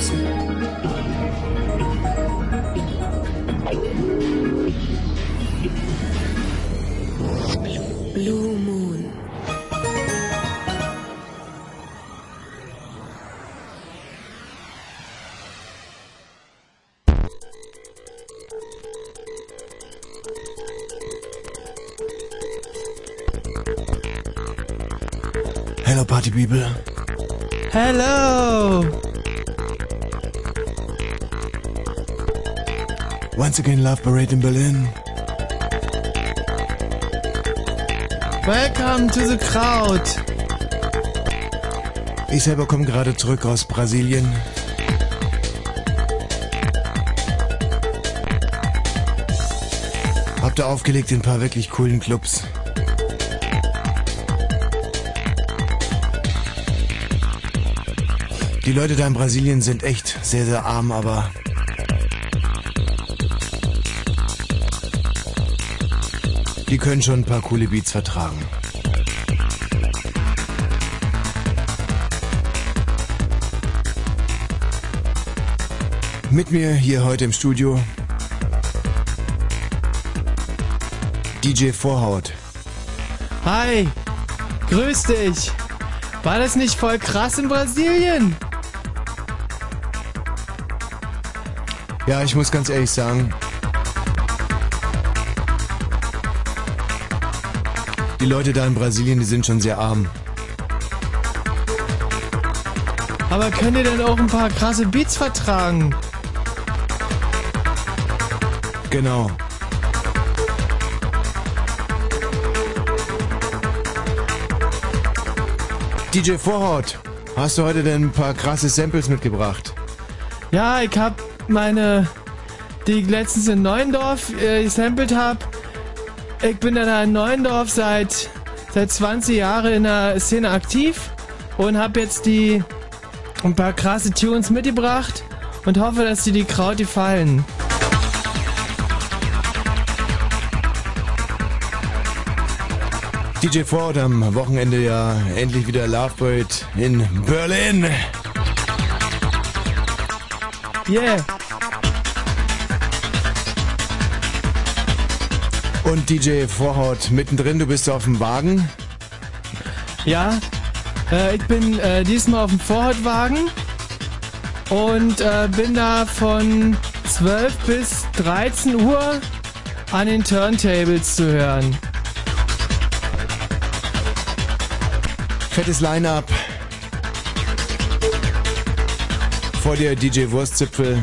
unterstützen. Blue Moon. Hello, Party People. Hello! Once again, Love Parade in Berlin. Welcome to the crowd! Ich selber komme gerade zurück aus Brasilien. Hab da aufgelegt in ein paar wirklich coolen Clubs. Die Leute da in Brasilien sind echt sehr, sehr arm, aber können schon ein paar coole Beats vertragen. Mit mir hier heute im Studio DJ Vorhaut. Hi! Grüß dich! War das nicht voll krass in Brasilien? Ja, ich muss ganz ehrlich sagen, die Leute da in Brasilien, die sind schon sehr arm. Aber könnt ihr denn auch ein paar krasse Beats vertragen? Genau. DJ Vorhaut, hast du heute denn ein paar krasse Samples mitgebracht? Ja, ich hab meine, die ich letztens in Neuendorf äh, gesampelt hab. Ich bin in Neuendorf seit, seit 20 Jahren in der Szene aktiv und hab jetzt die ein paar krasse Tunes mitgebracht und hoffe, dass dir die Kraut gefallen. DJ Vorhaut am Wochenende ja endlich wieder Love Parade in Berlin. Yeah. Und DJ Vorhaut mittendrin, du bist auf dem Wagen. Ja, äh, ich bin äh, diesmal auf dem Vorhautwagen und äh, bin da von 12 bis 13 Uhr an den Turntables zu hören. Fettes Line-Up. Vor dir DJ Wurstzipfel.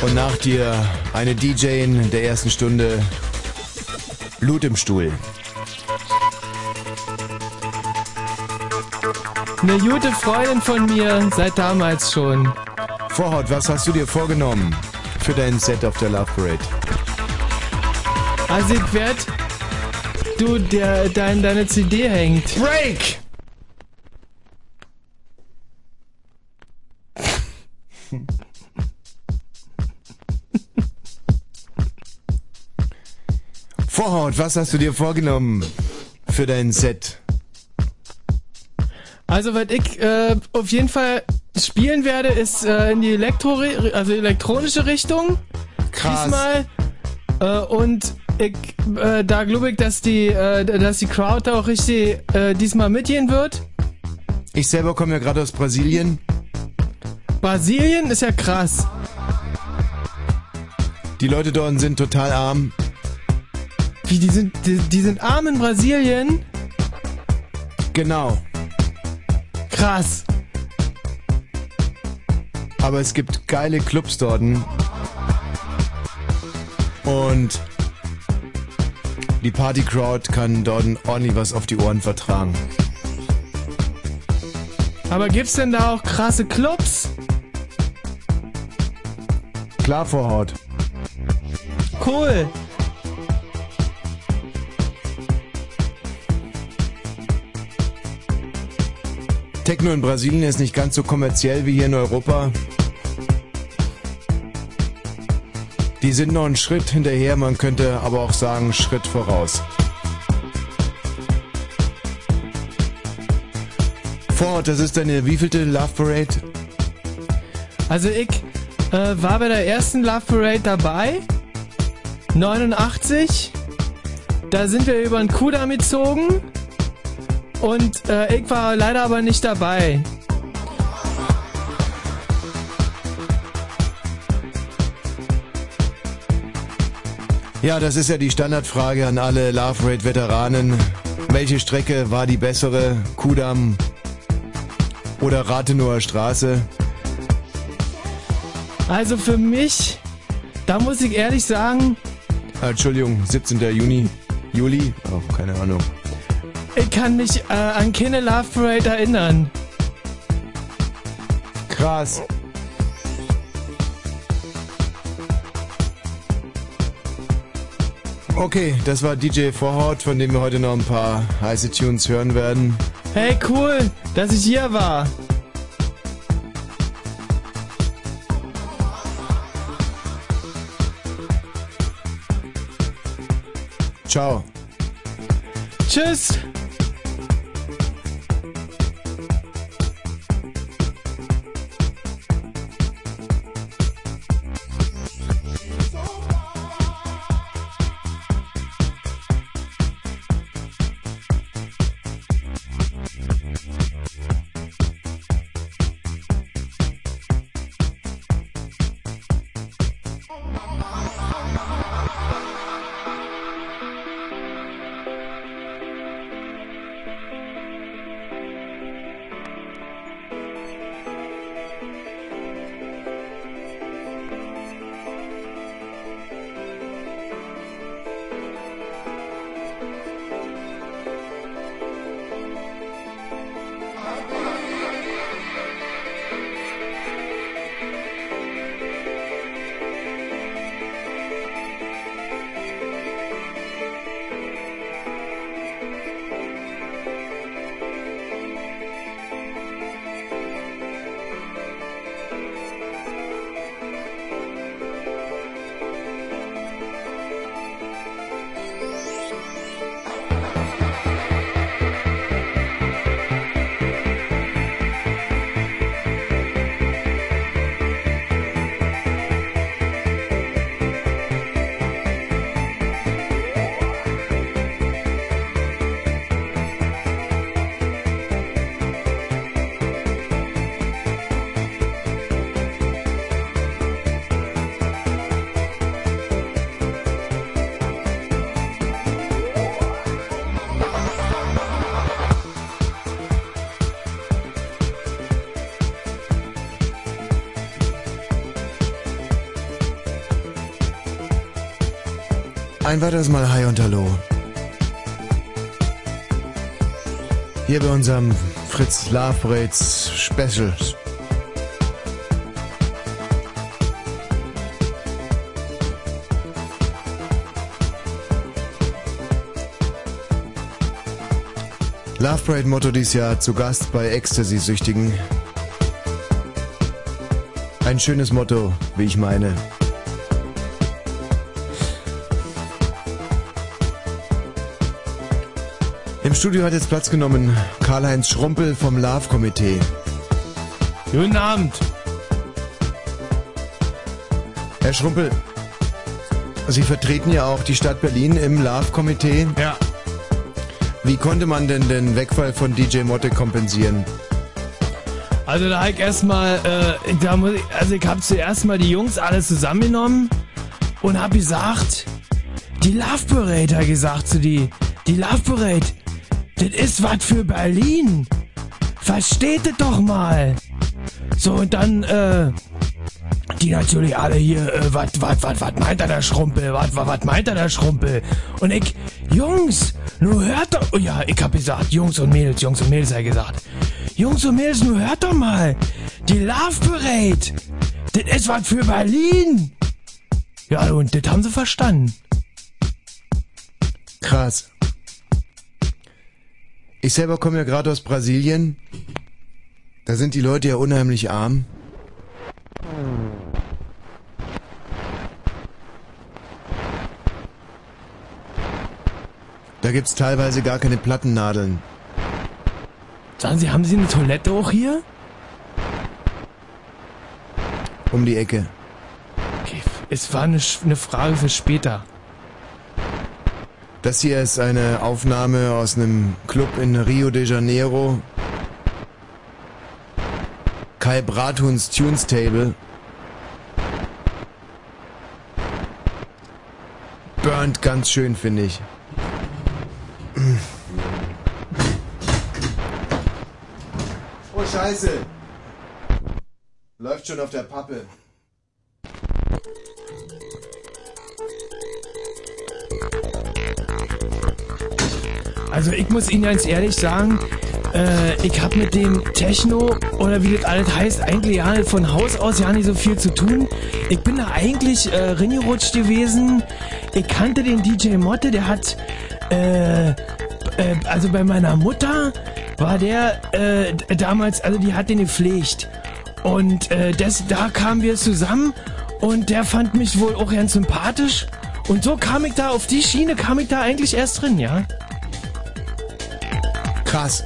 Und nach dir eine DJ in der ersten Stunde. Blut im Stuhl. Eine gute Freundin von mir seit damals schon. Vorhaut, was hast du dir vorgenommen für dein Set auf der Love Parade? Also ich werd... Du, der, dein, deine CD hängt. Break! Vorhaut, was hast du dir vorgenommen für dein Set? Also was ich äh, auf jeden Fall spielen werde, ist äh, in die Elektro also elektronische Richtung. Krass. Diesmal. Äh, und ich, äh, da glaube ich, dass die, äh, dass die Crowd da auch richtig äh, diesmal mitgehen wird. Ich selber komme ja gerade aus Brasilien. Brasilien ist ja krass. Die Leute dort sind total arm. Wie, die sind, die, die sind arm in Brasilien? Genau. Krass. Aber es gibt geile Clubs dort. Und die Party-Crowd kann dort ordentlich was auf die Ohren vertragen. Aber gibt's denn da auch krasse Clubs? Klar Vorhaut. Cool. Techno in Brasilien ist nicht ganz so kommerziell wie hier in Europa. Die sind noch einen Schritt hinterher, man könnte aber auch sagen Schritt voraus. Ford, das ist deine wievielte Love Parade? Also ich äh, war bei der ersten Love Parade dabei. 89. Da sind wir über den Kudamm gezogen. Und äh, ich war leider aber nicht dabei. Ja, das ist ja die Standardfrage an alle Love Parade Veteranen. Welche Strecke war die bessere? Kudamm oder Rathenower Straße? Also für mich, da muss ich ehrlich sagen. Entschuldigung, 17. Juni, Juli? Oh, keine Ahnung. Ich kann mich äh, an keine Love Parade erinnern. Krass. Okay, das war DJ Vorhaut, von dem wir heute noch ein paar heiße Tunes hören werden. Hey, cool, dass ich hier war. Ciao. Tschüss. Ein weiteres Mal Hi und Hallo. Hier bei unserem Fritz Love Parades Specials. Love Parade Motto dies Jahr zu Gast bei Ecstasy-Süchtigen. Ein schönes Motto, wie ich meine. Im Studio hat jetzt Platz genommen Karl-Heinz Schrumpel vom Love-Komitee. Guten Abend. Herr Schrumpel, Sie vertreten ja auch die Stadt Berlin im Love-Komitee. Ja. Wie konnte man denn den Wegfall von DJ Motte kompensieren? Also da hab ich erstmal, äh, da muss ich, also ich hab zuerst mal die Jungs alle zusammengenommen und hab gesagt, die Love Parade hat gesagt zu die, die Love Parade, das ist was für Berlin. Versteht es doch mal. So, und dann, äh, die natürlich alle hier, äh, was, was, was, was meint er der Schrumpel? Was, was, was meint er der Schrumpel? Und ich, Jungs, nur hört doch, oh ja, ich hab gesagt, Jungs und Mädels, Jungs und Mädels, ich gesagt. Jungs und Mädels, nur hört doch mal. Die Love Parade. Das ist was für Berlin. Ja, und das haben sie verstanden. Krass. Ich selber komme ja gerade aus Brasilien. Da sind die Leute ja unheimlich arm. Da gibt's teilweise gar keine Plattennadeln. Sagen Sie, haben Sie eine Toilette auch hier? Um die Ecke. Okay, es war eine, eine Frage für später. Das hier ist eine Aufnahme aus einem Club in Rio de Janeiro. Kai Brathuns Tunes Table. Burnt ganz schön, finde ich. Oh Scheiße. Läuft schon auf der Pappe. Also ich muss Ihnen ganz ehrlich sagen, äh, ich habe mit dem Techno oder wie das alles heißt, eigentlich ja von Haus aus ja nicht so viel zu tun. Ich bin da eigentlich äh, reingerutscht gewesen. Ich kannte den DJ Motte, der hat, äh, äh, also bei meiner Mutter war der äh, damals, also die hat den gepflegt. Und äh, das, da kamen wir zusammen und der fand mich wohl auch ganz sympathisch. Und so kam ich da, auf die Schiene kam ich da eigentlich erst drin, ja. Krass.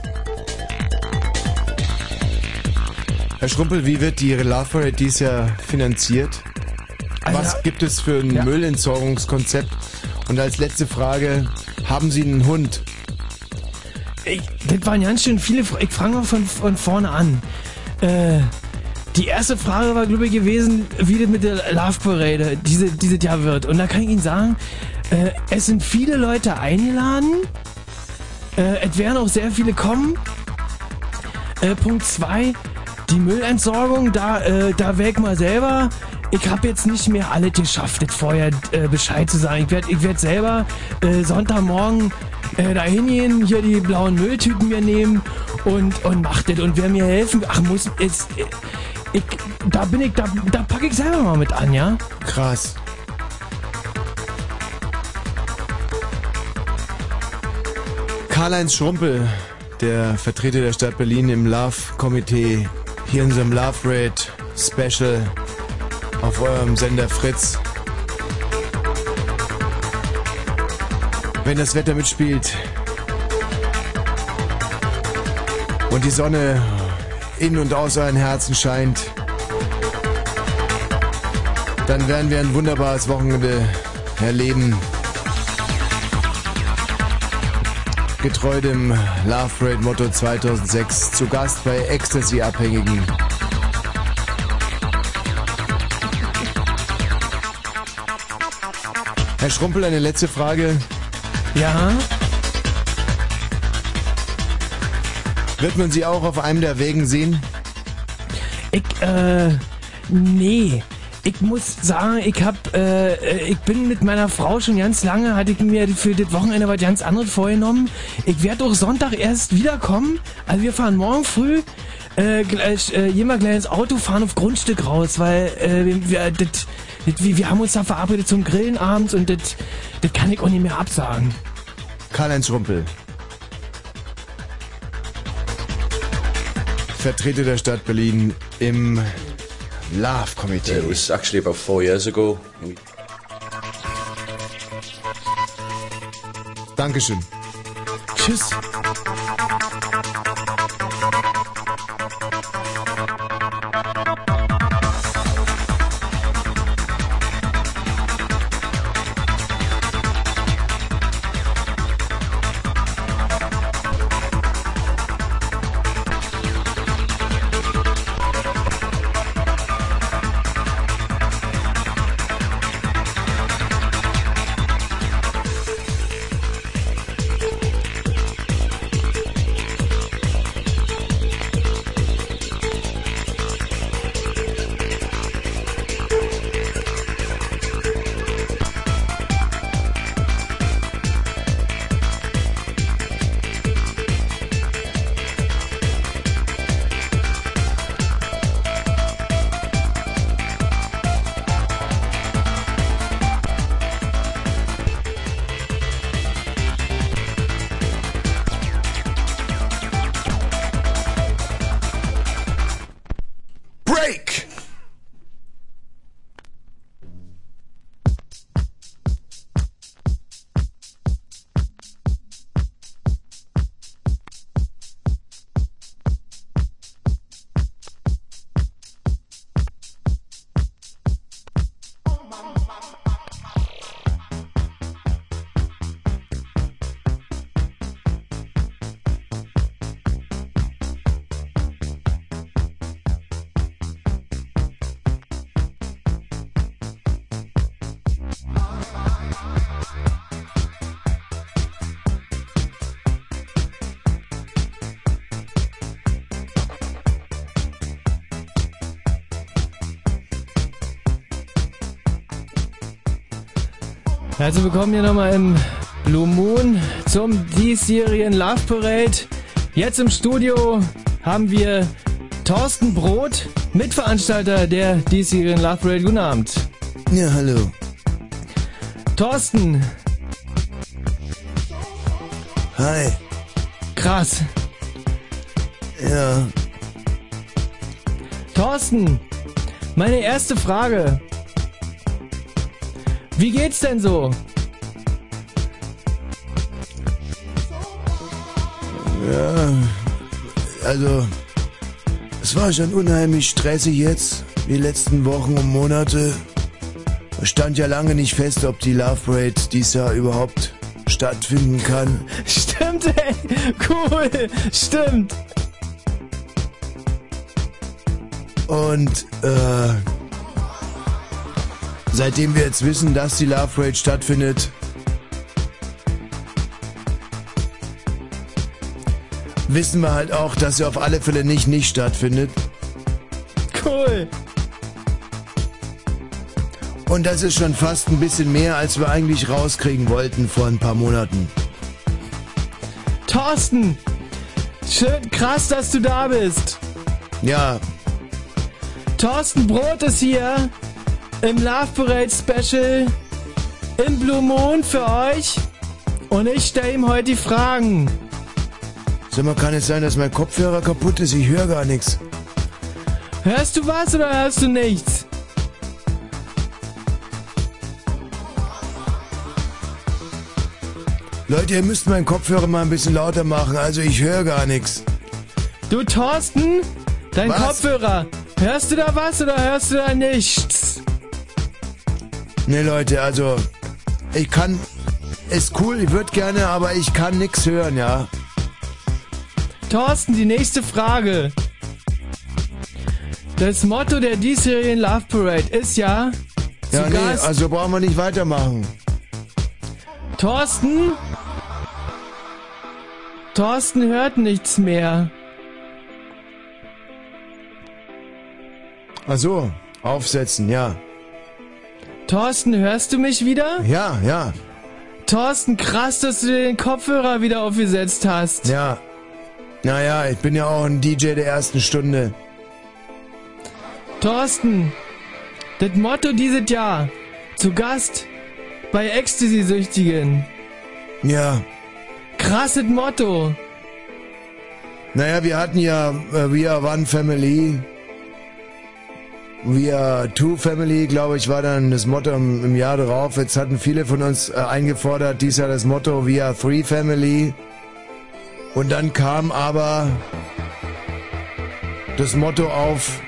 Herr Schrumpel, wie wird die Love Parade dieses Jahr finanziert? Also, Was gibt es für ein Ja. Müllentsorgungskonzept? Und als letzte Frage, haben Sie einen Hund? Ich, das waren ganz schön viele. Fra- Ich fange mal von, von vorne an. Äh, die erste Frage war, glaube ich, gewesen, wie das mit der Love Parade diese, dieses Jahr wird. Und da kann ich Ihnen sagen, äh, es sind viele Leute eingeladen. Äh, es werden auch sehr viele kommen. Äh, Punkt 2, die Müllentsorgung, da, äh, da wäg mal selber. Ich habe jetzt nicht mehr alles geschafft, das vorher äh, Bescheid zu sagen. Ich werde ich werd selber äh, Sonntagmorgen äh, da hingehen, hier die blauen Mülltüten mir nehmen und, und mach das. Und wer mir helfen, ach muss, ist, äh, ich, da bin ich, da, da packe ich selber mal mit an, ja? Krass. Karl-Heinz Schrumpel, der Vertreter der Stadt Berlin im Love-Komitee, hier in unserem Love Rate Special auf eurem Sender Fritz. Wenn das Wetter mitspielt und die Sonne in und aus euren Herzen scheint, dann werden wir ein wunderbares Wochenende erleben. Getreu dem Love Parade Motto 2006 zu Gast bei Ecstasy-Abhängigen. Herr Schrumpel, eine letzte Frage. Ja? Wird man Sie auch auf einem der Wegen sehen? Ich, äh, nee. Ich muss sagen, ich hab, äh, ich bin mit meiner Frau schon ganz lange, hatte ich mir für das Wochenende was ganz anderes vorgenommen. Ich werde auch Sonntag erst wiederkommen. Also wir fahren morgen früh, äh, gleich, äh, jemand gleich ins Auto fahren auf Grundstück raus, weil, äh, wir, das, wir wir haben uns da verabredet zum Grillen abends und das, das kann ich auch nicht mehr absagen. Karl-Heinz Schrumpel. Vertreter der Stadt Berlin im Love Komitee. It was actually about four years ago. Dankeschön. Tschüss. Also willkommen hier nochmal im Blue Moon zum diesjährigen Love Parade. Jetzt im Studio haben wir Thorsten Brot, Mitveranstalter der diesjährigen Love Parade. Guten Abend. Ja, hallo. Thorsten. Hi. Krass. Ja. Thorsten, meine erste Frage. Wie geht's denn so? Ja, also es war schon unheimlich stressig jetzt, die letzten Wochen und Monate. Es stand ja lange nicht fest, ob die Love Parade dies Jahr überhaupt stattfinden kann. Stimmt, ey. Cool. Stimmt. Und äh, seitdem wir jetzt wissen, dass die Love Parade stattfindet, wissen wir halt auch, dass sie auf alle Fälle nicht nicht stattfindet. Cool. Und das ist schon fast ein bisschen mehr, als wir eigentlich rauskriegen wollten vor ein paar Monaten. Thorsten, schön krass, dass du da bist. Ja, Thorsten Brot ist hier im Love Parade Special im Blue Moon für euch und ich stelle ihm heute die Fragen. sag mal, kann es sein, dass mein Kopfhörer kaputt ist? Ich höre gar nichts. Hörst du was oder hörst du nichts? Leute, ihr müsst meinen Kopfhörer mal ein bisschen lauter machen, also ich höre gar nichts. Du Thorsten, dein Was? Kopfhörer, hörst du da was oder hörst du da nichts? Ne Leute, also ich kann, ist cool, ich würde gerne, aber ich kann nichts hören, ja. Thorsten, die nächste Frage. Das Motto der diesjährigen Love Parade ist ja Ja, nee, Gast also brauchen wir nicht weitermachen. Thorsten. Thorsten hört nichts mehr. Ach so, aufsetzen, ja. Thorsten, hörst du mich wieder? Ja, ja, Thorsten, krass, dass du dir den Kopfhörer wieder aufgesetzt hast. ja. Naja, ich bin ja auch ein DJ der ersten Stunde. Thorsten, das Motto dieses Jahr. Zu Gast bei Ecstasy-Süchtigen. Ja. Krasses Motto. Naja, wir hatten ja äh, We Are One Family. Are Two Family, glaube ich, war dann das Motto im, im Jahr darauf. Jetzt hatten viele von uns äh, eingefordert, dies Jahr das Motto Are Three Family. Und dann kam aber das Motto auf,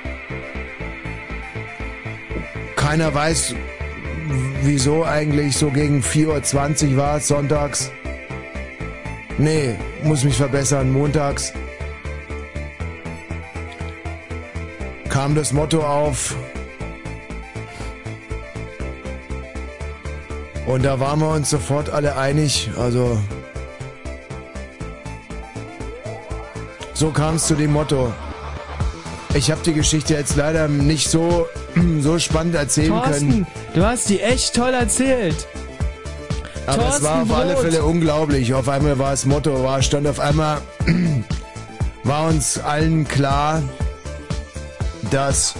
keiner weiß, wieso eigentlich so gegen 4.20 Uhr war es sonntags. Nee, muss mich verbessern, montags. Kam das Motto auf. Und da waren wir uns sofort alle einig, also so kam es zu dem Motto. Ich habe die Geschichte jetzt leider nicht so, so spannend erzählen Thorsten, können. du hast die echt toll erzählt. Aber es war Thorsten auf alle Brot. Fälle unglaublich. Auf einmal war das Motto, war, stand auf einmal, war uns allen klar, dass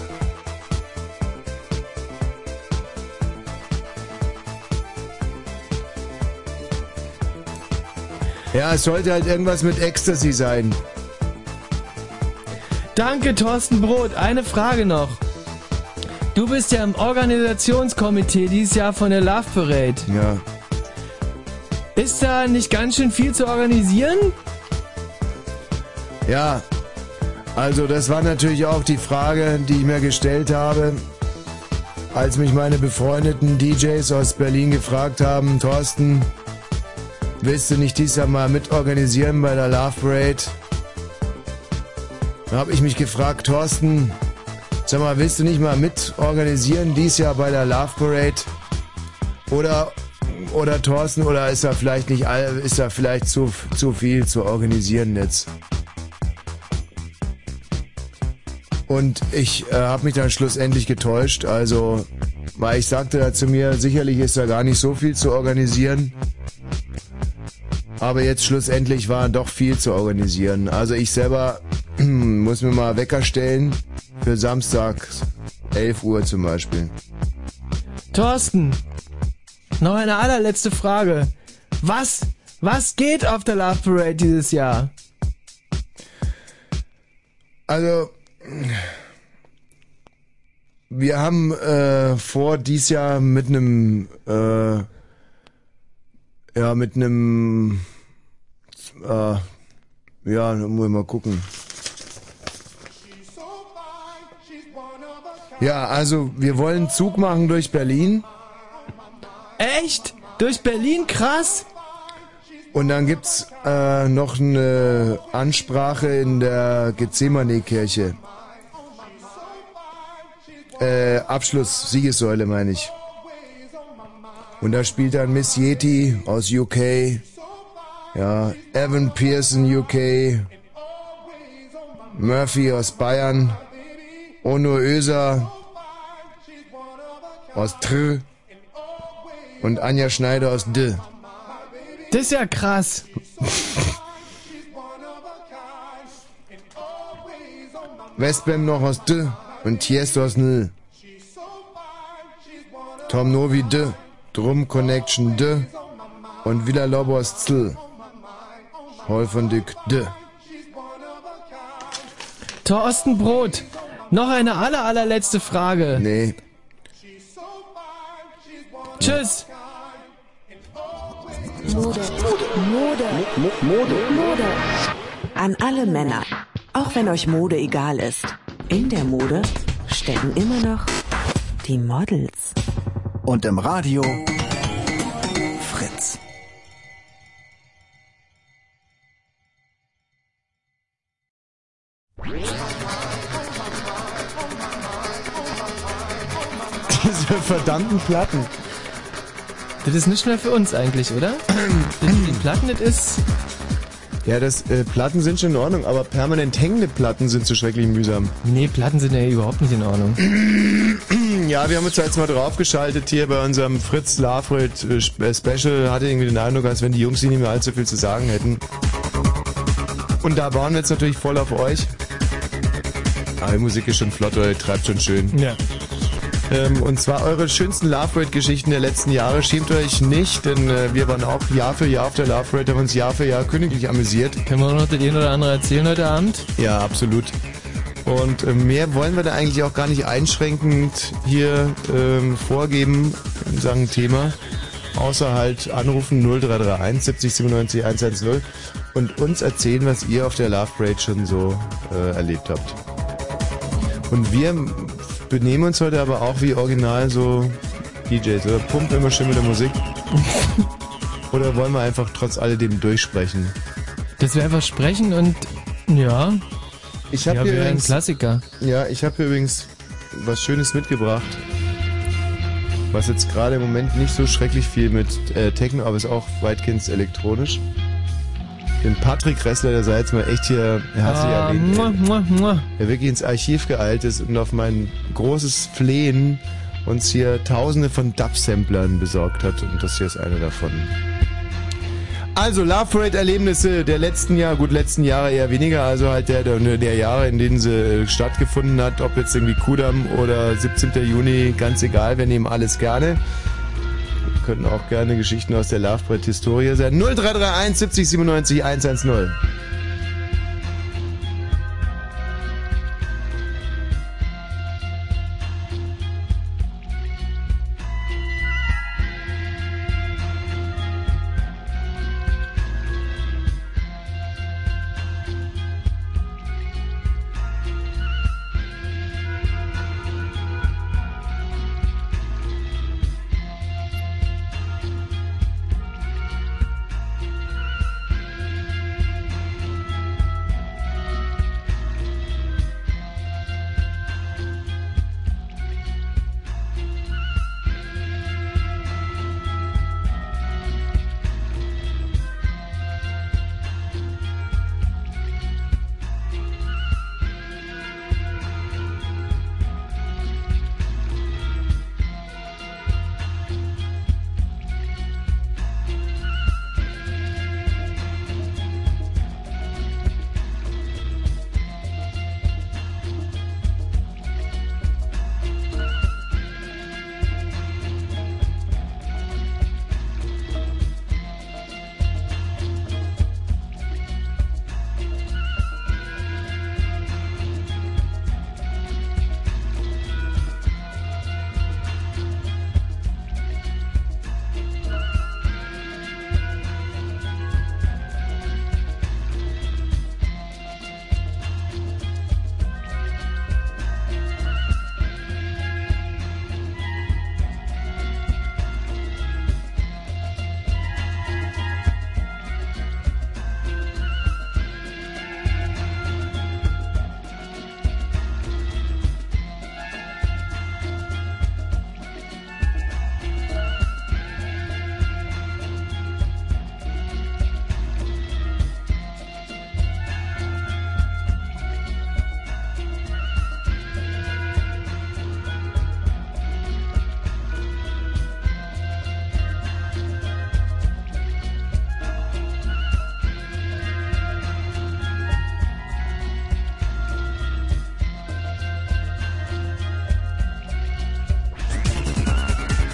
Ja, es sollte halt irgendwas mit Ecstasy sein. Danke, Thorsten Brot. Eine Frage noch. Du bist ja im Organisationskomitee dieses Jahr von der Love Parade. Ja. Ist da nicht ganz schön viel zu organisieren? Ja, also das war natürlich auch die Frage, die ich mir gestellt habe, als mich meine befreundeten DJs aus Berlin gefragt haben, Thorsten, willst du nicht dies Jahr mal mitorganisieren bei der Love Parade? Da habe ich mich gefragt, Thorsten, sag mal, willst du nicht mal mitorganisieren dies Jahr bei der Love Parade? Oder oder Thorsten, oder ist da vielleicht nicht ist da vielleicht zu, zu viel zu organisieren jetzt? Und ich äh, habe mich dann schlussendlich getäuscht. Also Weil ich sagte da zu mir, sicherlich ist da gar nicht so viel zu organisieren. Aber jetzt schlussendlich war doch viel zu organisieren. Also ich selber muss mir mal Wecker stellen für Samstag 11 Uhr zum Beispiel. Thorsten, noch eine allerletzte Frage. Was, was geht auf der Love Parade dieses Jahr? Also, wir haben äh, vor, dies Jahr mit einem, äh, ja, mit einem, äh, ja, muss ich mal gucken. Ja, also wir wollen Zug machen durch Berlin. Echt? Durch Berlin? Krass. Und dann gibt's äh, noch eine Ansprache in der Gethsemane-Kirche. Äh, Abschluss, Siegessäule meine ich. Und da spielt dann Miss Yeti aus UK. Ja, Evan Pearson UK. Murphy aus Bayern. Ono Öser aus Tr. Und Anja Schneider aus D. Das ist ja krass. Westbam noch aus D und Tiesto aus N. Tom Novi D, Drum Connection D und Villa Lobo aus Z. Hall von Dick D. Thorsten Brot, noch eine aller allerletzte Frage. Nee. Tschüss. Mode. Mode. Mode. Mode. An alle Männer. Auch wenn euch Mode egal ist. In der Mode stecken immer noch die Models. Und im Radio Fritz. Diese verdammten Platten. Das ist nicht mehr für uns eigentlich, oder? die, die Platten, das ist... Ja, das äh, Platten sind schon in Ordnung, aber permanent hängende Platten sind so schrecklich mühsam. Nee, Platten sind ja überhaupt nicht in Ordnung. Ja, wir haben uns jetzt mal draufgeschaltet hier bei unserem Fritz Lafred äh, Special. Hatte irgendwie den Eindruck, als wenn die Jungs hier nicht mehr allzu viel zu sagen hätten. Und da bauen wir jetzt natürlich voll auf euch. Aber die Musik ist schon flott, oder? Treibt schon schön. Ja. Ähm, und zwar eure schönsten Love Rate-Geschichten der letzten Jahre. Schämt euch nicht, denn äh, wir waren auch Jahr für Jahr auf der Love Rate, haben uns Jahr für Jahr königlich amüsiert. Können wir noch das eine oder andere erzählen heute Abend? Ja, absolut. Und äh, mehr wollen wir da eigentlich auch gar nicht einschränkend hier ähm, vorgeben in Sachen Thema. Außer halt anrufen 0331 70 97 110 und uns erzählen, was ihr auf der Love Parade schon so äh, erlebt habt. Und wir benehmen uns heute aber auch wie original so DJs, oder? Pumpen immer schön mit der Musik. oder wollen wir einfach trotz alledem durchsprechen? Dass wir einfach sprechen und ja. Ich habe ja, hier übrigens, Klassiker. ja, ich habe hier übrigens was Schönes mitgebracht, was jetzt gerade im Moment nicht so schrecklich viel mit äh, Techno, aber ist auch weitgehend elektronisch. Den Patrick Ressler, der sei jetzt mal echt hier herzlich Ah, erwähnt. muah, muah, muah. der wirklich ins Archiv geeilt ist und auf mein großes Flehen uns hier tausende von Dub-Samplern besorgt hat und das hier ist einer davon. Also Love Parade Erlebnisse der letzten Jahre, gut letzten Jahre eher weniger, also halt der, der, der Jahre, in denen sie äh, stattgefunden hat, ob jetzt irgendwie Kudam oder 17. Juni, ganz egal, wir nehmen alles gerne. Könnten auch gerne Geschichten aus der Love Parade Historie sein. 0331 70 97 110.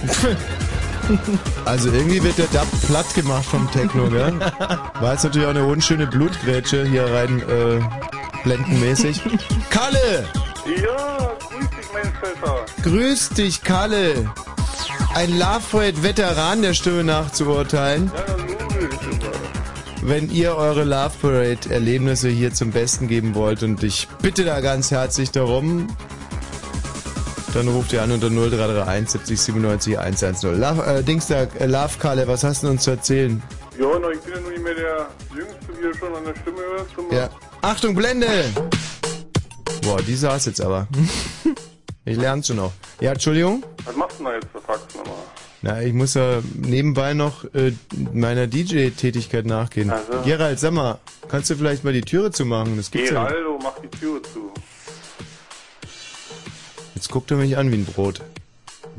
Also irgendwie wird der Dub platt gemacht vom Techno, gell? War jetzt natürlich auch eine unschöne Blutgrätsche hier rein äh, blendenmäßig. Kalle! Ja, grüß dich, mein Pfeffer. Grüß dich, Kalle! Ein Love Parade Veteran der Stimme nach zu urteilen. Ja. Wenn ihr eure Love Parade Erlebnisse hier zum Besten geben wollt und ich bitte da ganz herzlich darum, dann ruft ihr an unter 0331 70 97 110. Love, äh, Dingstag, äh, Love Kalle, was hast du uns zu erzählen? Ja, na, ich bin ja nur nicht mehr der Jüngste, wie du schon an der Stimme hörst. immer. Ja. Achtung, Blende! Boah, die saß jetzt aber. Ich lern's schon noch. Ja, Entschuldigung? Was machst du denn da jetzt für Fax nochmal? Na, ich muss ja nebenbei noch äh, meiner DJ-Tätigkeit nachgehen. Also. Gerald, sag mal, kannst du vielleicht mal die Türe zumachen? Das gibt's ja. Geraldo, mach die Tür zu. Jetzt guckt er mich an wie ein Brot.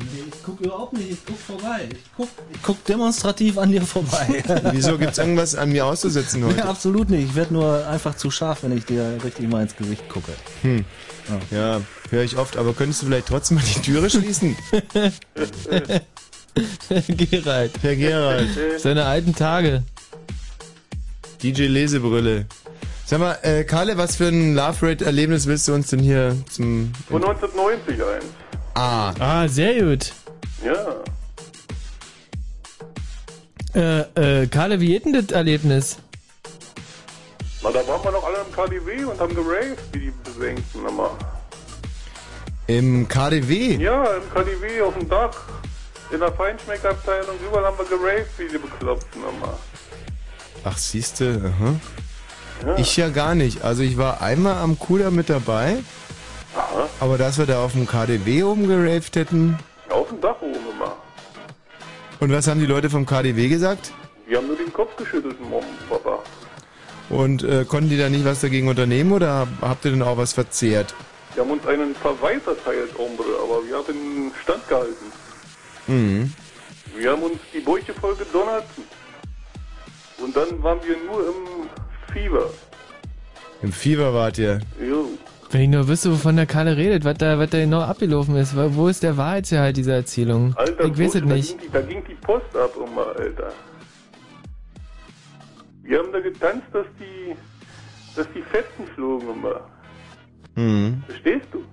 Ich guck überhaupt nicht, ich guck vorbei. Ich guck, ich guck demonstrativ an dir vorbei. Wieso gibt's irgendwas an mir auszusetzen heute? absolut nicht. Ich werde nur einfach zu scharf, wenn ich dir richtig mal ins Gesicht gucke. Hm. Ja, höre ich oft, aber könntest du vielleicht trotzdem mal die Türe schließen? Gerald. Herr Gerald, Seine alten Tage. DJ Lesebrille. Sag mal, äh, Karle, was für ein Love Rate Erlebnis willst du uns denn hier zum Von 1990 eins. Ah, Ah, sehr gut. Ja. Äh, äh, Karle, wie geht denn das Erlebnis? Na, da waren wir noch alle im KDW und haben geraved, wie die Besenkten immer. im KDW? Ja, im KDW auf dem Dach. In der Feinschmeckabteilung, überall haben wir geraved, wie die Bekloppten immer. Ach, siehste, aha. Ja. Ich ja gar nicht. Also ich war einmal am Kuder mit dabei, Aha. aber dass wir da auf dem KDW oben geraved hätten. Auf dem Dach oben immer. Und was haben die Leute vom KDW gesagt? Wir haben nur den Kopf geschüttelt, Mom, Papa. Und äh, konnten die da nicht was dagegen unternehmen oder habt ihr denn auch was verzehrt? Wir haben uns einen Verweis erteilt, Ombre, aber wir haben Stand gehalten. Mhm. Wir haben uns die Bäuche voll gedonnert. Und dann waren wir nur im Fieber. Im Fieber wart ihr. Jo. Wenn ich nur wüsste, wovon der Kalle redet, was da, was da genau abgelaufen ist. Wo wo ist der Wahrheitsgehalt dieser Erzählung? Alter, ich weiß es da nicht. ging, die, da ging die Post ab, immer, Alter. Wir haben da getanzt, dass die, dass die Fetzen flogen immer. Mhm. Verstehst du?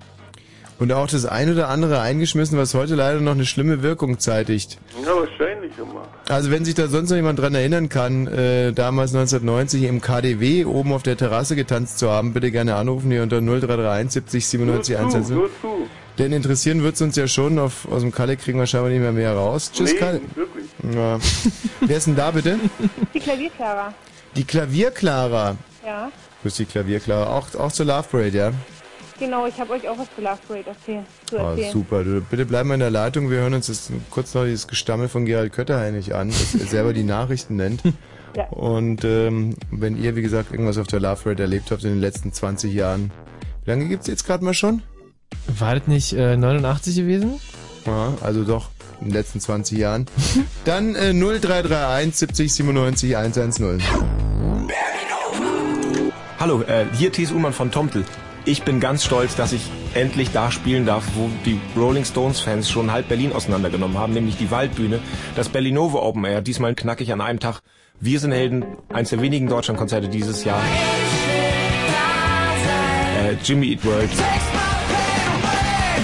Und auch das ein oder andere eingeschmissen, was heute leider noch eine schlimme Wirkung zeitigt. Ja, wahrscheinlich immer. Also wenn sich da sonst noch jemand dran erinnern kann, äh, damals 1990 im KDW oben auf der Terrasse getanzt zu haben, bitte gerne anrufen hier unter 0331 70 97 Nur zu, 110. nur zu. Denn interessieren wird's uns ja schon, auf, aus dem Kalle kriegen wir scheinbar nicht mehr mehr raus. Tschüss, nee, Kalle. wirklich. Ja. Wer ist denn da bitte? Die Klavierklara. Die Klavierklara. Ja, Grüß die Klavierklara. Auch, auch zur Love Parade, ja? Genau. Ich habe euch auch was zu Love Parade erzählen, zu Ah, erzählen. super. Du, bitte bleib mal in der Leitung. Wir hören uns jetzt kurz noch dieses Gestammel von Gerald Kötterheinig an, dass er selber die Nachrichten nennt. Ja. Und ähm, wenn ihr, wie gesagt, irgendwas auf der Love Parade erlebt habt in den letzten 20 Jahren, wie lange gibt's jetzt gerade mal schon? War das nicht äh, 89 gewesen? Ja, also doch, in den letzten 20 Jahren. Dann äh, 0331 70 97 110. Hallo, äh, hier Thies Ullmann von Tomtel. Ich bin ganz stolz, dass ich endlich da spielen darf, wo die Rolling Stones Fans schon halb Berlin auseinandergenommen haben, nämlich die Waldbühne, das Berlinovo Open Air, diesmal knackig an einem Tag. Wir sind Helden, eins der wenigen Deutschlandkonzerte dieses Jahr. Äh, Jimmy Eat World,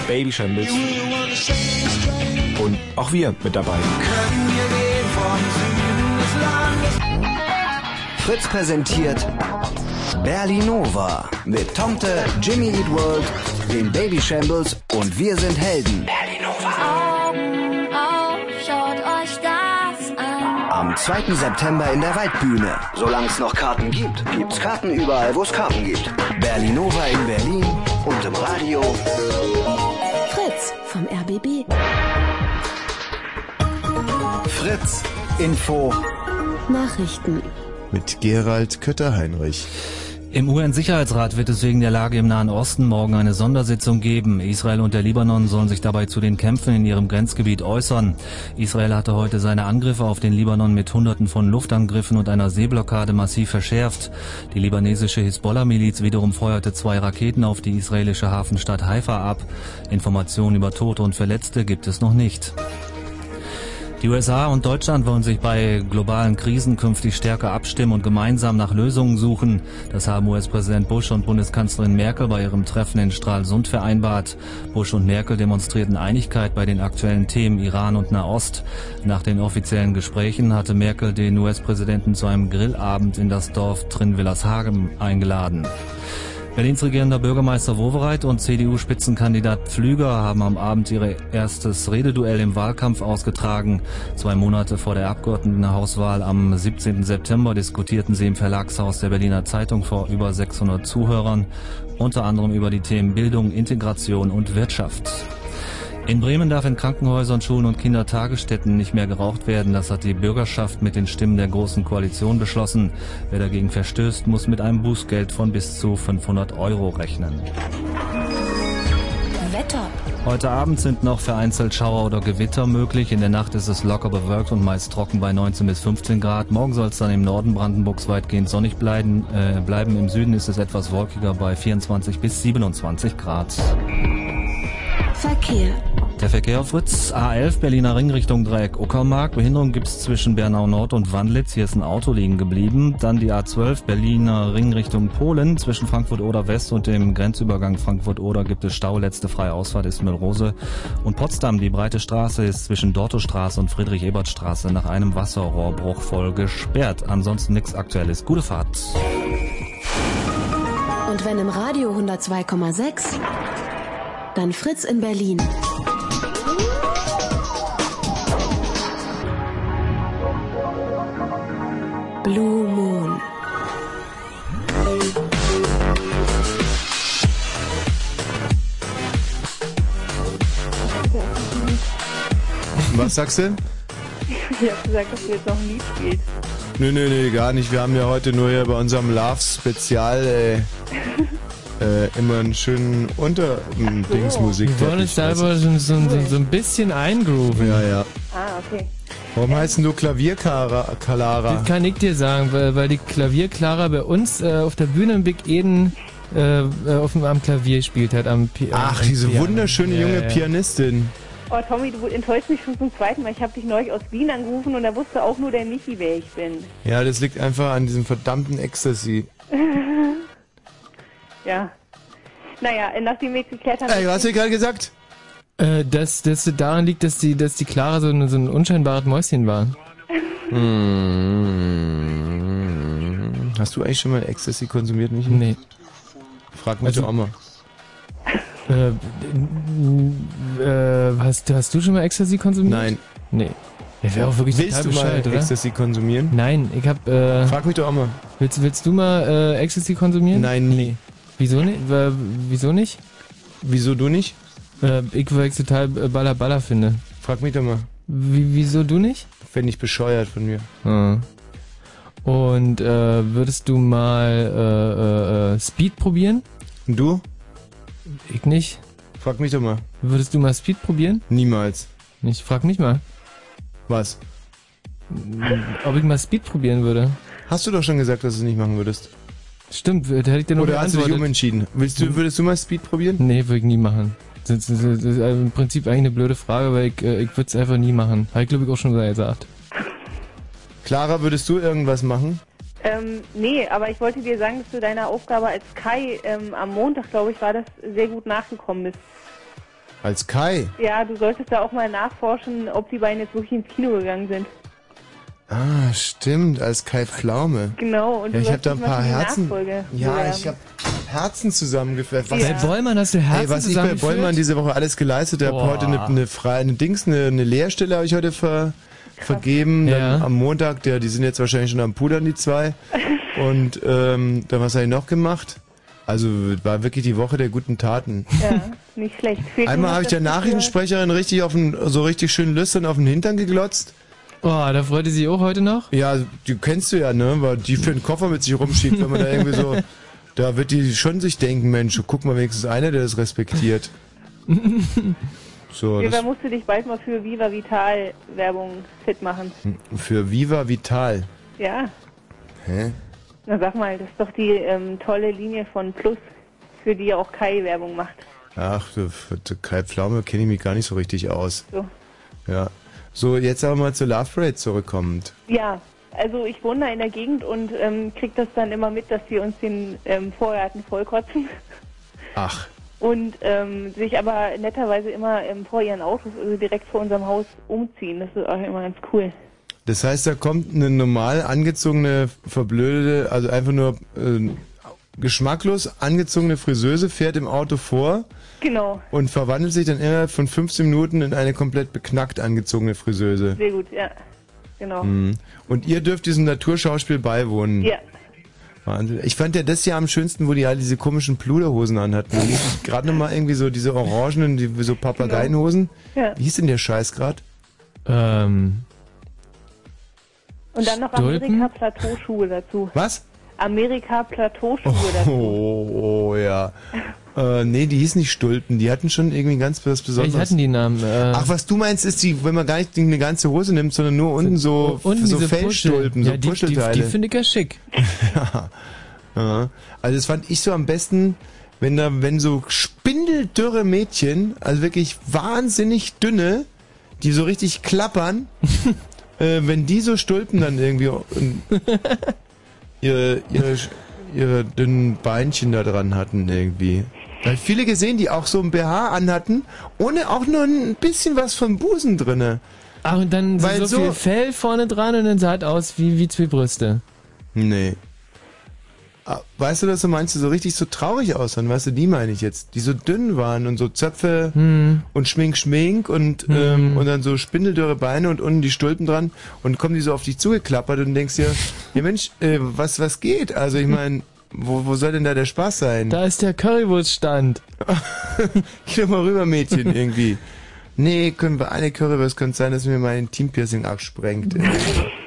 Baby Shambles und auch wir mit dabei. Fritz präsentiert Berlinova mit Tomte, Jimmy Eat World, den Baby Shambles und Wir sind Helden. Augen auf, schaut euch das an. Am 2. September in der Waldbühne. Solange es noch Karten gibt, gibt's Karten überall, wo es Karten gibt. Berlinova in Berlin und im Radio. Fritz vom RBB. Fritz. Info. Nachrichten. Mit Gerald Kötterheinrich. Im UN-Sicherheitsrat wird es wegen der Lage im Nahen Osten morgen eine Sondersitzung geben. Israel und der Libanon sollen sich dabei zu den Kämpfen in ihrem Grenzgebiet äußern. Israel hatte heute seine Angriffe auf den Libanon mit Hunderten von Luftangriffen und einer Seeblockade massiv verschärft. Die libanesische Hisbollah-Miliz wiederum feuerte zwei Raketen auf die israelische Hafenstadt Haifa ab. Informationen über Tote und Verletzte gibt es noch nicht. Die USA und Deutschland wollen sich bei globalen Krisen künftig stärker abstimmen und gemeinsam nach Lösungen suchen. Das haben US-Präsident Bush und Bundeskanzlerin Merkel bei ihrem Treffen in Stralsund vereinbart. Bush und Merkel demonstrierten Einigkeit bei den aktuellen Themen Iran und Nahost. Nach den offiziellen Gesprächen hatte Merkel den US-Präsidenten zu einem Grillabend in das Dorf Trinwillershagen eingeladen. Berlins regierender Bürgermeister Wowereit und CDU-Spitzenkandidat Pflüger haben am Abend ihr erstes Rededuell im Wahlkampf ausgetragen. Zwei Monate vor der Abgeordnetenhauswahl am 17. September diskutierten sie im Verlagshaus der Berliner Zeitung vor über 600 Zuhörern, unter anderem über die Themen Bildung, Integration und Wirtschaft. In Bremen darf in Krankenhäusern, Schulen und Kindertagesstätten nicht mehr geraucht werden. Das hat die Bürgerschaft mit den Stimmen der Großen Koalition beschlossen. Wer dagegen verstößt, muss mit einem Bußgeld von bis zu 500 Euro rechnen. Wetter. Heute Abend sind noch vereinzelt Schauer oder Gewitter möglich. In der Nacht ist es locker bewölkt und meist trocken bei 19 bis 15 Grad. Morgen soll es dann im Norden Brandenburgs weitgehend sonnig bleiben. Äh, bleiben. Im Süden ist es etwas wolkiger bei 24 bis 27 Grad. Verkehr. Der Verkehr auf Fritz A11 Berliner Ring Richtung Dreieck Uckermark. Behinderung gibt's zwischen Bernau Nord und Wandlitz. Hier ist ein Auto liegen geblieben. Dann die A12 Berliner Ring Richtung Polen. Zwischen Frankfurt Oder West und dem Grenzübergang Frankfurt Oder gibt es Stau. Letzte freie Ausfahrt ist Müllrose. Und Potsdam, die breite Straße ist zwischen Dortostraße und Friedrich-Ebert-Straße nach einem Wasserrohrbruch voll gesperrt. Ansonsten nichts Aktuelles. Gute Fahrt. Und wenn im Radio 102,6, dann Fritz in Berlin. Blue Moon. Was sagst du? Ich hab gesagt, dass du jetzt noch ein Lied spielst. Nö, nö, nö, gar nicht. Wir haben ja heute nur hier bei unserem Love-Spezial äh, äh, immer einen schönen Unter-Dingsmusik. Wir wollen uns da aber so, so, so, ein bisschen eingrooven. Ja, ja. Ah, okay. Warum heißt denn du Klavierkalara? Das kann ich dir sagen, weil, weil die Klavierklara bei uns äh, auf der Bühne in Big Eden äh, äh, auf dem, am Klavier gespielt hat. Am Pi Ach, am diese Piano. wunderschöne Ja, junge ja. Pianistin. Oh, Tommy, du enttäuschst mich schon zum zweiten Mal. Ich habe dich neulich aus Wien angerufen und da wusste auch nur der Michi, wer ich bin. Ja, das liegt einfach an diesem verdammten Ecstasy. ja. Naja, nachdem wir jetzt geklärt haben... Ey, was hast du gerade gesagt? Äh, dass das daran liegt, dass die, dass die Clara so, ein- so ein unscheinbares Mäuschen war. Hm. Hast du eigentlich schon mal Ecstasy konsumiert, Michi? Nee. Frag mich Also- doch auch mal. Äh, äh, hast, hast du schon mal Ecstasy konsumiert? Nein. Nee. Ja, wäre auch wirklich Willst total du mal oder? Ecstasy konsumieren? Nein, ich hab, äh... Frag mich doch auch mal. Willst, willst du mal äh, Ecstasy konsumieren? Nein, nie. Wieso nicht? Wieso nicht? Wieso du nicht? Äh, ich, weil ich total äh, baller baller finde. Frag mich doch mal. Wie, wieso du nicht? Fände ich bescheuert von mir. Ah. Und äh, würdest du mal äh, äh, äh, Speed probieren? Und du? Ich nicht. Frag mich doch mal. Würdest du mal Speed probieren? Niemals. Ich frag mich mal. Was? Ob ich mal Speed probieren würde. Hast du doch schon gesagt, dass du es nicht machen würdest. Stimmt, da hätte ich dir noch Oder hast du dich umentschieden? Willst du, würdest du mal Speed probieren? Nee, würde ich nie machen. Das, das, das ist im Prinzip eigentlich eine blöde Frage, weil ich, äh, ich würde es einfach nie machen. Habe ich glaube ich auch schon gesagt. Clara, würdest du irgendwas machen? Ähm, nee, aber ich wollte dir sagen, dass du deiner Aufgabe als Kai ähm, am Montag, glaube ich, war das, sehr gut nachgekommen bist. Als Kai? Ja, du solltest da auch mal nachforschen, ob die beiden jetzt wirklich ins Kino gegangen sind. Ah, stimmt, als Kai Pflaume. Genau, und ja, du ich habe da ein paar Herzen. Nachfolge Ja, ich habe Herzen zusammengeführt. Ja. Bei Bollmann hast du Herzen Ey, was ich bei? Bollmann diese Woche alles geleistet habe. Heute eine, eine freie, eine Dings, eine, eine Lehrstelle habe ich heute ver, vergeben. Ja. Dann am Montag, der, die sind jetzt wahrscheinlich schon am Pudern, die zwei. Und ähm, dann was habe ich noch gemacht? Also war wirklich die Woche der guten Taten. Ja, nicht schlecht. Fehlt Einmal habe ich der Nachrichtensprecherin richtig auf den, so richtig schön lüstern auf den Hintern geglotzt. Oh, da freute sie auch heute noch? Ja, die kennst du ja, ne? Weil die für einen Koffer mit sich rumschiebt, wenn man da irgendwie so. Da wird die schon sich denken, Mensch, guck mal wenigstens einer, der das respektiert. So, das, musst du dich bald mal für Viva Vital Werbung fit machen. für Viva Vital. Ja, Hä? na sag mal, das ist doch die ähm, tolle Linie von Plus, für die auch Kai Werbung macht. Ach, für Kai Pflaume kenne ich mich gar nicht so richtig aus. So. Ja. So, jetzt aber mal zur Love Parade zurückkommend. Ja, also ich wohne da in der Gegend und ähm, krieg das dann immer mit, dass die uns den ähm, Vorgarten vollkotzen Ach, und ähm, sich aber netterweise immer ähm, vor ihren Autos, also direkt vor unserem Haus umziehen. Das ist auch immer ganz cool. das heißt, da kommt eine normal angezogene, verblödete, also einfach nur äh, geschmacklos angezogene Friseuse, fährt im Auto vor Genau, und verwandelt sich dann innerhalb von 15 Minuten in eine komplett beknackt angezogene Friseuse. sehr gut, ja. Genau. Mhm. Und ihr dürft diesem Naturschauspiel beiwohnen. Ja. Wahnsinn. Ich fand ja das Jahr am schönsten, wo die halt diese komischen Pluderhosen anhatten. Gerade nochmal irgendwie so diese orangenen, die, so Papageienhosen. Ja. Wie hieß denn der Scheiß gerade? Ähm, Und dann noch? Amerika-Plateauschuhe dazu. Was? Amerika-Plateauschuhe Oh, dazu. oh, oh ja. Äh, nee, die hießen nicht Stulpen. Die hatten schon irgendwie ganz was Besonderes. Welche hatten die Namen? Äh, Ach, was du meinst, ist die, wenn man gar nicht eine ganze Hose nimmt, sondern nur unten so, unten so Fellstulpen, Puschel. so ja, die, die, Puschelteile. die finde ich ja schick. ja. ja. Also das fand ich so am besten, wenn da, wenn so spindeldürre Mädchen, also wirklich wahnsinnig dünne, die so richtig klappern, äh, wenn die so Stulpen dann irgendwie ihre, ihre, ihre dünnen Beinchen da dran hatten irgendwie. Ich viele gesehen, die auch so ein BH anhatten, ohne auch nur ein bisschen was vom Busen drinne. Ach, und dann Weil so, so- viel Fell vorne dran und dann sah es aus wie, wie zwei Brüste. Nee. Ah, Weißt du, dass du meinst, die so richtig so traurig aussahen? Weißt du, die meine ich jetzt. Die so dünn waren und so Zöpfe Hm. und Schmink, Schmink und, ähm, und dann so spindeldürre Beine und unten die Stulpen dran und kommen die so auf dich zugeklappert und denkst dir, ja Mensch, äh, was, was geht? Also ich meine, wo, wo soll denn da der Spaß sein? Da ist der Currywurststand. Geh doch mal rüber, Mädchen, irgendwie. Nee, können wir eine Currywurst, könnte sein, dass mir mein Teampiercing absprengt.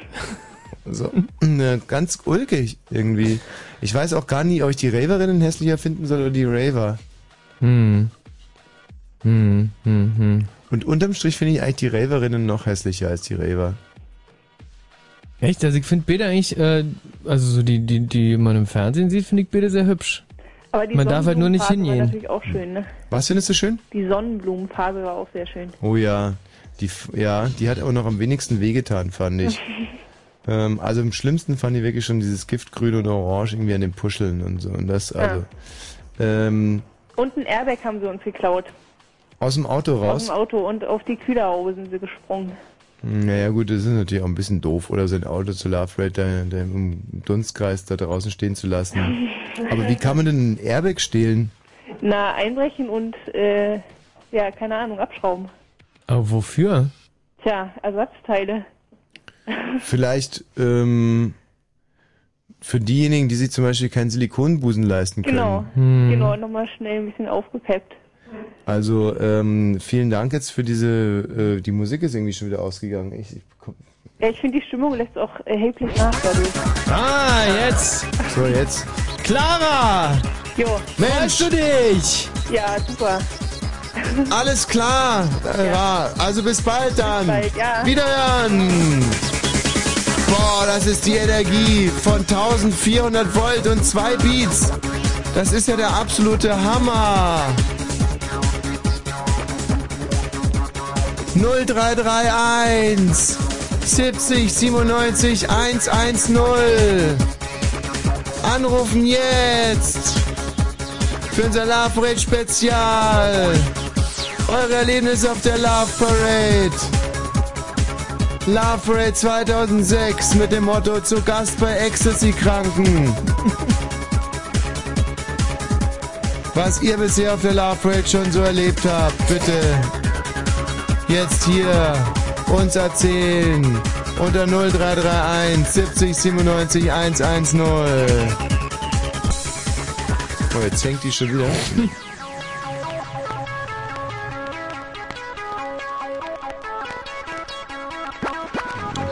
so, ne, ganz ulkig irgendwie. Ich weiß auch gar nicht, ob ich die Raverinnen hässlicher finden soll oder die Raver. Hm. Hm, hm, hm. Und unterm Strich finde ich eigentlich die Raverinnen noch hässlicher als die Raver. Echt? Also ich finde beide eigentlich, äh, also so die, die, die man im Fernsehen sieht, finde ich beide sehr hübsch. Aber die Man darf halt nur nicht Sonnenblumenphase war hingehen. natürlich auch schön, ne? Was findest du schön? Die Sonnenblumenphase war auch sehr schön. Oh ja, die, f- ja, die hat auch noch am wenigsten wehgetan, fand ich. ähm, also am schlimmsten fand ich wirklich schon dieses Giftgrün und Orange irgendwie an den Puscheln und so. Und das, also, ähm, Und ein Airbag haben sie uns geklaut. aus dem Auto Aus raus. dem Auto und auf die Kühlerhaube sind sie gesprungen. Naja gut, das ist natürlich auch ein bisschen doof, oder sein Auto zu Love Rate im Dunstkreis da draußen stehen zu lassen. Aber wie kann man denn ein Airbag stehlen? Na, einbrechen und, äh, ja, keine Ahnung, abschrauben. Aber wofür? Tja, Ersatzteile. Vielleicht ähm, für diejenigen, die sich zum Beispiel keinen Silikonbusen leisten können. Genau, Hm. genau, nochmal schnell ein bisschen aufgepeppt. Also ähm, vielen Dank jetzt für diese. Äh, die Musik ist irgendwie schon wieder ausgegangen. Ich, ich komm, Ja, ich finde, die Stimmung lässt auch erheblich nach dadurch. Ah, jetzt! so jetzt. Clara! Jo, Freust du dich? ja, super. Alles klar. Äh, ja. Also bis bald dann. bald, ja. Wiederhören. Boah, das ist die Energie von 1400 Volt und zwei Beats. Das ist ja der absolute Hammer. 0331 70 97 110. Anrufen jetzt für unser Love Parade Spezial. Eure Erlebnisse auf der Love Parade. Love Parade 2006 mit dem Motto zu Gast bei Ecstasy Kranken. Was ihr bisher auf der Love Parade schon so erlebt habt, bitte jetzt hier uns erzählen unter 0331 70 97 110. Oh, jetzt hängt die schon wieder.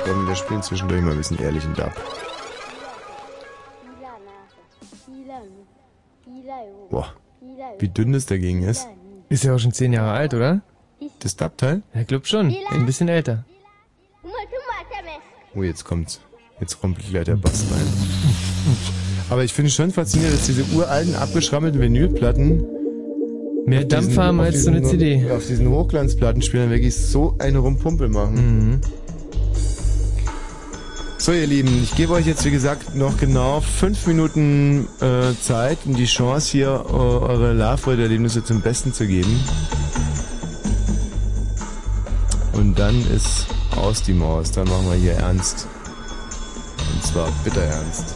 Komm, wir spielen zwischendurch mal ein bisschen ehrlich und ab. Boah, wie dünn das dagegen ist. Ist ja auch schon zehn Jahre alt, oder? Das Dubteil? Ja, glaub schon. Ein bisschen älter. Oh, jetzt kommt's. Jetzt rumpelt gleich der Bass rein. Aber ich finde schon faszinierend, dass diese uralten, abgeschrammelten Vinylplatten Mehr Dampf diesen- haben als so eine CD. Auf diesen Hochglanzplattenspielern wirklich so eine Rumpumpel machen. Mhm. So, ihr Lieben, ich gebe euch jetzt, wie gesagt, noch genau fünf Minuten äh, Zeit und die Chance, hier äh, eure Love-Erlebnisse zum Besten zu geben. Und dann ist aus die Maus. Dann machen wir hier ernst. Und zwar bitter ernst.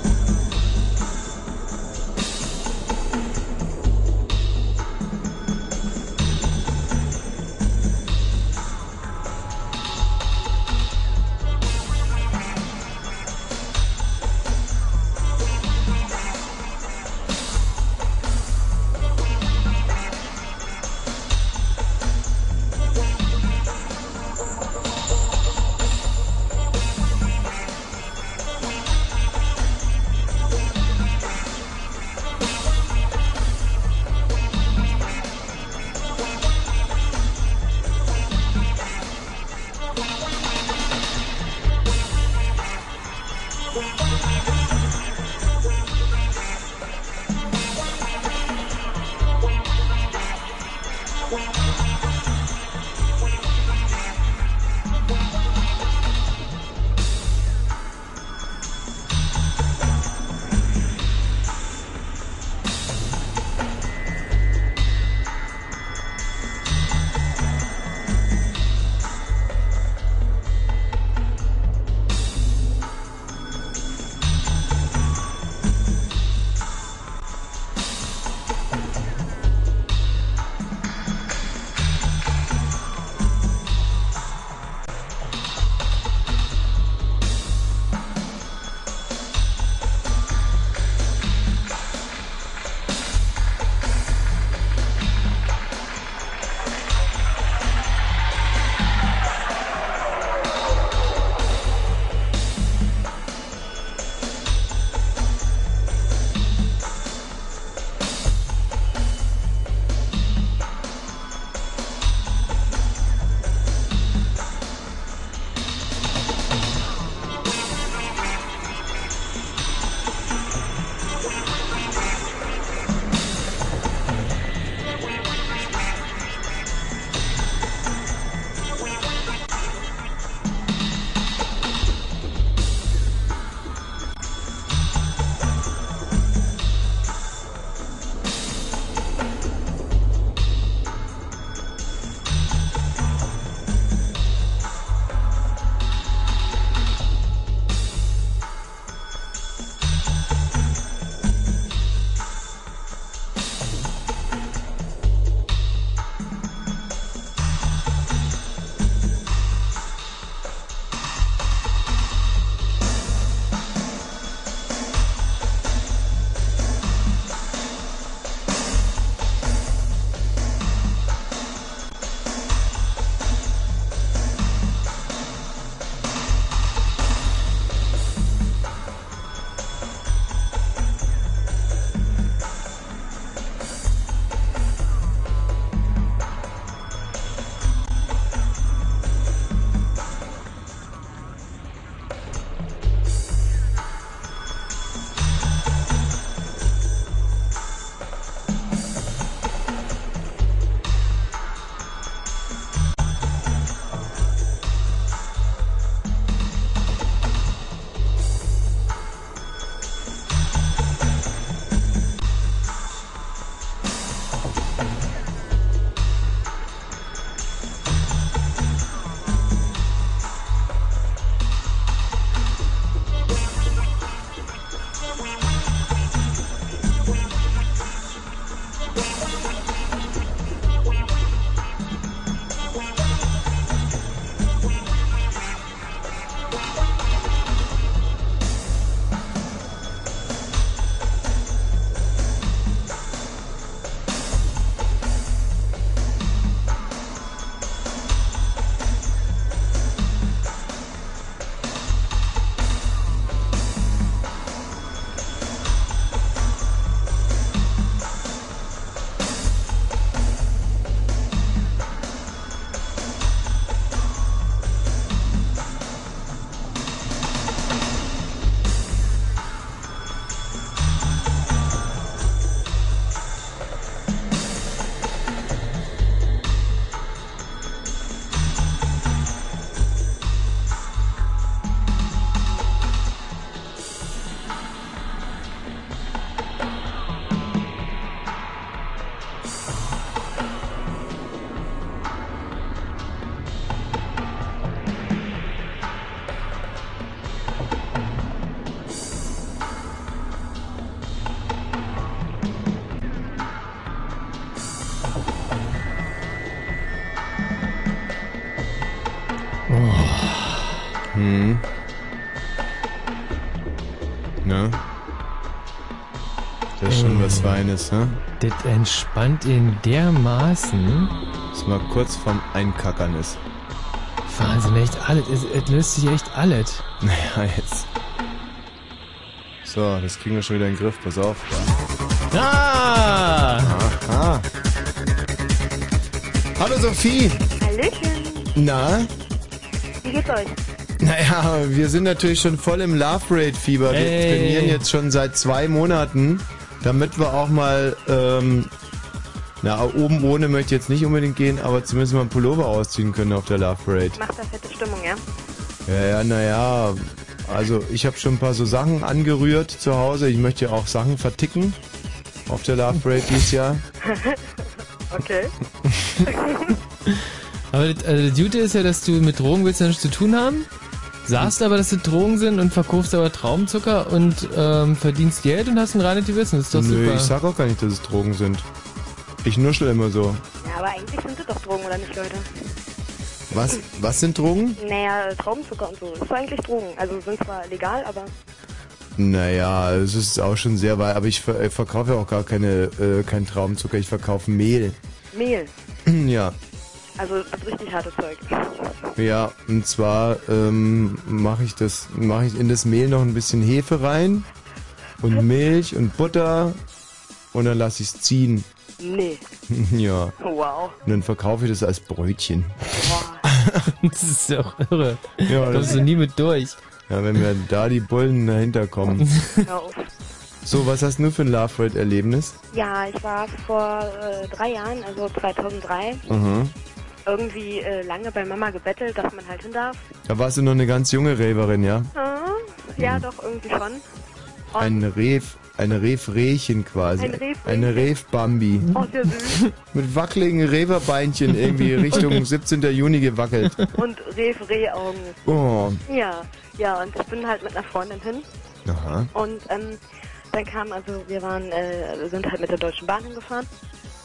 Feines, ne? Das entspannt ihn dermaßen. Das mal kurz vorm Einkackern ist. Wahnsinn, echt alles. Es, es löst sich echt alles. Naja, jetzt. So, das kriegen wir schon wieder in den Griff, pass auf. Ah! Aha. Hallo Sophie! Hallöchen. Na? Wie geht's euch? Naja, wir sind natürlich schon voll im Love Rate Fieber. Wir Ey. trainieren jetzt schon seit zwei Monaten, damit wir auch mal, ähm, na, oben ohne möchte ich jetzt nicht unbedingt gehen, aber zumindest mal einen Pullover ausziehen können auf der Love Parade. Macht da fette Stimmung, ja? Ja, ja, naja, also ich habe schon ein paar so Sachen angerührt zu Hause. Ich möchte ja auch Sachen verticken auf der Love Parade dieses Jahr. okay. Aber das, also das Gute ist ja, dass du mit Drogen willst ja nichts zu tun haben. Sagst aber, dass das Drogen sind und verkaufst aber Traubenzucker und ähm, verdienst Geld und hast ein reines Gewissen. Das ist doch Nö, super. ich sag auch gar nicht, dass es Drogen sind. Ich nuschel immer so. Ja, aber eigentlich sind es doch Drogen, oder nicht, Leute? Was, was sind Drogen? Naja, Traubenzucker und so. Das ist eigentlich Drogen. Also sind zwar legal, aber Naja, es ist auch schon sehr weit, aber ich ver äh, verkaufe ja auch gar keine, äh, keinen Traubenzucker, ich verkaufe Mehl. Mehl. ja. Also das richtig harte Zeug. Ja, und zwar ähm, mache ich das, mache ich in das Mehl noch ein bisschen Hefe rein und Milch und Butter und dann lasse ich es ziehen. Nee. ja. Wow. Und dann verkaufe ich das als Brötchen. das ist doch irre. Ja, da das- kommst du nie mit durch. Ja, wenn mir da die Bullen dahinter kommen. So, was hast du für ein Love Rate Erlebnis? Ja, ich war vor äh, drei Jahren, also 2003, Mhm. Irgendwie äh, lange bei Mama gebettelt, dass man halt hin darf. Da warst du noch eine ganz junge Raverin, ja? Ah, ja, doch, irgendwie schon. Und Ein Rev, eine Rev-Rehchen quasi. Ein Rev-Rehchen. Eine Rev-Bambi. Oh, sehr süß. Mit wackeligen Reverbeinchen irgendwie Richtung 17. Juni gewackelt. Und Reh-Reh-Augen. Oh. Ja, ja, und ich bin halt mit einer Freundin hin. Aha. Und ähm, dann kam, also wir waren, äh, sind halt mit der Deutschen Bahn hingefahren.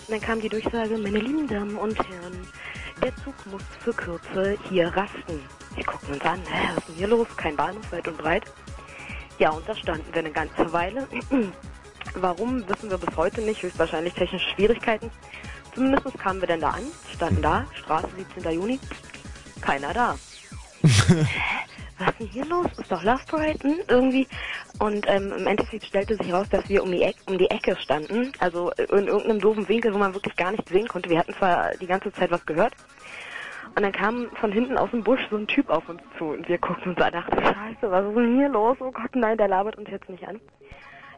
Und dann kam die Durchsage, meine lieben Damen und Herren, der Zug muss für Kürze hier rasten. Wir gucken uns an, hä, was ist denn hier los? Kein Bahnhof, weit und breit. Ja, und da standen wir eine ganze Weile. Warum, wissen wir bis heute nicht, höchstwahrscheinlich technische Schwierigkeiten. Zumindest kamen wir dann da an, standen da, Straße 17. Juni, keiner da. was ist denn hier los? Ist doch Love Parade, hm? irgendwie. Und ähm, im Endeffekt stellte sich heraus, dass wir um die, Eck, um die Ecke standen, also in irgendeinem doofen Winkel, wo man wirklich gar nichts sehen konnte. Wir hatten zwar die ganze Zeit was gehört. Und dann kam von hinten aus dem Busch so ein Typ auf uns zu und wir guckten uns an und dachten, scheiße, was ist denn hier los? Oh Gott, nein, der labert uns jetzt nicht an.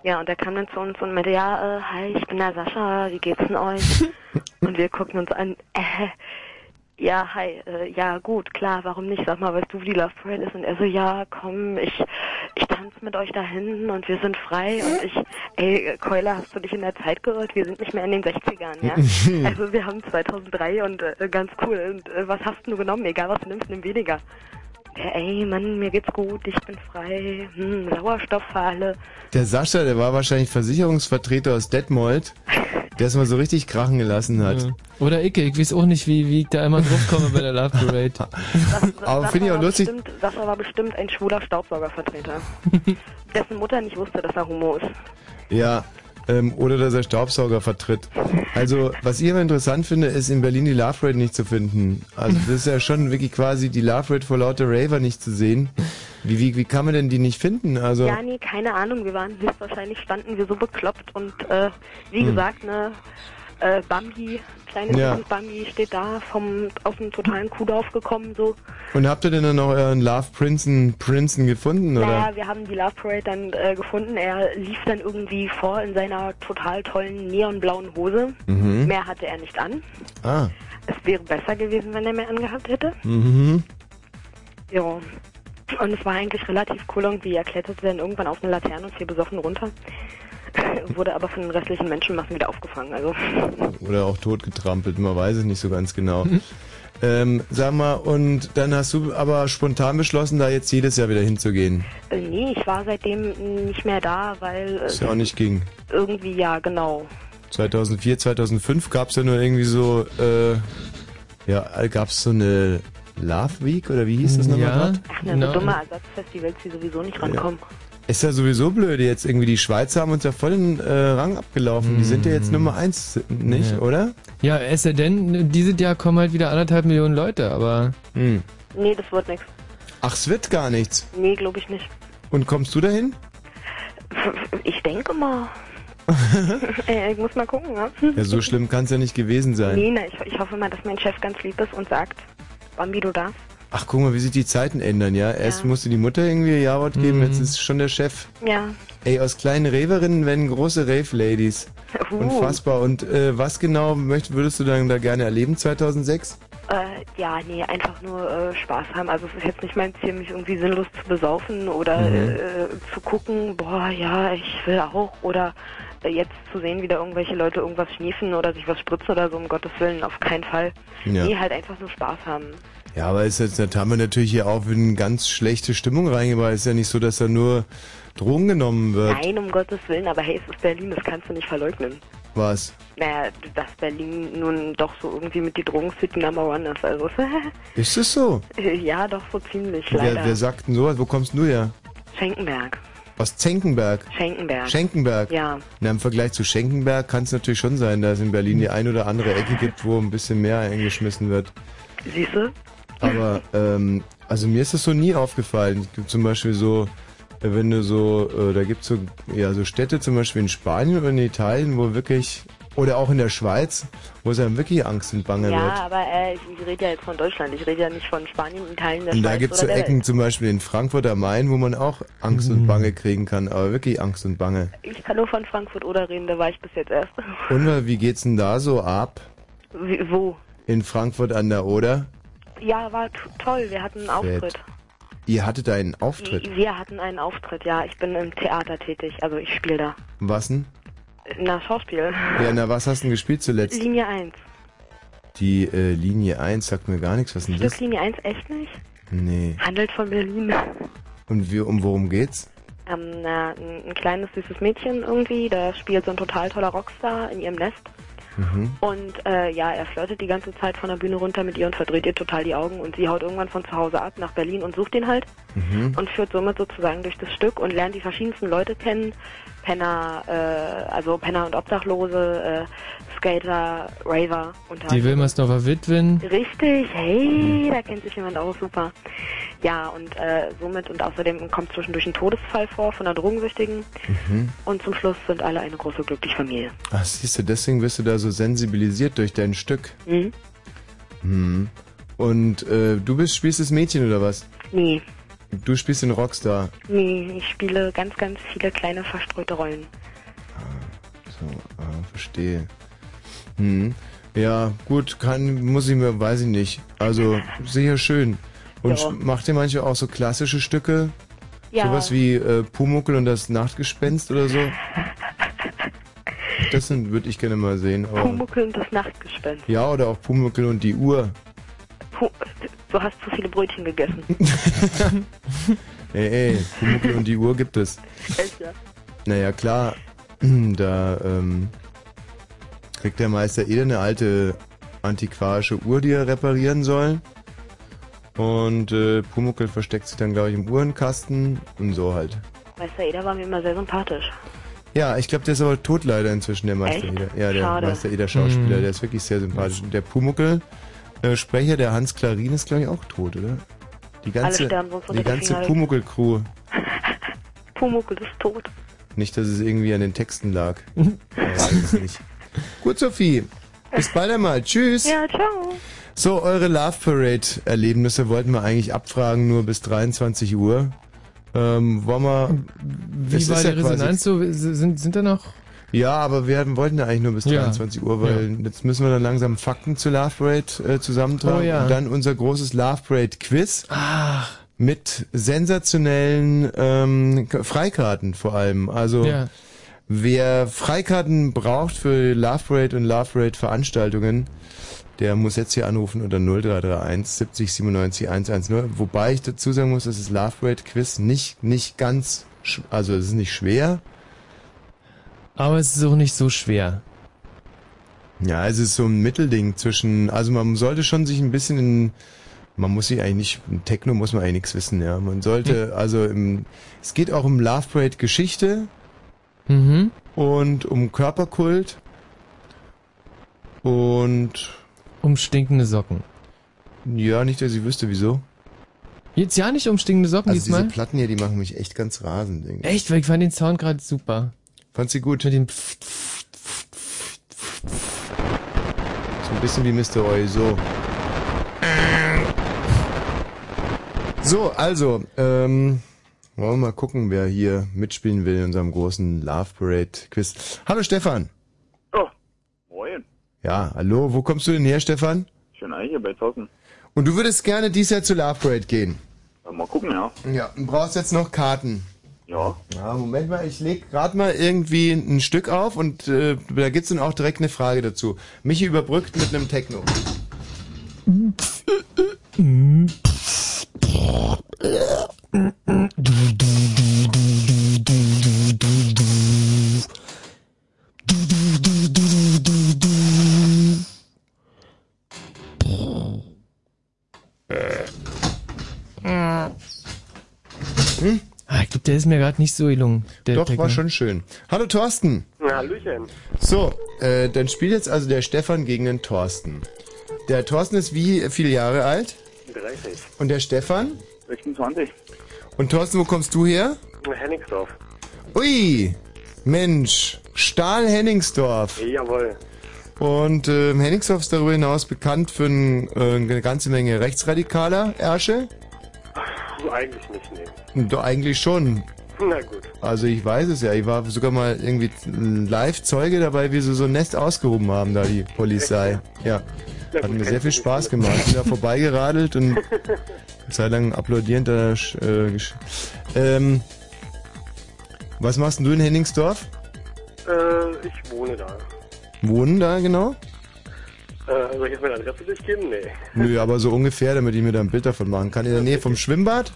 Ja, und der kam dann zu uns und meinte, ja, äh, hi, ich bin der Sascha, wie geht's denn euch? und wir guckten uns an, äh, ja, hi, äh, ja, gut, klar, warum nicht? Sag mal, weißt du, wie die Love Parade ist? Und er so, ja, komm, ich, ich tanze mit euch dahin und wir sind frei. Und ich, ey, Keule, hast du dich in der Zeit geirrt? Wir sind nicht mehr in den 60ern, ja? also wir haben 2003 und äh, ganz cool. Und äh, was hast du genommen? Egal, was du nimmst, nimm weniger. Ey, Mann, mir geht's gut, ich bin frei, hm, Sauerstoff für alle. Der Sascha, der war wahrscheinlich Versicherungsvertreter aus Detmold, der es mal so richtig krachen gelassen hat. Ja. Oder Icke, ich weiß auch nicht, wie, wie ich da immer drauf komme bei der Love Parade. Aber finde ich auch war lustig. Bestimmt, Sascha war bestimmt ein schwuler Staubsaugervertreter, dessen Mutter nicht wusste, dass er homo ist. Ja, ähm, oder dass er Staubsauger vertritt. Also, was ich immer interessant finde, ist in Berlin die Love Rate nicht zu finden. Also, das ist ja schon wirklich quasi die Love Rate vor lauter Raver nicht zu sehen. Wie, wie, wie kann man denn die nicht finden? Also, Ja, nee, keine Ahnung. Wir waren höchstwahrscheinlich standen wir so bekloppt und äh, wie Hm. gesagt, ne, äh, Bambi, kleines Ja. Bambi steht da vom aus dem totalen Kuhdorf gekommen so. und habt ihr denn dann auch euren Love Princeton, Princeton gefunden, oder? Naja, wir haben die Love Parade dann äh, gefunden. Er lief dann irgendwie vor in seiner total tollen neonblauen Hose. Mhm. Mehr hatte er nicht an. Ah. Es wäre besser gewesen, wenn er mehr angehabt hätte. Mhm. Ja. Und es war eigentlich relativ cool irgendwie. Er kletterte dann irgendwann auf eine Laterne und fiel besoffen runter. Wurde aber von den restlichen Menschenmassen wieder aufgefangen. Also Oder auch totgetrampelt, man weiß es nicht so ganz genau. Ähm, sag mal, und dann hast du aber spontan beschlossen, da jetzt jedes Jahr wieder hinzugehen. äh, nee, ich war seitdem nicht mehr da, weil äh, ja auch nicht ging. irgendwie ja genau. 2004, 2005 gab es ja nur irgendwie so, äh, ja, gab es so eine Love Week oder wie hieß das nochmal Ja. Ach, na, so dumme Ersatzfestivals, die sowieso nicht rankommen. Ist ja sowieso blöd jetzt irgendwie. Die Schweizer haben uns ja voll den äh, Rang abgelaufen. Die sind ja jetzt Nummer eins, nicht, Ja. oder? Ja, es sei denn, dieses Jahr kommen halt wieder anderthalb Millionen Leute, aber. Hm. Nee, das wird nichts. Ach, es wird gar nichts. Nee, glaube ich nicht. Und kommst du dahin? Ich denke mal. ich muss mal gucken, ja. Ja, so schlimm kann es ja nicht gewesen sein. Nee, na, ich, ich hoffe mal, dass mein Chef ganz lieb ist und sagt, Bambi, du darfst. Ach, guck mal, wie sich die Zeiten ändern, ja? Erst musste die Mutter irgendwie ihr Jawort geben, jetzt ist schon der Chef. Ja. Ey, aus kleinen Raverinnen werden große Rave-Ladies. Uh. Unfassbar. Und äh, was genau möcht, würdest du dann da gerne erleben 2006? Äh, ja, nee, einfach nur äh, Spaß haben. Also es ist jetzt nicht mein Ziel, mich irgendwie sinnlos zu besaufen oder Mhm. äh, zu gucken, boah, ja, ich will auch. Oder äh, jetzt zu sehen, wie da irgendwelche Leute irgendwas schniefen oder sich was spritzen oder so, um Gottes Willen, auf keinen Fall. Ja. Nee, halt einfach nur Spaß haben. Ja, aber ist jetzt, da haben wir natürlich hier auch in ganz schlechte Stimmung reingebracht. Ist ja nicht so, dass da nur Drogen genommen wird. Nein, um Gottes Willen, aber hey, es ist Berlin, das kannst du nicht verleugnen. Was? Naja, dass Berlin nun doch so irgendwie mit die Drogencity Number One ist. Also, Ist es so? ja, doch so ziemlich, leider. Wer, wer sagt denn sowas? Wo kommst du her? Schenkenberg. Aus Zenkenberg. Schenkenberg. Schenkenberg. Ja. Na, Im Vergleich zu Schenkenberg kann es natürlich schon sein, dass es in Berlin die ein oder andere Ecke gibt, wo ein bisschen mehr eingeschmissen wird. Siehst du? Aber, ähm, also mir ist das so nie aufgefallen. Es gibt zum Beispiel so, äh, wenn du so, äh, da gibt es so, ja, so Städte zum Beispiel in Spanien oder in Italien, wo wirklich, oder auch in der Schweiz, wo es einem wirklich Angst und Bange Ja, wird. aber äh, ich, rede ja jetzt von Deutschland. Ich rede ja nicht von Spanien, Italien, der Und da Schweiz gibt es so oder der Ecken Welt. zum Beispiel in Frankfurt am Main, wo man auch Angst und Bange kriegen kann, aber wirklich Angst und Bange. Ich kann nur von Frankfurt oder reden, da war ich bis jetzt erst. Und wie geht's denn da so ab? Wie, wo? In Frankfurt an der Oder? Ja, war toll. Wir hatten einen Auftritt. Ihr hattet einen Auftritt. Wir hatten einen Auftritt, ja. Ich bin im Theater tätig, also ich spiele da. Was denn? Na, Schauspiel. Ja, na, was hast du denn gespielt zuletzt? Linie 1. Die äh, Linie 1 sagt mir gar nichts. Was ist denn Stück das? Linie 1 echt nicht? Nee. Handelt von Berlin. Und wie, um worum geht's? Ähm, na, ein, ein kleines, süßes Mädchen irgendwie, da spielt so ein total toller Rockstar in ihrem Nest. Mhm. Und äh, ja, er flirtet die ganze Zeit von der Bühne runter mit ihr und verdreht ihr total die Augen und sie haut irgendwann von zu Hause ab nach Berlin und sucht ihn halt Mhm. und führt somit sozusagen durch das Stück und lernt die verschiedensten Leute kennen. Penner, äh, also Penner und Obdachlose, äh, Skater, Raver und Die Wilmersdorfer Witwen. Richtig, hey, da kennt sich jemand auch super. Ja, und äh, somit und außerdem kommt zwischendurch ein Todesfall vor von einer Drogensüchtigen Mhm. und zum Schluss sind alle eine große glückliche Familie. Ach, siehst du, deswegen bist du da so sensibilisiert durch dein Stück. Mhm. Mhm. Und äh, du bist, spielst das Mädchen oder was? Nee, Du spielst den Rockstar. nee, ich spiele ganz, ganz viele kleine verstreute Rollen. So, ah, verstehe. Hm. Ja, gut, kann, muss ich mir, weiß ich nicht. Also, sicher schön. Und Ja. macht ihr manche auch so klassische Stücke? Ja. Sowas wie äh, Pumuckel und das Nachtgespenst oder so? Das würde ich gerne mal sehen. Pumuckel und das Nachtgespenst. ja, oder auch Pumuckel und die Uhr. Pu du hast zu viele Brötchen gegessen. Ey, ey, Pumuckel und die Uhr gibt es. Echt, ja? Naja, klar, da ähm, kriegt der Meister eh eine alte antiquarische Uhr, die er reparieren soll. Und äh, Pumuckel versteckt sich dann, glaube ich, im Uhrenkasten und so halt. Meister Eder war mir immer sehr sympathisch. Ja, ich glaube, der ist aber tot leider inzwischen, der Meister Echt? Eder. Ja, der Schade. Meister Eder Schauspieler, Mhm. der ist wirklich sehr sympathisch. Und der Pumuckel äh, Sprecher, der Hans Klarin, ist, glaube ich, auch tot, oder? Die ganze, die ganze. Pumuckel-Crew. Pumuckel ist tot. Nicht, dass es irgendwie an den Texten lag. ja, weiß es nicht. Gut, Sophie. Bis bald einmal. Tschüss. Ja, ciao. So, eure Love Parade Erlebnisse wollten wir eigentlich abfragen, nur bis 23 Uhr. Ähm, wollen wir. Wie war ist die ja Resonanz so? Sind, sind da noch? Ja, aber wir hatten- wollten ja eigentlich nur bis Ja. 23 Uhr, weil jetzt müssen wir dann langsam Fakten zur Love Parade äh, zusammentragen. Oh ja. Und dann unser großes Love Parade Quiz. Ach. Mit sensationellen ähm, Freikarten vor allem. Also Ja. wer Freikarten braucht für Love Parade und Love Parade Veranstaltungen, der muss jetzt hier anrufen unter 0331 70 97 110. Wobei ich dazu sagen muss, dass das Love Parade Quiz nicht, nicht ganz, also es ist nicht schwer. Aber es ist auch nicht so schwer. Ja, es ist so ein Mittelding zwischen, also man sollte schon sich ein bisschen in, Man muss sich eigentlich, im Techno muss man eigentlich nichts wissen, ja. Man sollte, also im, es geht auch um Love Parade Geschichte Mhm. und um Körperkult und Um stinkende Socken. ja, nicht, dass ich wüsste, wieso. Jetzt ja nicht um stinkende Socken Also diese diesmal? Platten hier, die machen mich echt ganz rasend. irgendwie. Echt, weil ich fand den Sound gerade super. Fand sie gut? Mit dem So ein bisschen wie Mr. Roy, so. So, also, ähm, wollen wir mal gucken, wer hier mitspielen will in unserem großen Love Parade Quiz. Hallo Stefan. Oh, moin. Ja, hallo, wo kommst du denn her, Stefan? Schön eigentlich hier bei Zossen. Und du würdest gerne dies Jahr zur Love Parade gehen? Mal gucken, ja. Ja, du brauchst jetzt noch Karten. Ja. Ja, Moment mal, ich leg gerade mal irgendwie ein Stück auf und äh, da gibt's dann auch direkt eine Frage dazu. Michi überbrückt mit einem Techno. Hm? Ah, ich glaube, der ist mir gerade nicht so gelungen. Der Doch, Techno. war schon schön. Hallo Thorsten. Hallöchen. So, äh, dann spielt jetzt also der Stefan gegen den Thorsten. Der Thorsten ist wie viele Jahre alt? 30. Und der Stefan? 26. Und Thorsten, wo kommst du her? Henningsdorf. Ui, Mensch, Stahl-Henningsdorf. Jawohl. Und ähm, Henningsdorf ist darüber hinaus bekannt für ein, äh, eine ganze Menge rechtsradikaler Ärsche. Eigentlich nicht, nee. Doch, eigentlich schon. Na gut. Also ich weiß es ja. Ich war sogar mal irgendwie live Zeuge dabei, wie sie so ein Nest ausgehoben haben, da die Polizei. Ja. Na Hat gut, mir sehr viel Spaß gemacht. Bin da vorbeigeradelt und eine Zeit lang applaudierend da. Äh, ähm, was machst du in Henningsdorf? Äh, ich wohne da. Wohnen da genau? Äh, soll ich jetzt meine Adresse durchgeben? Nee. Nö, aber so ungefähr, damit ich mir da ein Bild davon machen kann. In der Nähe vom Schwimmbad?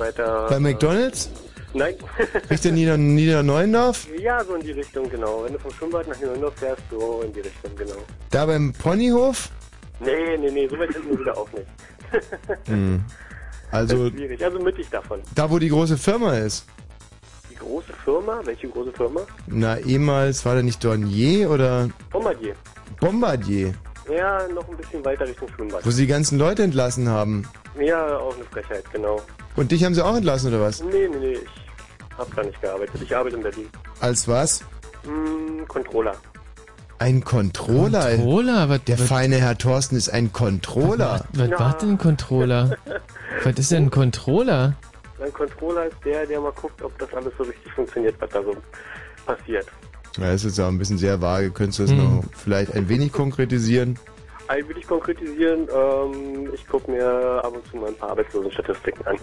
Ein bisschen weiter. Bei McDonalds? Nein. Richtung Nieder Niederneuendorf? ja, so in die Richtung, genau. Wenn du vom Schwimmbad nach Neuendorf fährst, so in die Richtung, genau. Da beim Ponyhof? Nee, nee, nee, so weit hinten wieder auch nicht. Hm. Also schwierig, also mittig davon. da, wo die große Firma ist. Die große Firma, welche große Firma? Na, ehemals war da nicht Dornier oder Bombardier. Bombardier, Ja, noch ein bisschen weiter Richtung Schwimmbad. wo sie die ganzen Leute entlassen haben. Ja, auch eine Frechheit, genau. Und dich haben sie auch entlassen, oder was? Nee, nee, nee, ich hab da nicht gearbeitet. Ich arbeite in Berlin. Als was? Hm, Controller. Ein Controller? Controller? Was, Der feine Herr Thorsten ist ein Controller. Was macht denn ein Controller? was ist denn ein Controller? Ein Controller ist der, der mal guckt, ob das alles so richtig funktioniert, was da so passiert. Ja, das ist jetzt auch ein bisschen sehr vage. Könntest du das Hm. noch vielleicht ein wenig konkretisieren? Will ich konkretisieren, ähm, ich gucke mir ab und zu mal ein paar Arbeitslosenstatistiken an.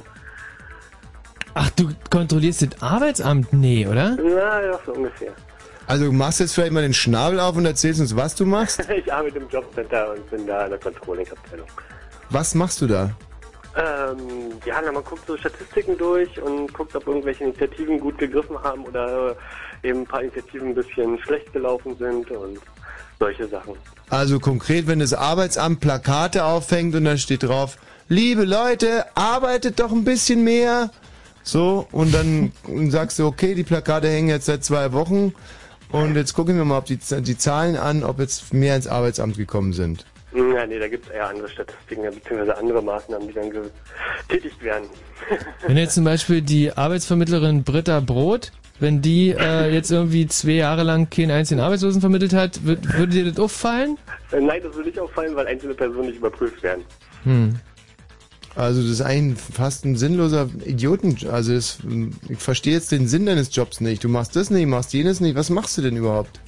Ach, du kontrollierst das Arbeitsamt? Nee, oder? Na, ja, so ungefähr. Also du machst jetzt vielleicht mal den Schnabel auf und erzählst uns, was du machst? Ich arbeite im Jobcenter und bin da in der Controlling-Abteilung. Was machst du da? Ähm, ja, na, man guckt so Statistiken durch und guckt, ob irgendwelche Initiativen gut gegriffen haben oder eben ein paar Initiativen ein bisschen schlecht gelaufen sind und solche Sachen. Also konkret, wenn das Arbeitsamt Plakate aufhängt und da steht drauf, liebe Leute, arbeitet doch ein bisschen mehr. So, und dann sagst du, okay, die Plakate hängen jetzt seit zwei Wochen und jetzt gucken wir mal, ob die, die Zahlen an, ob jetzt mehr ins Arbeitsamt gekommen sind. Ja, nee, da gibt es eher andere Statistiken, beziehungsweise andere Maßnahmen, die dann getätigt werden. Wenn jetzt zum Beispiel die Arbeitsvermittlerin Britta Brot, wenn die äh, jetzt irgendwie zwei Jahre lang keinen einzigen Arbeitslosen vermittelt hat, würd, würde dir das auffallen? Äh, Nein, das würde nicht auffallen, weil einzelne Personen nicht überprüft werden. Hm. Also das ist eigentlich fast ein sinnloser Idioten. Also das, ich verstehe jetzt den Sinn deines Jobs nicht. Du machst das nicht, machst jenes nicht. Was machst du denn überhaupt?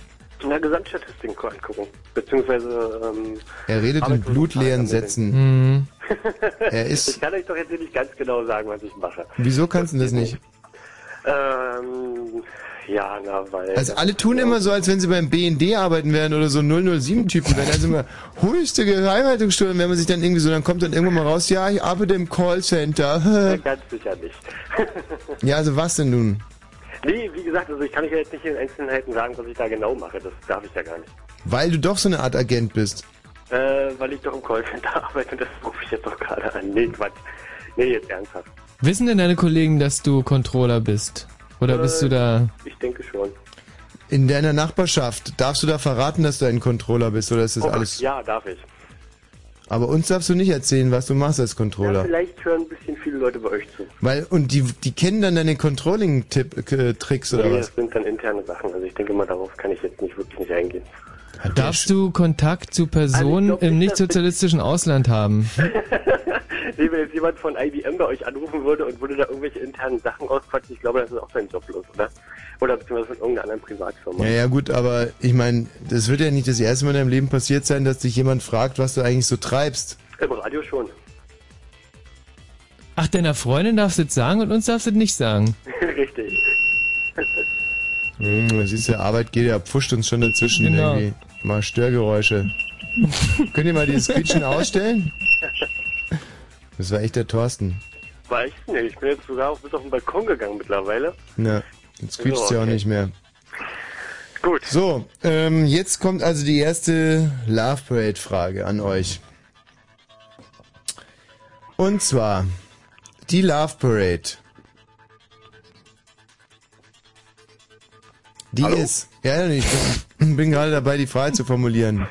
Na, Gesamtstatistiken angucken, beziehungsweise ähm, Er redet in blutleeren. Sätzen. Hm. Er ist- Ich kann euch doch jetzt nicht ganz genau sagen, was ich mache. Wieso kannst du das nicht? Ähm, ja, na, weil. Also alle tun immer so, als wenn sie beim BND arbeiten werden oder so 007-Typen werden. Also immer höchste Geheimhaltungsstunde, wenn man sich dann irgendwie so, dann kommt dann irgendwann mal raus, ja, ich arbeite im Callcenter. Ganz sicher nicht. ja, also was denn nun? nee, wie gesagt, also ich kann euch ja jetzt nicht in Einzelheiten sagen, was ich da genau mache. Das darf ich ja gar nicht. Weil du doch so eine Art Agent bist. Äh, weil ich doch im Callcenter arbeite und das rufe ich jetzt doch gerade an. Nee, Quatsch. Nee, jetzt ernsthaft. Wissen denn deine Kollegen, dass du Controller bist? Oder bist du da... Ich denke schon. In deiner Nachbarschaft, darfst du da verraten, dass du ein Controller bist oder ist das Oh, alles... Ja, darf ich. Aber uns darfst du nicht erzählen, was du machst als Ja, Controller. vielleicht hören ein bisschen viele Leute bei euch zu. Weil, und die, die kennen dann deine Controlling-Tricks oder nee, was? das sind dann interne Sachen. Also ich denke mal, darauf kann ich jetzt nicht wirklich nicht eingehen. Darfst du Kontakt zu Personen Also glaub im nicht, nicht sozialistischen Ausland haben? Nee, wenn jetzt jemand von IBM bei euch anrufen würde und würde da irgendwelche internen Sachen ausquatschen, ich glaube, das ist auch sein Job los, oder? Oder beziehungsweise von irgendeiner anderen Privatfirma. Ja, ja, gut, aber ich meine, das wird ja nicht das erste Mal in deinem Leben passiert sein, dass dich jemand fragt, was du eigentlich so treibst. Im Radio schon. Ach, deiner Freundin darfst du es sagen und uns darfst du es nicht sagen. Richtig. Hm, siehst du, Arbeit geht ja, pfuscht uns schon dazwischen Genau. irgendwie. Mal Störgeräusche. Könnt ihr mal dieses Quietschen ausstellen? Das war echt der Thorsten. Weiß ich nicht. Ich bin jetzt sogar auch bis auf den Balkon gegangen mittlerweile. Na, jetzt quietscht ja auch okay. nicht mehr. Gut. So, ähm, jetzt kommt also die erste Love Parade Frage an euch. Und zwar, die Love Parade. Die ist, ja, ich bin, bin gerade dabei, die Frage zu formulieren.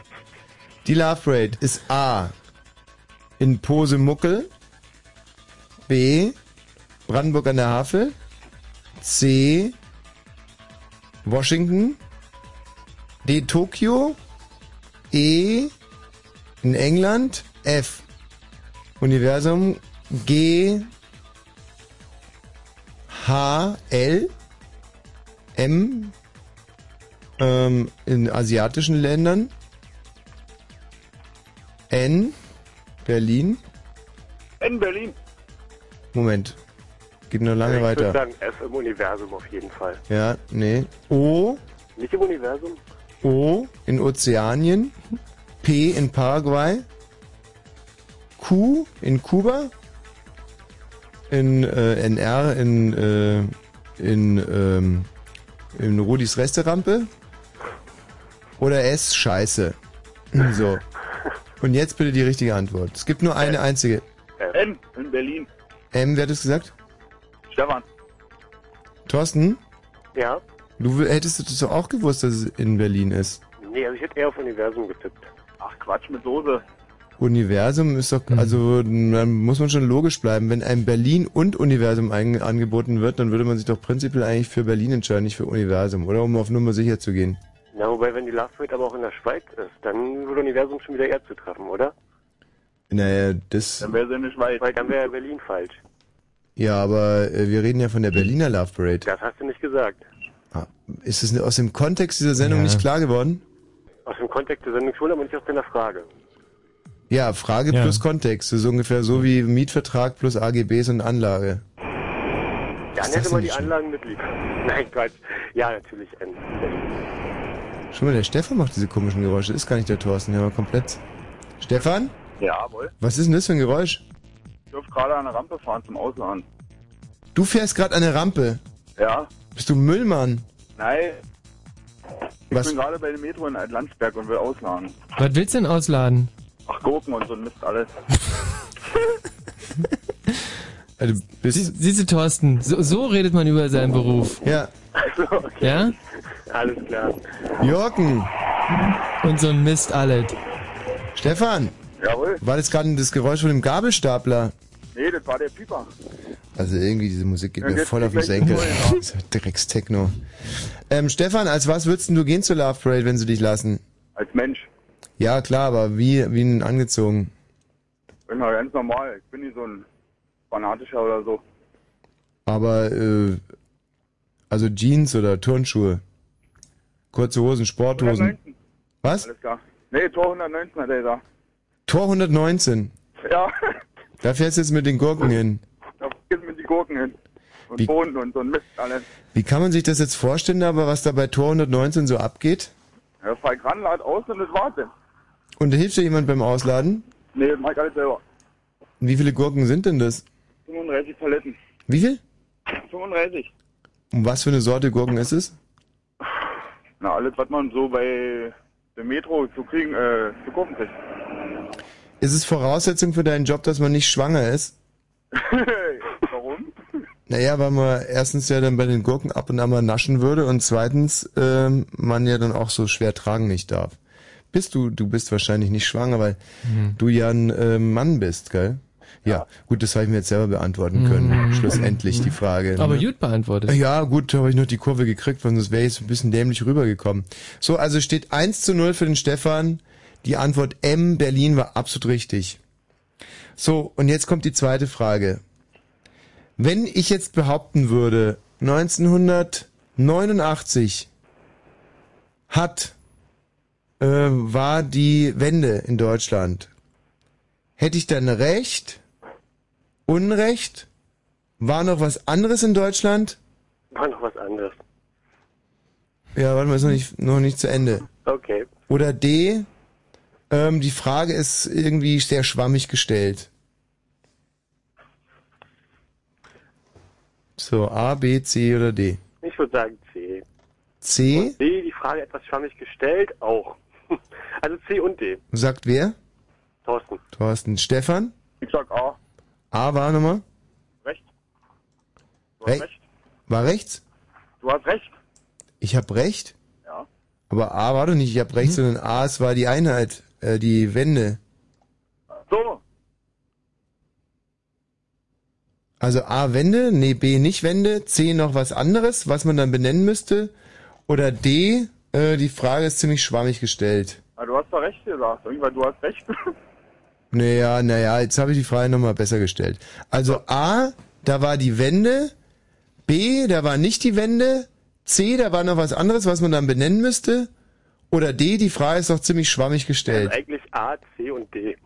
Die Love Parade ist A. In Pose Muckel. B. Brandenburg an der Havel. C. Washington. D. Tokio. E. In England. F. Universum. G. H. L. M. Ähm, in asiatischen Ländern. N. Berlin. In Berlin. Moment. Geht noch lange ich weiter. würde sagen, F im Universum auf jeden Fall. Ja, nee. O. Nicht im Universum? O in Ozeanien, P in Paraguay, Q in Kuba, in äh, NR in äh, in ähm, in Rudis Resterampe oder S Scheiße. So. Und jetzt bitte die richtige Antwort. Es gibt nur eine einzige. N in Berlin. M, wer hat es gesagt? Stefan. Thorsten? Ja? Du hättest das doch auch gewusst, dass es in Berlin ist. Nee, also ich hätte eher auf Universum getippt. Ach Quatsch mit Soße. Universum ist doch, also dann muss man schon logisch bleiben. Wenn einem Berlin und Universum ein, angeboten wird, dann würde man sich doch prinzipiell eigentlich für Berlin entscheiden, nicht für Universum, oder? Um auf Nummer sicher zu gehen. Na, wobei, wenn die Love Parade aber auch in der Schweiz ist, dann würde Universum schon wieder eher zu treffen, oder? Naja, das. Dann wäre sie in der Schweiz. Weil dann wäre Berlin falsch. Ja, aber äh, wir reden ja von der Berliner Love Parade. Das hast du nicht gesagt. Ah, Ist es aus dem Kontext dieser Sendung Ja. nicht klar geworden? Aus dem Kontext der Sendung schon, aber nicht aus deiner Frage. Ja, Frage Ja. plus Kontext. Das ist ungefähr so wie Mietvertrag plus AGBs und Anlage. Dann hätte man die? Anlagen mit lieb. Nein, Quatsch. Ja, natürlich. Schon mal, der Stefan macht diese komischen Geräusche. Ist gar nicht der Thorsten, der war komplett. Stefan? Jawohl. Was ist denn das für ein Geräusch? Ich durfte gerade an der Rampe fahren zum Ausland. Du fährst gerade an der Rampe. Ja. Bist du Müllmann? Nein. Ich Was? bin gerade bei der Metro in Altlandsberg und will ausladen. Was willst du denn ausladen? Ach, Gurken und so ein Mist alles. Also, Sie, bist, siehst du, Thorsten, so, so redet man über seinen Beruf. ja, Also, okay. Ja? Alles klar. Jorken, Und so ein Mist alles. Stefan, Jawohl. war das gerade das Geräusch von dem Gabelstapler? Nee, das war der Pieper. Also irgendwie, diese Musik geht Ja, mir jetzt voll auf den gleich Senkel. ja. Dieser Dreckstechno. Ähm, Stefan, als was würdest denn du gehen zur Love Parade, wenn sie dich lassen? Als Mensch. Ja, klar, aber wie, wie denn angezogen? Bin halt ganz normal. Ich bin nicht so ein fanatischer oder so. Aber, äh, also Jeans oder Turnschuhe? Kurze Hosen, Sporthosen? 119. Was? Alles klar. Nee, Tor 119 hat er gesagt. Tor 119. Ja. Da fährst du jetzt mit den Gurken hin. Da gibt's mit die Gurken hin. Und Wie- Bohnen und so ein Mist alles. Wie kann man sich das jetzt vorstellen, aber was da bei Tor 119 so abgeht? Ja, fahr ich ran, lad aus und das warte. Und da hilft dir jemand beim Ausladen? Nee, mach ich alles selber. Wie viele Gurken sind denn das? 35 Paletten. Wie viel? 35. Und was für eine Sorte Gurken ist es? Na, alles, was man so bei der Metro zu kriegen, äh, zu kaufen kriegt. ist es Voraussetzung für deinen Job, dass man nicht schwanger ist? Warum? Naja, weil man erstens ja dann bei den Gurken ab und an mal naschen würde und zweitens ähm, man ja dann auch so schwer tragen nicht darf. Bist du, du bist wahrscheinlich nicht schwanger, weil Mhm. du ja ein ähm, Mann bist, gell? Ja, gut, das habe ich mir jetzt selber beantworten können. Mhm. Schlussendlich die Frage. Aber ne? gut beantwortet. Ja, gut, habe ich noch die Kurve gekriegt, weil sonst wäre ich so ein bisschen dämlich rübergekommen. So, also steht 1 zu 0 für den Stefan. Die Antwort M, Berlin, war absolut richtig. So, und jetzt kommt die zweite Frage. Wenn ich jetzt behaupten würde, 1989 hat, äh, war die Wende in Deutschland, hätte ich dann recht, Unrecht, war noch was anderes in Deutschland? War noch was anderes. Ja, warte mal, ist noch nicht, noch nicht zu Ende. Okay. Oder D, ähm, die Frage ist irgendwie sehr schwammig gestellt. So, A, B, C oder D? Ich würde sagen C. C, Und D, die Frage etwas schwammig gestellt, auch. Also C und D. sagt wer? Thorsten. Thorsten. Stefan? Ich sag A. A war nochmal? Recht. Du hast Re recht. War rechts? Du hast recht. Ich hab recht? Ja. Aber A war doch nicht, ich hab recht, sondern A, es war die Einheit, äh, die Wende. So. Also A Wende, nee, B nicht Wende, C noch was anderes, was man dann benennen müsste. Oder D, äh, die Frage ist ziemlich schwammig gestellt. Na, du hast doch recht gesagt. Irgendwann, du hast recht. Naja, naja, jetzt habe ich die Frage nochmal besser gestellt. Also A, da war die Wende, B, da war nicht die Wende, C, da war noch was anderes, was man dann benennen müsste. Oder D, die Frage ist doch ziemlich schwammig Also gestellt. eigentlich A, C und D.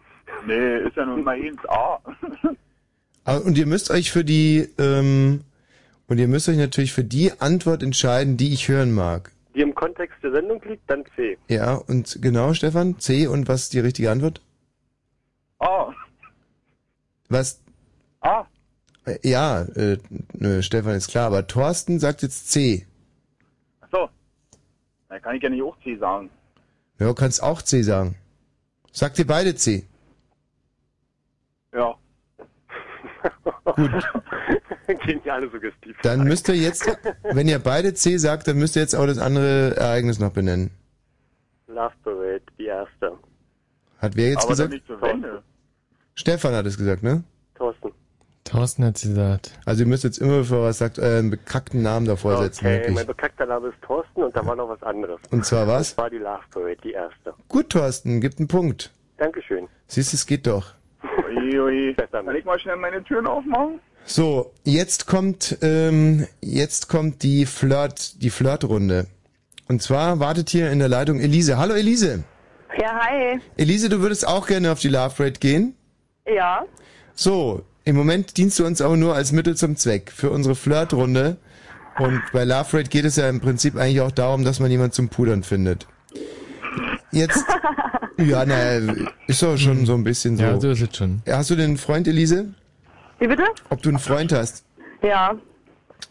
nee, ist ja nun mal eins A. Und ihr müsst euch für die, ähm, und ihr müsst euch natürlich für die Antwort entscheiden, die ich hören mag. Die im Kontext der Sendung liegt, dann C. Ja, und genau, Stefan, C und was ist die richtige Antwort? Was? A. Äh, Ja, äh, nö, Stefan ist klar, aber Thorsten sagt jetzt C. Ach so. Da kann ich ja nicht auch C sagen. Ja, du kannst auch C sagen. Sagt ihr beide C? Ja. Gut. Geniale Suggestiv. Dann müsst ihr jetzt, wenn ihr beide C sagt, dann müsst ihr jetzt auch das andere Ereignis noch benennen. Love Parade, die erste. Hat wer jetzt Aber dann gesagt? nicht zur Wende. Stefan hat es gesagt, ne? Thorsten. Thorsten hat gesagt. Also ihr müsst jetzt immer, bevor er was sagt, euren bekackten Namen davor setzen, Okay, mein bekackter Name ist Thorsten und da war noch was anderes. Und zwar was? Das war die Love Parade, die erste. Gut, Thorsten, gibt einen Punkt. Dankeschön. Siehst du, es geht doch. Ui, ui. Kann ich mal schnell meine Türen aufmachen? So, jetzt kommt, ähm, jetzt kommt die Flirt, die Flirtrunde. Und zwar wartet hier in der Leitung Elise. Hallo Elise. Ja, hi. Elise, du würdest auch gerne auf die Love Parade gehen? Ja. So, im Moment dienst du uns aber nur als Mittel zum Zweck für unsere Flirtrunde. Und bei Love Rate geht es ja im Prinzip eigentlich auch darum, dass man jemanden zum Pudern findet. Jetzt, ja, naja, ist doch schon so ein bisschen so. Ja, so ist es schon. Hast du denn einen Freund, Elise? Wie bitte? Ob du einen Freund hast? Ja.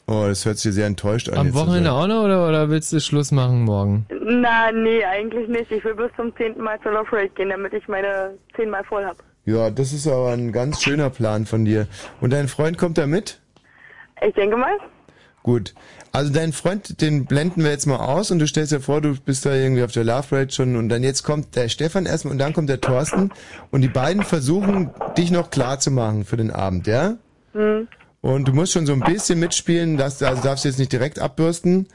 Oh, das hört sich sehr enttäuscht an. Am jetzt zu Wochenende auch noch oder, oder willst du Schluss machen morgen? Na, nee, eigentlich nicht. Ich will bis zum zehnten Mal zur Love Rate gehen, damit ich meine zehnmal voll hab. Ja, das ist aber ein ganz schöner Plan von dir. Und dein Freund kommt da mit? Ich denke mal. Gut. Also deinen Freund, den blenden wir jetzt mal aus und du stellst dir vor, du bist da irgendwie auf der Love Parade schon und dann jetzt kommt der Stefan erstmal und dann kommt der Thorsten und die beiden versuchen, dich noch klar zu machen für den Abend, ja? Hm. Und du musst schon so ein bisschen mitspielen, dass, also darfst jetzt nicht direkt abbürsten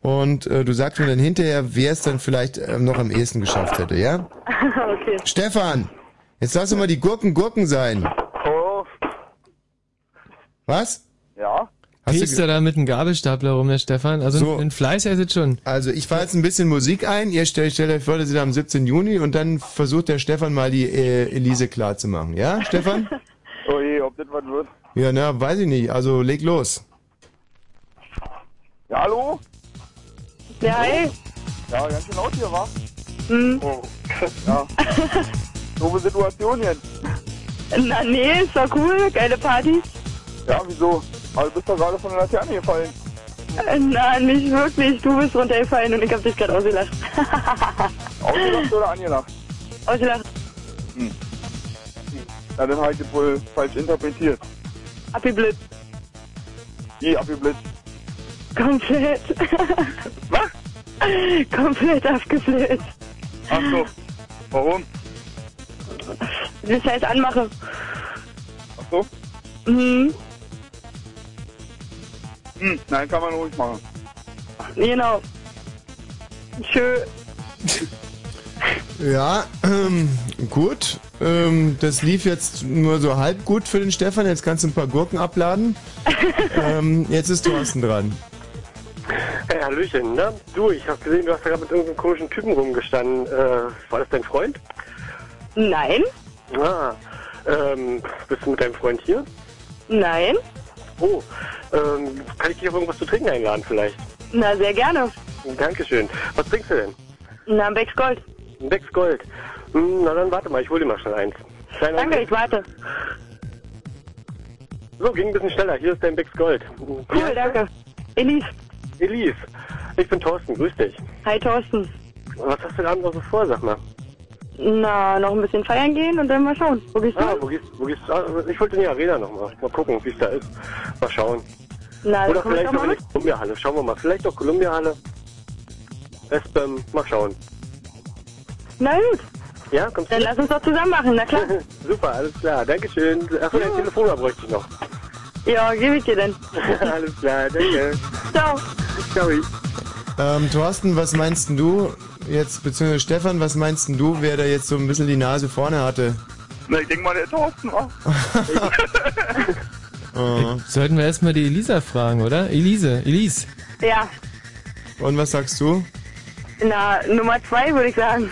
und äh, du sagst mir dann hinterher, wer es dann vielleicht äh, noch am ehesten geschafft hätte, ja? okay. Stefan, jetzt lass doch mal die Gurken Gurken sein. Oh. Was? Ja. Hast du Piekst er da mit einem Gabelstapler rum, der Stefan? Also So. ein Fleiß er sitzt schon. Also ich fahre jetzt ein bisschen Musik ein. Ihr stellt, stellt euch vor, das ist am 17. Juni und dann versucht der Stefan mal die äh, Elise klar zu machen. Ja, Stefan? Oh je, ob das was wird. Ja, na, weiß ich nicht. Also leg los. Ja, hallo? Ja, hi. Ja, ganz schön laut hier, wa? Hm. Oh. Ja. Doofe Situation jetzt. Na, nee, ist doch cool. Geile Partys. Ja, wieso? Aber du bist doch gerade von der Laterne gefallen. Äh, Na, nicht wirklich. Du bist runtergefallen und ich hab dich gerade ausgelacht. Ausgelacht oder angelacht? ausgelacht. Hm. Na, dann habe ich das wohl falsch interpretiert. Abgeblitzt. Wie abgeblitzt? Komplett. Was? Komplett abgeblitzt. Ach so. Warum? Das heißt anmache. Ach so? Mhm. Hm, nein, kann man ruhig machen. Genau. Schön. Ja, ähm, gut. Ähm, das lief jetzt nur so halb gut für den Stefan. Jetzt kannst du ein paar Gurken abladen. ähm, jetzt ist Thorsten dran. Hey, Hallöchen, ne? Du, ich habe gesehen, du hast da gerade mit irgendeinem komischen Typen rumgestanden. Äh, war das dein Freund? Nein. Ah, ähm, bist du mit deinem Freund hier? Nein. Oh, ähm, kann ich dich auf irgendwas zu trinken einladen vielleicht? Na, sehr gerne. Dankeschön. Was trinkst du denn? Na, ein Becks Gold. Ein Becks Gold. Hm, na dann warte mal, ich hol dir mal schnell eins. Kleiner Danke, Augenblick. ich warte. So, ging ein bisschen schneller. Hier ist dein Becks Gold. Cool, danke. Elise. Elise, ich bin Thorsten, grüß dich. Hi, Thorsten. Was hast du denn abends noch so vor, sag mal? Na, noch ein bisschen feiern gehen und dann mal schauen. Wo gehst du? Ah, wo gehst, wo gehst du? Ah, Ich wollte in die Arena nochmal. Mal gucken, wie es da ist. Mal schauen. Na, Oder komm ich vielleicht noch in die Columbia-Halle. Schauen wir mal. Vielleicht doch Columbia-Halle. Westbam, mal schauen. Na gut. Ja, kommst du? Dann lass uns doch zusammen machen, na klar. Super, alles klar. Dankeschön. Achso, dein Telefonnummer bräuchte ich noch. Ja, gebe ich dir denn. alles klar, danke. Ciao. Ciao. Ähm, Thorsten, was meinst du jetzt, beziehungsweise Stefan, was meinst denn du, wer da jetzt so ein bisschen die Nase vorne hatte? Na, ich denke mal, der Thorsten war. Äh, Sollten wir erstmal die Elisa fragen, oder? Elise, Elise. Ja. Und was sagst du? Na, Nummer zwei würde ich sagen.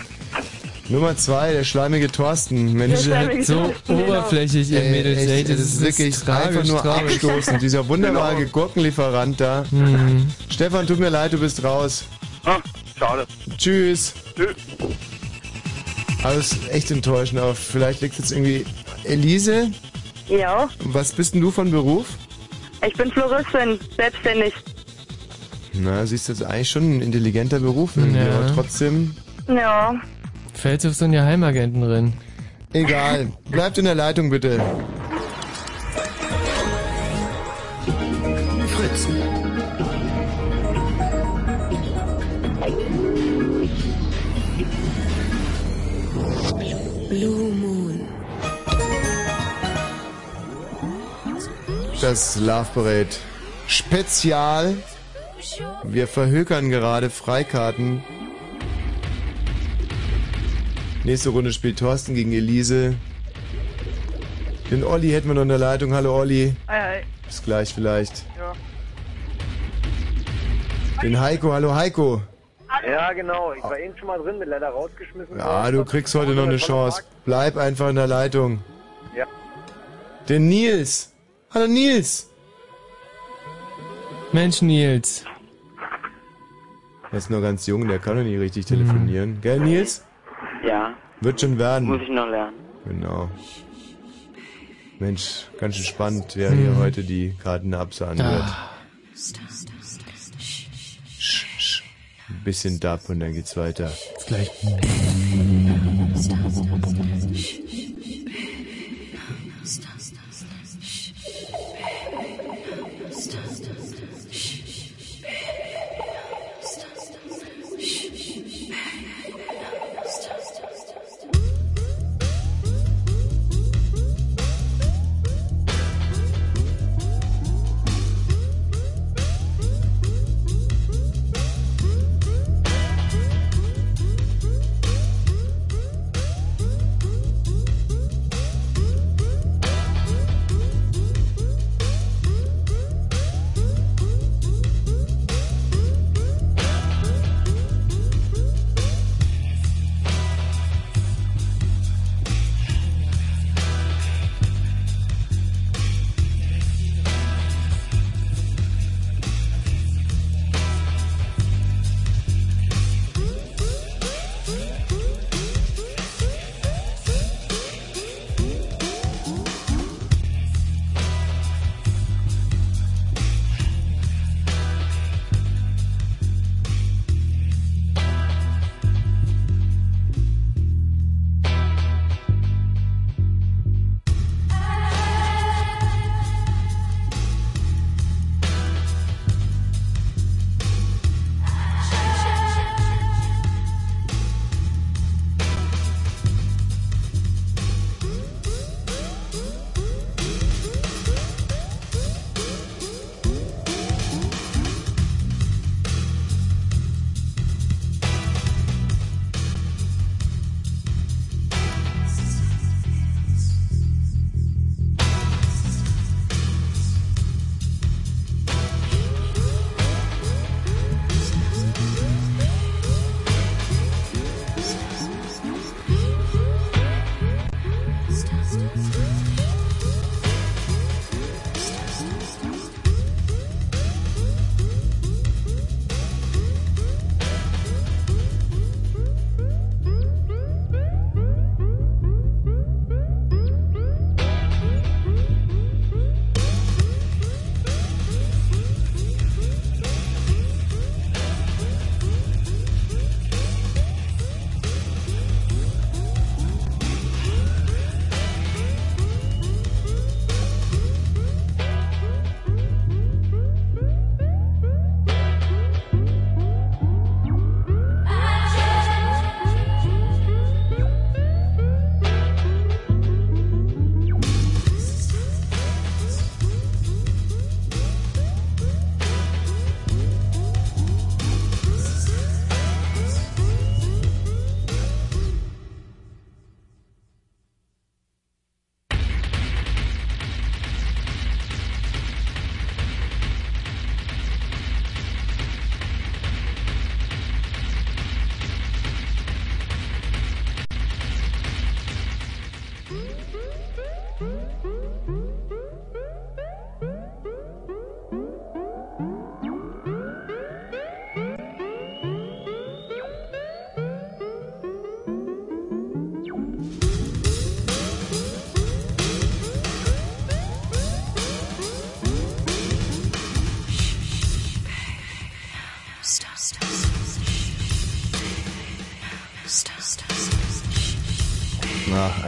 Nummer zwei, der schleimige Thorsten. Mensch, Der schleimige So Thorsten, genau. oberflächlich, ihr Ey, Mädels. echt, das ist wirklich tragisch, einfach nur traurig. abstoßend. Dieser wunderbare Genau. Gurkenlieferant da. Mhm. Stefan, tut mir leid, du bist raus. Ah, schade. Tschüss. Tschüss. Aber es ist echt enttäuschend. Aber vielleicht liegt jetzt irgendwie. Elise, Ja, was bist denn du von Beruf? ich bin Floristin, selbstständig. Na, siehst du, das ist eigentlich schon ein intelligenter Beruf irgendwie, Ja. aber trotzdem. Ja. Fällst auf so einen Geheimagenten drin. Egal. Bleibt in der Leitung bitte. Fritz. Das Love Parade Spezial. Wir verhökern gerade Freikarten. Nächste Runde spielt Thorsten gegen Elise. Den Olli hätten wir noch in der Leitung. Hallo Olli. Hi, hi. Bis gleich vielleicht. Ja. Den Heiko. Hallo Heiko. Ja, genau. Ich war eben schon mal drin, bin leider rausgeschmissen. Ja, du kriegst heute noch eine Chance. Bleib einfach in der Leitung. Ja. Den Nils. Hallo Nils. Mensch, Nils. Er ist noch ganz jung, der kann noch nicht richtig telefonieren. Gell, Nils? Ja, Wird schon werden. muss ich noch lernen. Genau. Mensch, ganz schön spannend, wer hier heute die Karten absahen wird. Sch, sch. Ein bisschen Dub und dann geht's weiter. Gleich.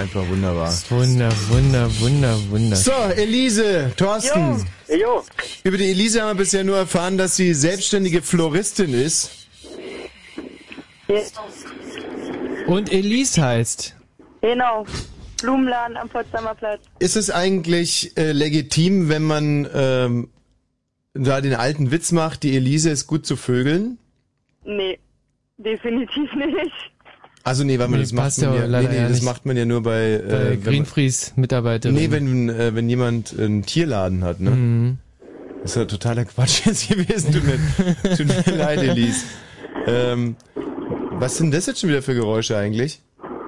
Einfach wunderbar. Wunder, wunder, wunder, wunder. So, Elise, Thorsten. Jo. Jo. Über die Elise haben wir bisher nur erfahren, dass sie selbstständige Floristin ist. Und Elise heißt. Genau. Blumenladen am Potsdamer Platz. Ist es eigentlich äh, legitim, wenn man ähm, da den alten Witz macht, die Elise ist gut zu vögeln? Nee, definitiv nicht. Also nee, weil man Nee, das macht man ja ja, nee, nee, ja das macht man ja nur bei, Bei äh, wenn man, Greenfreeze-Mitarbeiterin. Nee, wenn äh, wenn jemand einen Tierladen hat, ne? Mhm. Das ist ja totaler Quatsch jetzt gewesen. Tut mir, tut mir leid, Elise. Ähm, was sind das jetzt schon wieder für Geräusche eigentlich?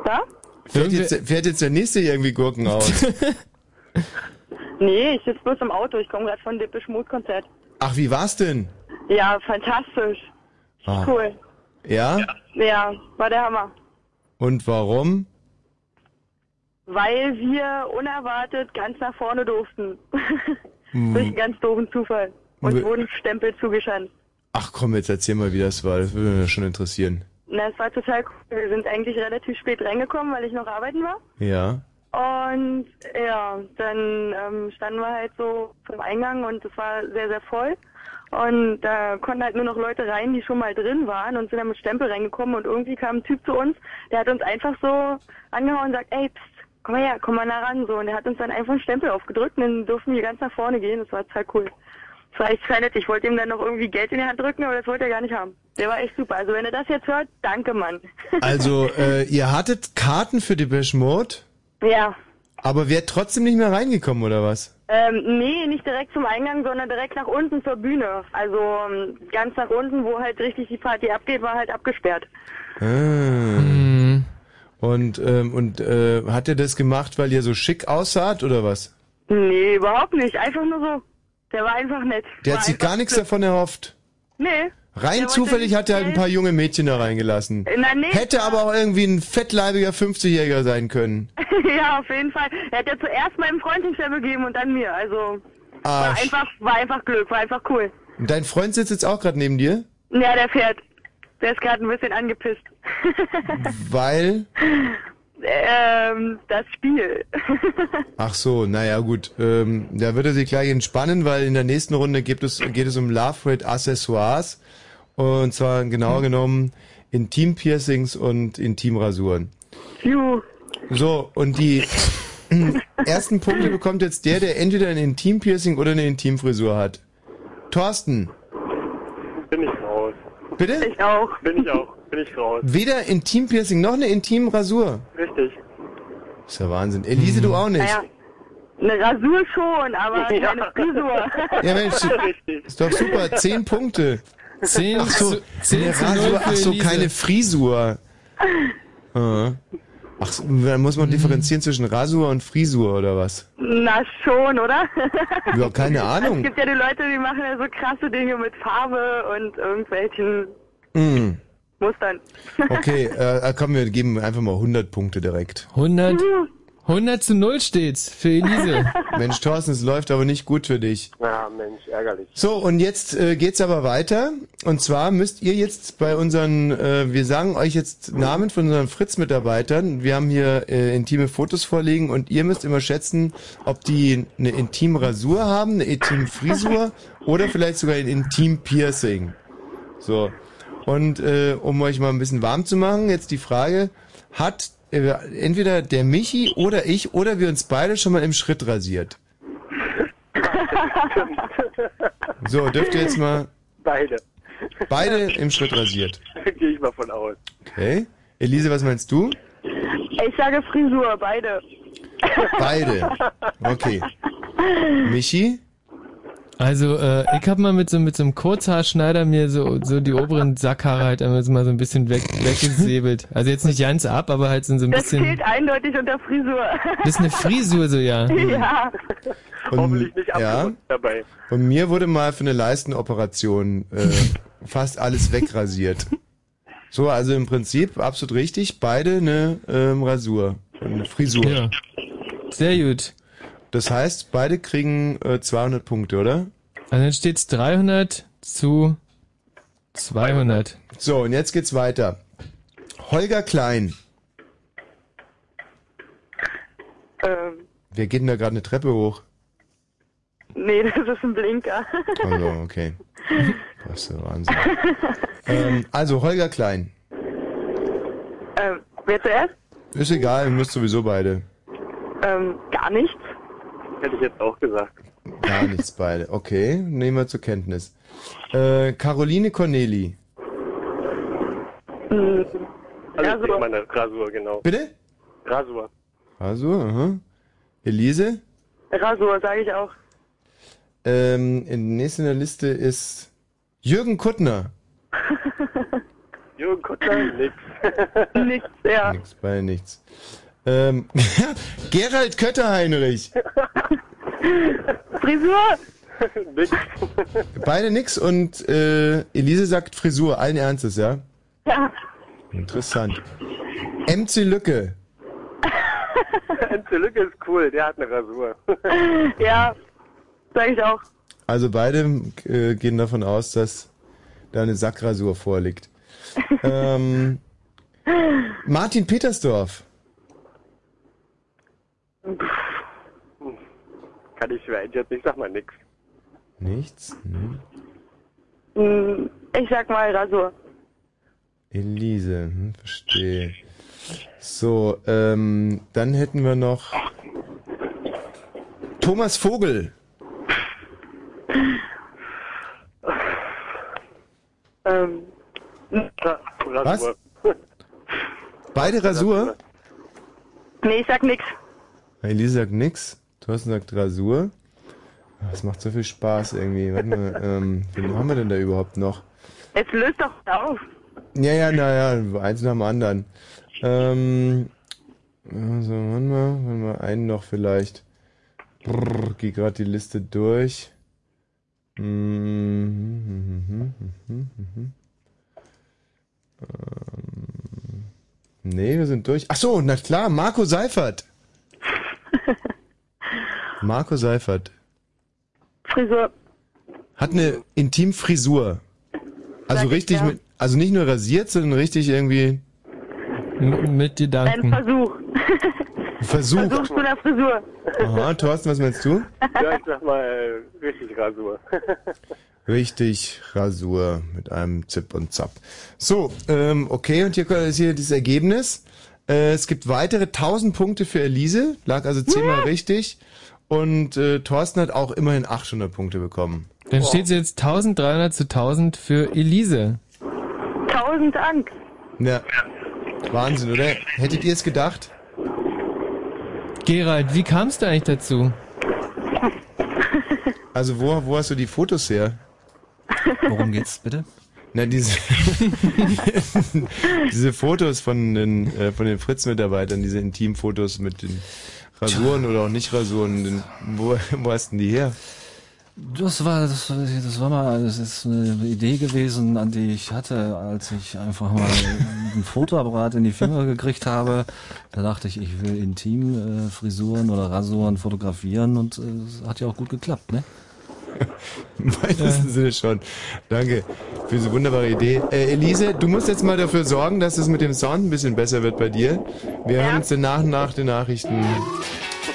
Da? Fährt jetzt, fährt jetzt der nächste irgendwie Gurken aus? Nee, ich sitze bloß im Auto. Ich komme gerade von Dippisch Mut Konzert. Ach, wie war's denn? Ja, fantastisch. Ah. Cool. Ja? Ja, war der Hammer. Und warum? Weil wir unerwartet ganz nach vorne durften. Hm. Durch einen ganz doofen Zufall. Und Hm. wurden Stempel zugeschanzt. Ach komm, jetzt erzähl mal, wie das war. Das würde mich schon interessieren. Na, es war total cool. Wir sind eigentlich relativ spät reingekommen, weil ich noch arbeiten war. Ja. Und ja, dann ähm, standen wir halt so zum Eingang und es war sehr, sehr voll. Und da konnten halt nur noch Leute rein, die schon mal drin waren und sind dann mit Stempel reingekommen und irgendwie kam ein Typ zu uns, der hat uns einfach so angehauen und sagt, ey, pst, komm mal her, komm mal nah ran, so. Und der hat uns dann einfach einen Stempel aufgedrückt und dann durften wir ganz nach vorne gehen. Das war total cool. Das war echt total nett. Ich wollte ihm dann noch irgendwie Geld in die Hand drücken, aber das wollte er gar nicht haben. Der war echt super. Also wenn er das jetzt hört, danke, Mann. Also, äh, ihr hattet Karten für die Mode, ja. aber wärt trotzdem nicht mehr reingekommen, oder was? Ähm, nee, nicht direkt zum Eingang, sondern direkt nach unten zur Bühne. Also ähm, ganz nach unten, wo halt richtig die Party abgeht, war halt abgesperrt. Ah. Und, ähm, und äh, hat er das gemacht, weil ihr so schick aussaht, oder was? Nee, überhaupt nicht. Einfach nur so. Der war einfach nett. Der war hat sich gar nichts davon erhofft. Nee. Rein zufällig hat er halt ein paar junge Mädchen da reingelassen. Hätte aber auch irgendwie ein fettleibiger 50-Jähriger sein können. ja, auf jeden Fall. Er hat ja zuerst meinem Freund den Stempel gegeben und dann mir. Also war Arsch. einfach, war einfach Glück, war einfach cool. Und dein Freund sitzt jetzt auch gerade neben dir? Ja, der fährt. Der ist gerade ein bisschen angepisst. Weil. ähm, das Spiel. Ach so, naja gut. Ähm, da wird er sich gleich entspannen, weil in der nächsten Runde geht es, geht es um Love Rate Accessoires. Und zwar genauer genommen Intim-Piercings und Intimrasuren. Juhu. So, und die ersten Punkte bekommt jetzt der, der entweder ein Intim-Piercing oder eine Intimfrisur hat. Thorsten, Bin ich raus. bitte? Ich auch. Bin ich auch. Bin ich raus. Weder Intim-Piercing noch eine Intimrasur. Richtig. ist ja Wahnsinn. Elise, du auch nicht. Naja, eine Rasur schon, aber Ja. keine Frisur. Ja, Mensch, ist doch super. Zehn Punkte. Zehn Ach so, zu- zehn eine zu Rasur, für ach so, Elise. keine Frisur. Ah. Ach, so, dann muss man differenzieren zwischen Rasur und Frisur oder was? Na schon, oder? Ja, keine Es Ahnung. gibt ja die Leute, die machen ja so krasse Dinge mit Farbe und irgendwelchen Hm. Mustern. Okay, äh, komm, wir geben einfach mal 100 Punkte direkt. 100, 100 zu 0 steht's für Elise. Mensch, Thorsten, es läuft aber nicht gut für dich. Ja, Mensch, ärgerlich. So, und jetzt äh, geht's aber weiter. Und zwar müsst ihr jetzt bei unseren, äh, wir sagen euch jetzt Namen von unseren Fritz-Mitarbeitern. Wir haben hier äh, intime Fotos vorliegen und ihr müsst immer schätzen, ob die eine intime Rasur haben, eine intime Frisur oder vielleicht sogar ein intim Piercing. So. Und äh, um euch mal ein bisschen warm zu machen, jetzt die Frage, hat entweder der Michi oder ich oder wir uns beide schon mal im Schritt rasiert? So, dürft ihr jetzt mal Beide. beide im Schritt rasiert. Gehe ich mal von aus. Okay. Elise, was meinst du? Ich sage Frisur, beide. Beide. Okay. Michi? Also, äh, ich hab mal mit so, mit so einem Kurzhaarschneider mir so, so die oberen Sackhaare halt einmal so mal so ein bisschen weg, weggesäbelt. Also jetzt nicht ganz ab, aber halt so, ein Das bisschen. zählt eindeutig unter Frisur. Das ist eine Frisur, so ja. ja. Und, nicht ja. dabei. Und mir wurde mal für eine Leistenoperation äh, fast alles wegrasiert. So, also im Prinzip absolut richtig. Beide eine ähm, Rasur. Eine Frisur. Ja. Sehr gut. Das heißt, beide kriegen äh, 200 Punkte, oder? Also dann steht's 300 zu 200. So, und jetzt geht's weiter. Holger Klein. Ähm, Wer geht denn da gerade eine Treppe hoch? nee, das ist ein Blinker. Also, okay. Das ist ja Wahnsinn. ähm, also, Holger Klein. ähm, wer zuerst? Ist egal, ihr müsst sowieso beide. Ähm, gar nichts. Hätte ich jetzt auch gesagt. Gar nichts beide. Okay, nehmen wir zur Kenntnis. Äh, Caroline Corneli. Hm, Also ich denke meine Rasur, genau. Bitte? Rasur. Also, aha. Elise? Rasur, sage ich auch. Ähm, in der Liste ist Jürgen Kuttner. Jürgen Kuttner, nix. Nichts, ja. Nix, beide nichts. Ähm, Gerald Kötterheinrich. Frisur? nix. Beide nix und äh, Elise sagt Frisur, allen Ernstes, ja? Ja. Interessant. MC Lücke. Enze Lücke ist cool, der hat eine Rasur. ja, sage ich auch. Also beide äh, gehen davon aus, dass da eine Sackrasur vorliegt. ähm, Martin Petersdorf. Kann ich schwer einschätzen, ich sag mal nix. Nichts? Hm. Hm, Ich sag mal Rasur. Elise, hm, verstehe. So, ähm, dann hätten wir noch Thomas Vogel. Ähm, Was? Beide Rasur? nee, ich sag nix. Elise sagt nix. Thorsten sagt Rasur. Das macht so viel Spaß irgendwie. Warte mal, ähm, wen haben wir denn da überhaupt noch? Jetzt löst doch auf. Ja, ja, naja, eins nach dem anderen. Ähm, also, warte mal, warte mal, einen noch vielleicht. Brrr, geh gerade die Liste durch. Mhm, mhm, mhm, mhm. Ähm, nee, wir sind durch. Ach so, na klar, Marco Seifert. Marco Seifert Frisur. hat eine Intimfrisur. Also Sag ich, richtig ja. mit, also nicht nur rasiert, sondern richtig irgendwie mit Ein Gedanken. Versuch. Versuch. Versuch zu einer Frisur. Aha, Thorsten, was meinst du? Ja, ich sag mal äh, richtig Rasur. Richtig, Rasur mit einem Zip und Zap. So, ähm, okay, und hier ist hier das Ergebnis. Äh, es gibt weitere 1000 Punkte für Elise, lag also zehnmal richtig. Und äh, Thorsten hat auch immerhin 800 Punkte bekommen. Dann steht es jetzt 1300 zu 1000 für Elise. Tausend Dank. Ja, Wahnsinn, oder? Hättet ihr es gedacht? Gerald, wie kamst du eigentlich dazu? Also wo, wo hast du die Fotos her? Worum geht's bitte? Na, diese, diese Fotos von den, äh, von den Fritz-Mitarbeitern, diese Intimfotos mit den Rasuren oder auch nicht Rasuren, den, wo, wo hast denn die her? Das war, das, das war mal, das ist eine Idee gewesen, an die ich hatte, als ich einfach mal ein Fotoapparat in die Finger gekriegt habe. Da dachte ich, ich will intim äh, oder Rasuren fotografieren und äh, es hat ja auch gut geklappt, ne? Im weitesten Sinne schon. Danke für diese wunderbare Idee. Äh, Elise, du musst jetzt mal dafür sorgen, dass es mit dem Sound ein bisschen besser wird bei dir. Wir hören uns dann nach und nach den Nachrichten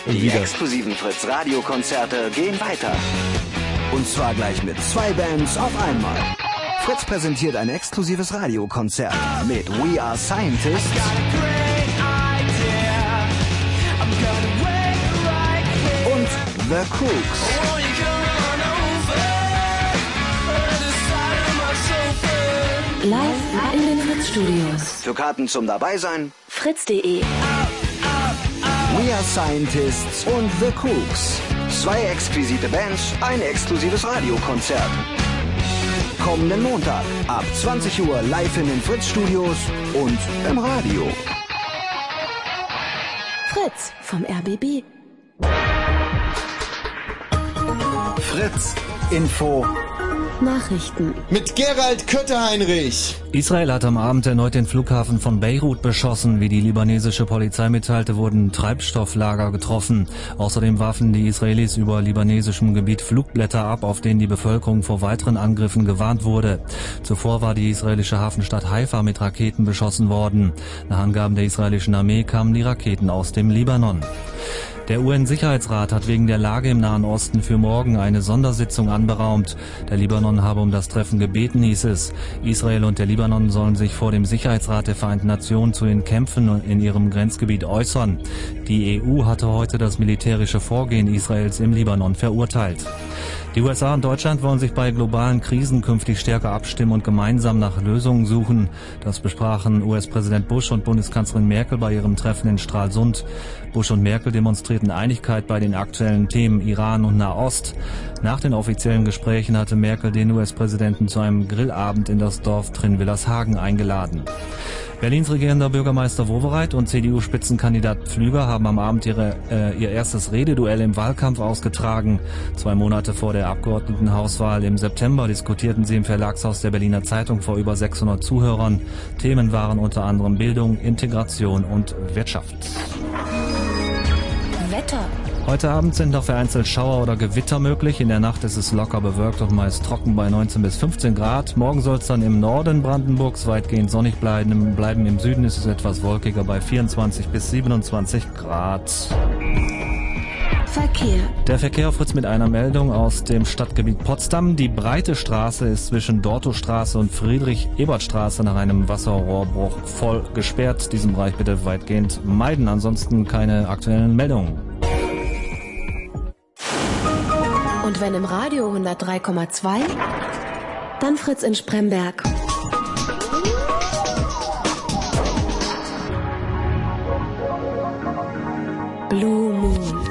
Die wieder. exklusiven Fritz Radio Konzerte gehen weiter. Und zwar gleich mit zwei Bands auf einmal. Fritz präsentiert ein exklusives Radiokonzert mit We Are Scientists und The Cooks. Live in den Fritz-Studios. Für Karten zum Dabeisein Fritz.de. We Are Scientists und The Cooks. Zwei exquisite Bands, ein exklusives Radiokonzert. Kommenden Montag ab 20 Uhr live in den Fritz-Studios und im Radio. Fritz vom RBB. Fritz Info Nachrichten. Mit Gerald Kötter-Heinrich. Israel hat am Abend erneut den Flughafen von Beirut beschossen. Wie die libanesische Polizei mitteilte, wurden Treibstofflager getroffen. Außerdem warfen die Israelis über libanesischem Gebiet Flugblätter ab, auf denen die Bevölkerung vor weiteren Angriffen gewarnt wurde. Zuvor war die israelische Hafenstadt Haifa mit Raketen beschossen worden. Nach Angaben der israelischen Armee kamen die Raketen aus dem Libanon. Der UN-Sicherheitsrat hat wegen der Lage im Nahen Osten für morgen eine Sondersitzung anberaumt. Der Libanon habe um das Treffen gebeten, hieß es. Israel und der Libanon sollen sich vor dem Sicherheitsrat der Vereinten Nationen zu den Kämpfen in ihrem Grenzgebiet äußern. Die EU hatte heute das militärische Vorgehen Israels im Libanon verurteilt. Die USA und Deutschland wollen sich bei globalen Krisen künftig stärker abstimmen und gemeinsam nach Lösungen suchen. Das besprachen US-Präsident Bush und Bundeskanzlerin Merkel bei ihrem Treffen in Stralsund. Bush und Merkel demonstrierten Einigkeit bei den aktuellen Themen Iran und Nahost. Nach den offiziellen Gesprächen hatte Merkel den US-Präsidenten zu einem Grillabend in das Dorf Trinwillershagen eingeladen. Berlins regierender Bürgermeister Wowereit und CDU-Spitzenkandidat Pflüger haben am Abend ihre, äh, ihr erstes Rededuell im Wahlkampf ausgetragen. Zwei Monate vor der Abgeordnetenhauswahl im September diskutierten sie im Verlagshaus der Berliner Zeitung vor über 600 Zuhörern. Themen waren unter anderem Bildung, Integration und Wirtschaft. Wetter. Heute Abend sind noch vereinzelt Schauer oder Gewitter möglich. In der Nacht ist es locker bewölkt und meist trocken bei 19 bis 15 Grad. Morgen soll es dann im Norden Brandenburgs weitgehend sonnig bleiben. Bleiben im Süden ist es etwas wolkiger bei 24 bis 27 Grad. Verkehr. Der Verkehr fritzt mit einer Meldung aus dem Stadtgebiet Potsdam. Die breite Straße ist zwischen Dortostraße und Friedrich-Ebert-Straße nach einem Wasserrohrbruch voll gesperrt. Diesen Bereich bitte weitgehend meiden. Ansonsten keine aktuellen Meldungen. Und wenn im Radio 103,2, dann Fritz in Spremberg. Blue Moon.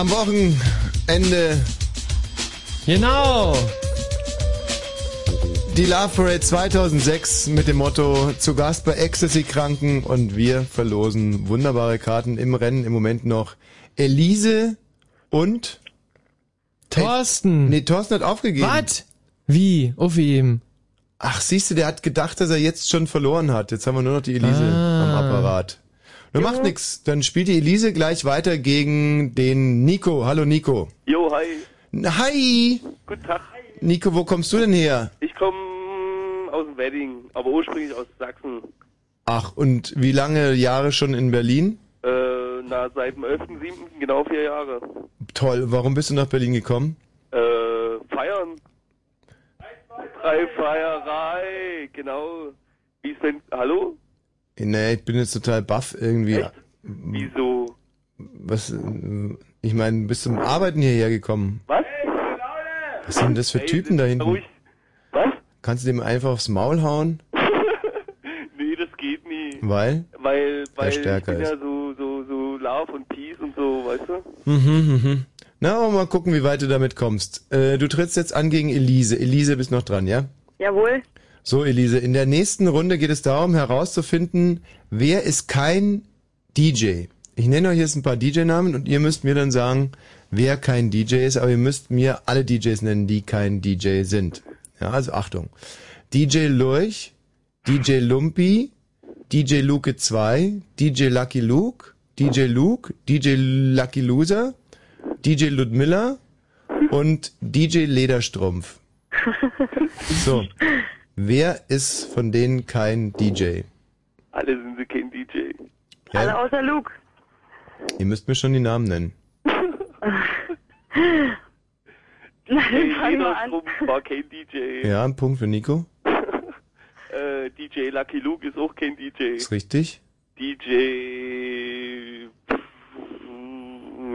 Am Wochenende. Genau. Die Love Parade 2006 mit dem Motto zu Gast bei Ecstasy Kranken und wir verlosen wunderbare Karten im Rennen im Moment noch Elise und Thorsten. Nee, Thorsten hat aufgegeben. Was? Wie? Auf ihm. Ach, siehst du, der hat gedacht, dass er jetzt schon verloren hat. Jetzt haben wir nur noch die Elise Ah. am Apparat. Du macht nix. Dann spielt die Elise gleich weiter gegen den Nico. Hallo Nico. Jo, hi. Hi. Guten Tag. Nico, wo kommst du denn her? Ich komme aus dem Wedding, aber ursprünglich aus Sachsen. Ach, und wie lange Jahre schon in Berlin? Äh, na, seit dem 11.7. genau vier Jahre. Toll. Warum bist du nach Berlin gekommen? Äh, feiern. Drei Feierei, genau. Wie ist denn, hallo? Nee, ich bin jetzt total baff irgendwie. Wieso? Was, ich meine, bist zum Arbeiten hierher gekommen? Was? Was sind denn das für Typen da hinten? Ruhig. Was? Kannst du dem einfach aufs Maul hauen? Nee, das geht nie. Weil? Weil, weil ich stärker bin ist. ja so, so, so Love und Peace und so, weißt du? Mhm, mhm. Na, aber mal gucken, wie weit du damit kommst. Äh, du trittst jetzt an gegen Elise. Elise, bist noch dran, ja? Jawohl. So, Elise, in der nächsten Runde geht es darum, herauszufinden, wer ist kein DJ. Ich nenne euch jetzt ein paar DJ-Namen und ihr müsst mir dann sagen, wer kein DJ ist, aber ihr müsst mir alle DJs nennen, die kein DJ sind. Ja, also Achtung. DJ Lurch, DJ Lumpy, DJ Luke 2, DJ Lucky Luke, DJ Luke, DJ Lucky Loser, DJ Ludmilla und DJ Lederstrumpf. So. Wer ist von denen kein DJ? Alle sind sie kein DJ. Ja? Alle außer Luke. Ihr müsst mir schon die Namen nennen. Hey, fang mal an. War kein DJ. Ja, ein Punkt für Nico. Äh, DJ Lucky Luke ist auch kein DJ. Ist richtig. DJ. Pff,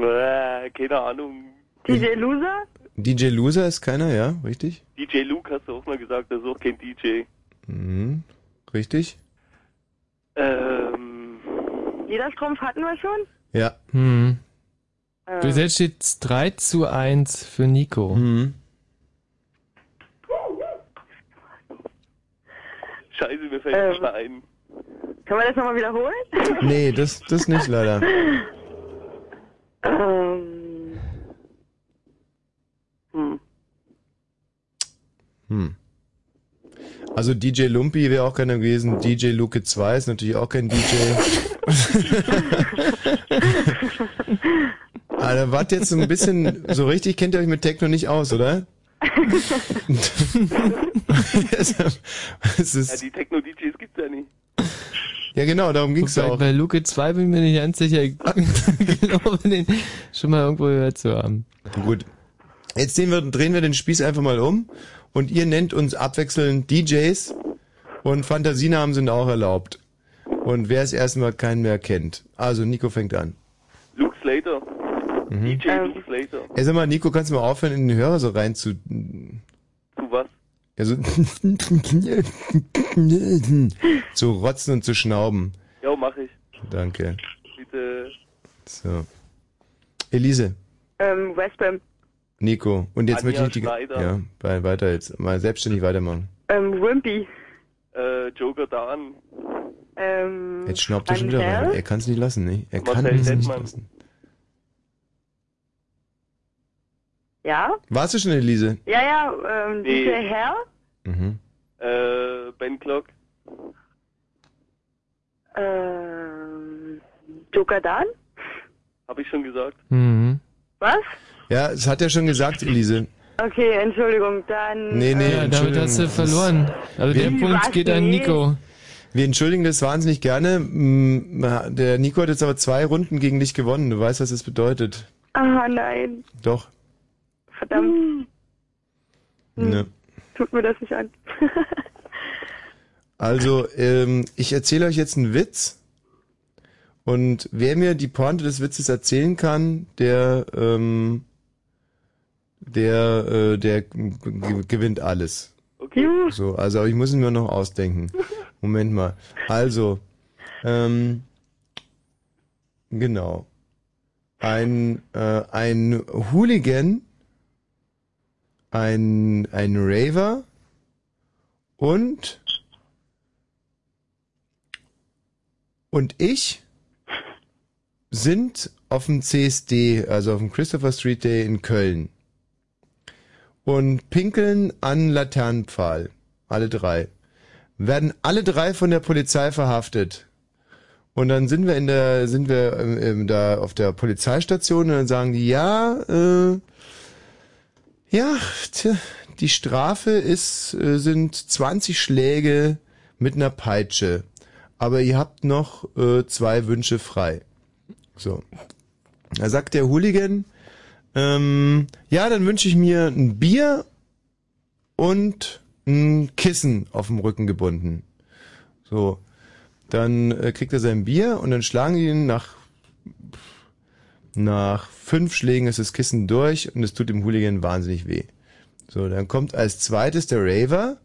äh, keine Ahnung. DJ Loser? DJ Loser ist keiner, ja? Richtig? DJ Luke hast du auch mal gesagt, das ist auch kein DJ. Mhm. Richtig? Ähm. Lederstrumpf hatten wir schon? Ja. Hm. Äh, Bis jetzt steht 3 zu 1 für Nico. Mhm. Scheiße, mir fällt Ähm. nicht mehr ein. Können wir das nochmal wiederholen? Nee, das, das nicht leider. ähm, Hm. Hm. Also DJ Lumpy wäre auch keiner gewesen. DJ Luke 2 ist natürlich auch kein DJ. Alter, wart jetzt so ein bisschen, so richtig kennt ihr euch mit Techno nicht aus, oder? es Ja, ist, die Techno-DJs gibt's ja nicht. ja genau, darum ging's ja Bei, auch. bei Luke 2 bin ich mir nicht ganz sicher. Ich glaube, den schon mal irgendwo gehört zu haben. Gut. Jetzt drehen wir, drehen wir den Spieß einfach mal um und ihr nennt uns abwechselnd DJs und Fantasienamen sind auch erlaubt. Und wer es erstmal keinen mehr kennt. Also Nico fängt an. Luke Slater. Mhm. DJ Luke Slater. Ey, sag mal, Nico, kannst du mal aufhören, in den Hörer so rein zu... Zu was? Ja, so... zu rotzen und zu schnauben. Ja, mach ich. Danke. Bitte. So. Elise, ähm, Westbam. Nico. Und jetzt Anja möchte ich die... Schneider. Ja, bei- weiter jetzt. Mal selbstständig weitermachen. Ähm, Wimpy. Äh, Joker Dan. Ähm, Jetzt schnaubt er schon wieder rein. Er kann es nicht lassen, ne? Er kann es nicht lassen. Ja? Warst du schon, Elise? Ja, ja, ähm, Nee. DJ Herr. Mhm. Äh, Ben Clock. Ähm, Joker Dan. Hab ich schon gesagt. Mhm. Was? Ja, es hat er schon gesagt, Elise. Okay, Entschuldigung, dann... Nee, nee, Ja, damit hast du verloren. Also der Punkt geht an. Nico. Wir entschuldigen das wahnsinnig gerne. Mm, Der Nico hat jetzt aber zwei Runden gegen dich gewonnen. Du weißt, was das bedeutet. Ah, nein. Doch. Verdammt. Hm. Ne. Tut mir das nicht an. Also, ähm, ich erzähle euch jetzt einen Witz. Und wer mir die Pointe des Witzes erzählen kann, der, ähm, der, äh, der gewinnt alles. Okay. So, also ich muss ihn mir noch ausdenken. Moment mal. Also, ähm, genau. ein, äh, ein Hooligan, ein, ein Raver und und ich sind auf dem CSD, also auf dem Christopher Street Day in Köln und pinkeln an Laternenpfahl. Alle drei. Werden alle drei von der Polizei verhaftet. Und dann sind wir in der, sind wir ähm, ähm, da auf der Polizeistation und dann sagen die, ja, äh, ja, tja, die Strafe ist, äh, sind 20 Schläge mit einer Peitsche. Aber ihr habt noch äh, zwei Wünsche frei. So. Da sagt der Hooligan, ähm, ja, dann wünsche ich mir ein Bier und ein Kissen auf dem Rücken gebunden. So. Dann äh, kriegt er sein Bier und dann schlagen die ihn nach nach fünf Schlägen ist das Kissen durch und es tut dem Hooligan wahnsinnig weh. So, dann kommt als zweites der Raver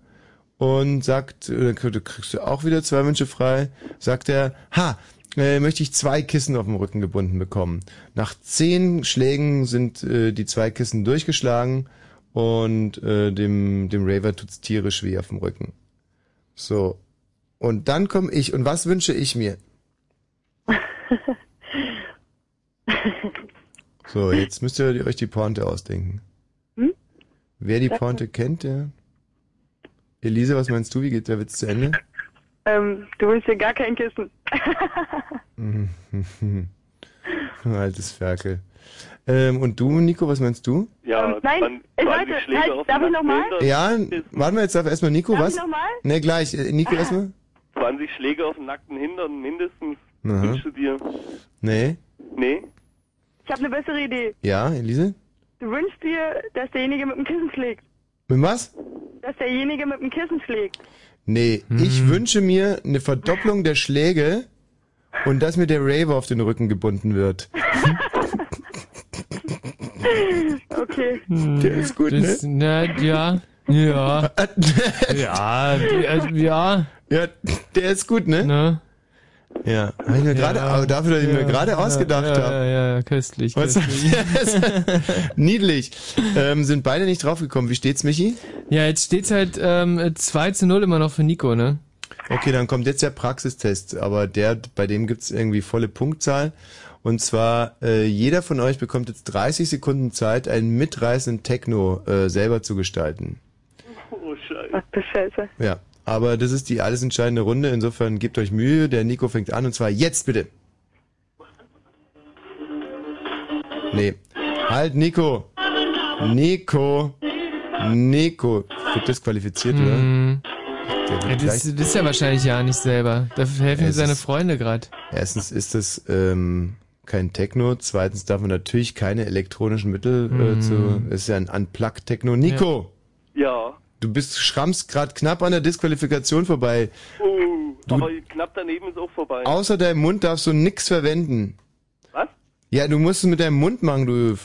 und sagt, äh, dann kriegst du auch wieder zwei Wünsche frei, sagt er, ha, äh, möchte ich zwei Kissen auf dem Rücken gebunden bekommen. Nach zehn Schlägen sind äh, die zwei Kissen durchgeschlagen und äh, dem, dem Raver tut's tierisch weh auf dem Rücken. So. Und dann komme ich, und was wünsche ich mir? So, jetzt müsst ihr euch die Pointe ausdenken. Hm? Wer die Sag mal. Pointe kennt, der... Elise, was meinst du, wie geht der Witz zu Ende? Ähm, du willst hier gar kein Kissen. Altes Ferkel. Ähm, und du, Nico, was meinst du? Ja, Nein, äh, Leute, halt, darf ich nochmal? Ja, warten wir jetzt auf erstmal Nico, Darf was? ich noch mal? Ne, gleich. Äh, Nico erstmal? 20 Schläge auf den nackten Hintern mindestens. Aha. Wünschst du dir? Nee. Nee? Ich habe eine bessere Idee. Ja, Elise? Du wünschst dir, dass derjenige mit dem Kissen schlägt. Mit was? Dass derjenige mit dem Kissen schlägt. Nee, ich wünsche mir eine Verdopplung der Schläge und dass mir der Raver auf den Rücken gebunden wird. Okay. Der ist gut, das, ne? Na, ja. Ja. ja, äh, ja. Ja, der ist gut, ne? Ne? Ja, hab ich mir gerade, aber dafür, dass ich mir gerade ausgedacht ja, habe. Ja, ja, ja, köstlich. Was- köstlich. Niedlich. Ähm, sind beide nicht draufgekommen. Wie steht's, Michi? ja, jetzt steht's halt ähm, 2 zu 0 immer noch für Nico, ne? Okay, dann kommt jetzt der Praxistest, aber der, bei dem gibt's irgendwie volle Punktzahl. Und zwar, äh, jeder von euch bekommt jetzt 30 Sekunden Zeit, einen mitreißenden Techno äh, selber zu gestalten. Oh, Scheiße. Ach du Scheiße. Ja, aber das ist die alles entscheidende Runde. Insofern gebt euch Mühe. Der Nico fängt an und zwar jetzt bitte. Nee. Halt, Nico. Nico. Nico. Wird disqualifiziert, oder? Mhm. Ja, das, das ist ja wahrscheinlich ja nicht selber. Dafür helfen mir seine Freunde gerade. erstens ist das ähm, kein Techno. Zweitens darf man natürlich keine elektronischen Mittel äh, Mhm. zu. Es ist ja ein Unplugged-Techno. Nico. Ja. Du bist schrammst gerade knapp an der Disqualifikation vorbei. Oh, Du- aber knapp daneben ist auch vorbei. Außer deinem Mund darfst du nix verwenden. Was? Ja, du musst es mit deinem Mund machen, du.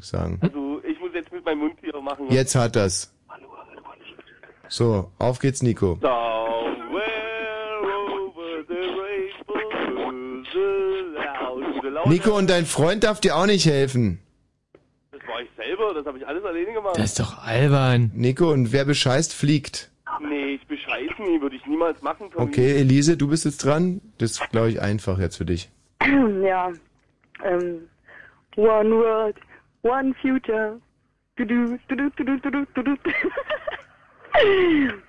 Sagen. Also, ich muss jetzt mit meinem Mund hier machen. Jetzt hat das. So, auf geht's, Nico. Nico und dein Freund darf dir auch nicht helfen war ich selber, das habe ich alles alleine gemacht. Das ist doch albern. Nico, und wer bescheißt, fliegt. Nee, ich bescheiße nie, würde ich niemals machen. Tommy. Okay, Elise, du bist jetzt dran. Das ist, glaube ich, einfach jetzt für dich. ja. Ähm, one world, one future.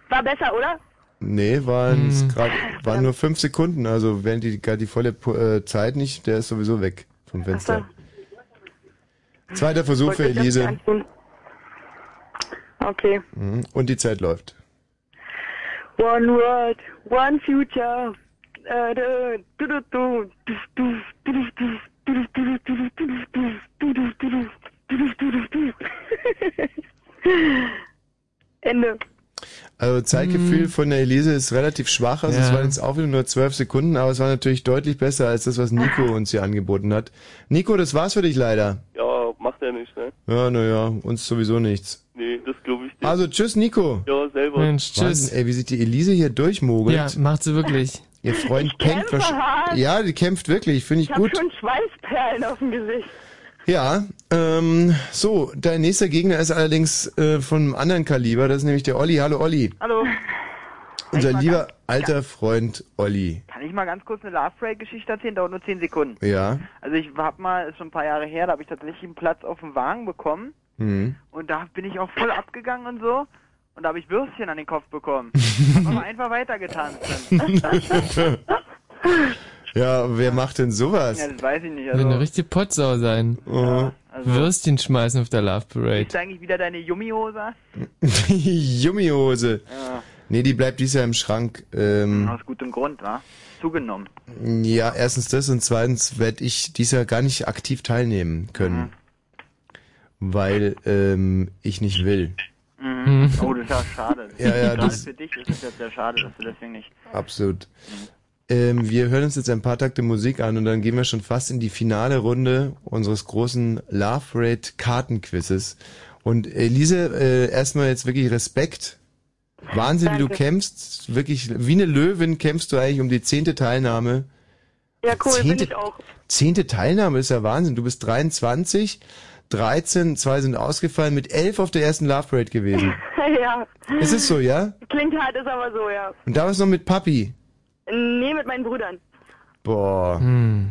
War besser, oder? Nee, waren es hm. waren nur fünf Sekunden, also während die die volle äh, Zeit nicht, der ist sowieso weg vom Fenster. Zweiter Versuch für Elise. Okay. Und die Zeit läuft. One word, one future. Ende. Also Zeitgefühl mhm. von der Elise ist relativ schwach. Also ja. es waren jetzt auch wieder nur zwölf Sekunden, aber es war natürlich deutlich besser als das, was Nico uns hier angeboten hat. Nico, das war's für dich leider. Ja, macht er nicht, ne? Ja, naja, uns sowieso nichts. Nee, das glaube ich dir. Also tschüss, Nico. Ja, selber. Mensch, tschüss. Wahnsinn, ey, wie sich die Elise hier durchmogelt. Ja, macht sie wirklich. Ihr Freund kämpft kämpfe wahrscheinlich. Ja, die kämpft wirklich, finde ich Ich habe gut. schon Schweißperlen auf dem Gesicht. Ja, ähm, so, dein nächster Gegner ist allerdings äh, von einem anderen Kaliber, das ist nämlich der Olli. Hallo Olli. Hallo. Unser lieber ganz- alter Freund Olli. Kann ich mal ganz kurz eine Love Break Geschichte erzählen? Dauert nur 10 Sekunden. Ja. Also ich hab mal, ist schon ein paar Jahre her, da habe ich tatsächlich einen Platz auf dem Wagen bekommen Hm. und da bin ich auch voll abgegangen und so. Und da habe ich Würstchen an den Kopf bekommen. hab aber einfach weitergetanzt. Ja, wer macht denn sowas? Ja, das weiß ich nicht. Will eine Also, richtige Potsau sein. Oh. also Würstchen schmeißen auf der Love Parade. ist eigentlich wieder deine Yummihose? Yummihose. Ja. Nee, die bleibt dies Jahr im Schrank. Ähm, Aus gutem Grund, wa? Zugenommen. ja, erstens das und zweitens werde ich dies Jahr gar nicht aktiv teilnehmen können. Weil ähm, ich nicht will. Mhm. Oh, das ist ja schade. Ja, ja, Gerade das- für dich ist es jetzt sehr schade, dass du deswegen nicht. Absolut. Ähm, wir hören uns jetzt ein paar Takte Musik an und dann gehen wir schon fast in die finale Runde unseres großen Love Rate Kartenquizzes. Und Elise, äh, erstmal jetzt wirklich Respekt. Wahnsinn, wie du Danke. kämpfst. Wirklich, wie eine Löwin kämpfst du eigentlich um die zehnte Teilnahme. Ja, cool, bin Zehnte- ich auch. Zehnte Teilnahme ist ja Wahnsinn. Du bist 23, 13, zwei sind ausgefallen, mit 11 auf der ersten Love Parade gewesen. ja. Ist es so, ja? Klingt hart, ist aber so, ja. Und da warst du noch mit Papi. Nee, mit meinen Brüdern. Boah,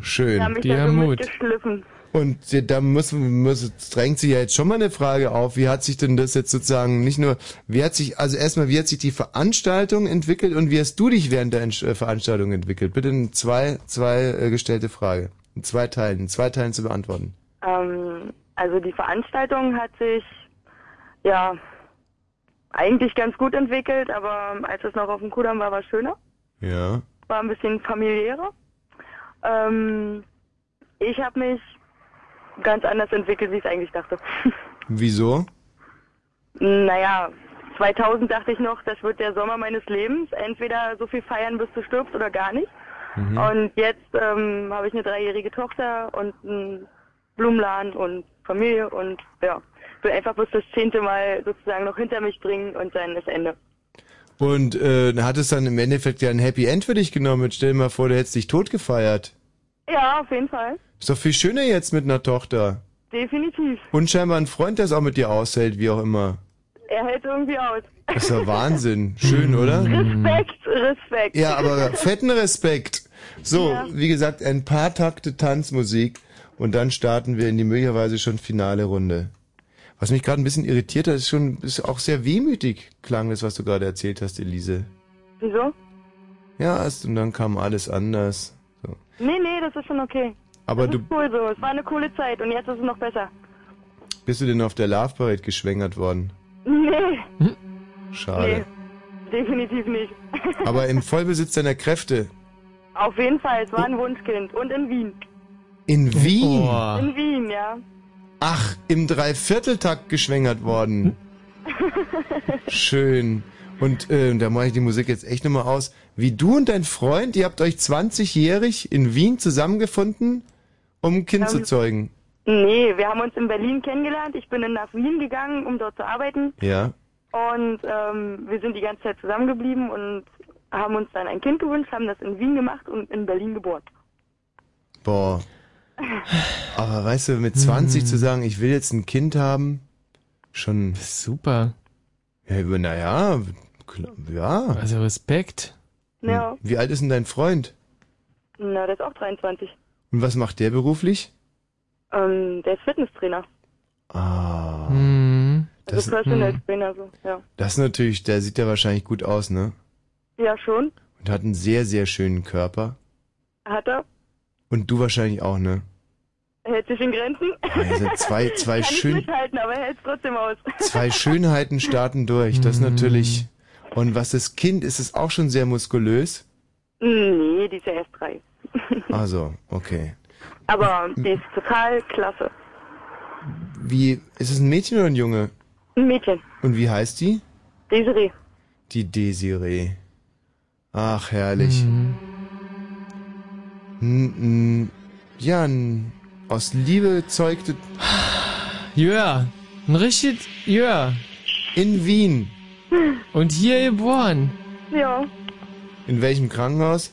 schön. Die haben mich da so mitgeschliffen. Und da muss, muss, drängt sich ja jetzt schon mal eine Frage auf. Wie hat sich denn das jetzt sozusagen nicht nur, wie hat sich, also erstmal, wie hat sich die Veranstaltung entwickelt und wie hast du dich während der Entsch- äh, Veranstaltung entwickelt? Bitte in zwei, zwei äh, gestellte Frage. In zwei Teilen, in zwei Teilen zu beantworten. Ähm, also die Veranstaltung hat sich, ja, eigentlich ganz gut entwickelt, aber als es noch auf dem Kudamm war, war es schöner. Ja. War ein bisschen familiärer. Ähm, ich habe mich ganz anders entwickelt, wie ich es eigentlich dachte. Wieso? Naja, 2000 dachte ich noch, das wird der Sommer meines Lebens. Entweder so viel feiern, bis du stirbst oder gar nicht. Mhm. Und jetzt ähm, habe ich eine dreijährige Tochter und einen Blumenladen und Familie und ja, will einfach bis das zehnte Mal sozusagen noch hinter mich bringen und dann ist Ende. Und äh, hat es dann im Endeffekt ja ein Happy End für dich genommen? Stell dir mal vor, du hättest dich tot gefeiert. Ja, auf jeden Fall. Ist doch viel schöner jetzt mit einer Tochter. Definitiv. Und scheinbar ein Freund, der es auch mit dir aushält, wie auch immer. Er hält irgendwie aus. Das ist ja Wahnsinn. Schön, oder? Respekt, Respekt. Ja, aber fetten Respekt. So, Ja. wie gesagt, ein paar Takte Tanzmusik und dann starten wir in die möglicherweise schon finale Runde. Was mich gerade ein bisschen irritiert hat, ist schon ist auch sehr wehmütig klang das, was du gerade erzählt hast, Elise. Wieso? Ja, erst und dann kam alles anders. So. Nee, nee, das ist schon okay. Aber das du ist cool so. Es war eine coole Zeit und jetzt ist es noch besser. bist du denn auf der Love Parade geschwängert worden? Nee, Schade. nee, definitiv nicht. Aber im Vollbesitz deiner Kräfte. Auf jeden Fall, es war ein Wunschkind. Und in Wien. In Wien? In Wien, ja. Ach, im Dreivierteltakt geschwängert worden. Schön. Und äh, da mache ich die Musik jetzt echt nochmal aus. Wie du und dein Freund, ihr habt euch 20-jährig in Wien zusammengefunden, um ein Kind zu zeugen. Nee, wir haben uns in Berlin kennengelernt. Ich bin dann nach Wien gegangen, um dort zu arbeiten. Ja. Und ähm, wir sind die ganze Zeit zusammengeblieben und haben uns dann ein Kind gewünscht, haben das in Wien gemacht und in Berlin geboren. Boah. Aber weißt du, mit 20 Hm. zu sagen, ich will jetzt ein Kind haben, schon. Super. Ja, naja, ja. Also Respekt. Ja, Wie alt ist denn dein Freund? na, der ist auch 23. Und was macht der beruflich? Ähm, der ist Fitnesstrainer. Ah. Hm. Das, Also Personal hm. Trainer, so, ja. das ist natürlich, der sieht ja wahrscheinlich gut aus, ne? Ja, schon. Und hat einen sehr, sehr schönen Körper. Hat er. Und du wahrscheinlich auch, ne? Hält sich in Grenzen. Also zwei, zwei Kann schön, ich mithalten, aber er hält es trotzdem aus. zwei Schönheiten starten durch. Das ist natürlich. Und was das Kind ist, ist auch schon sehr muskulös. nee, die ist ja erst drei. Also, okay. aber die ist total klasse. Wie, ist es ein Mädchen oder ein Junge? Ein Mädchen. Und wie heißt die? Desiree. Die Desiree. Ach, herrlich. N- n- Ja, n- aus Liebe zeugte. Ja, ein richtig, ja. In Wien. Und hier geboren. Ja. In welchem Krankenhaus?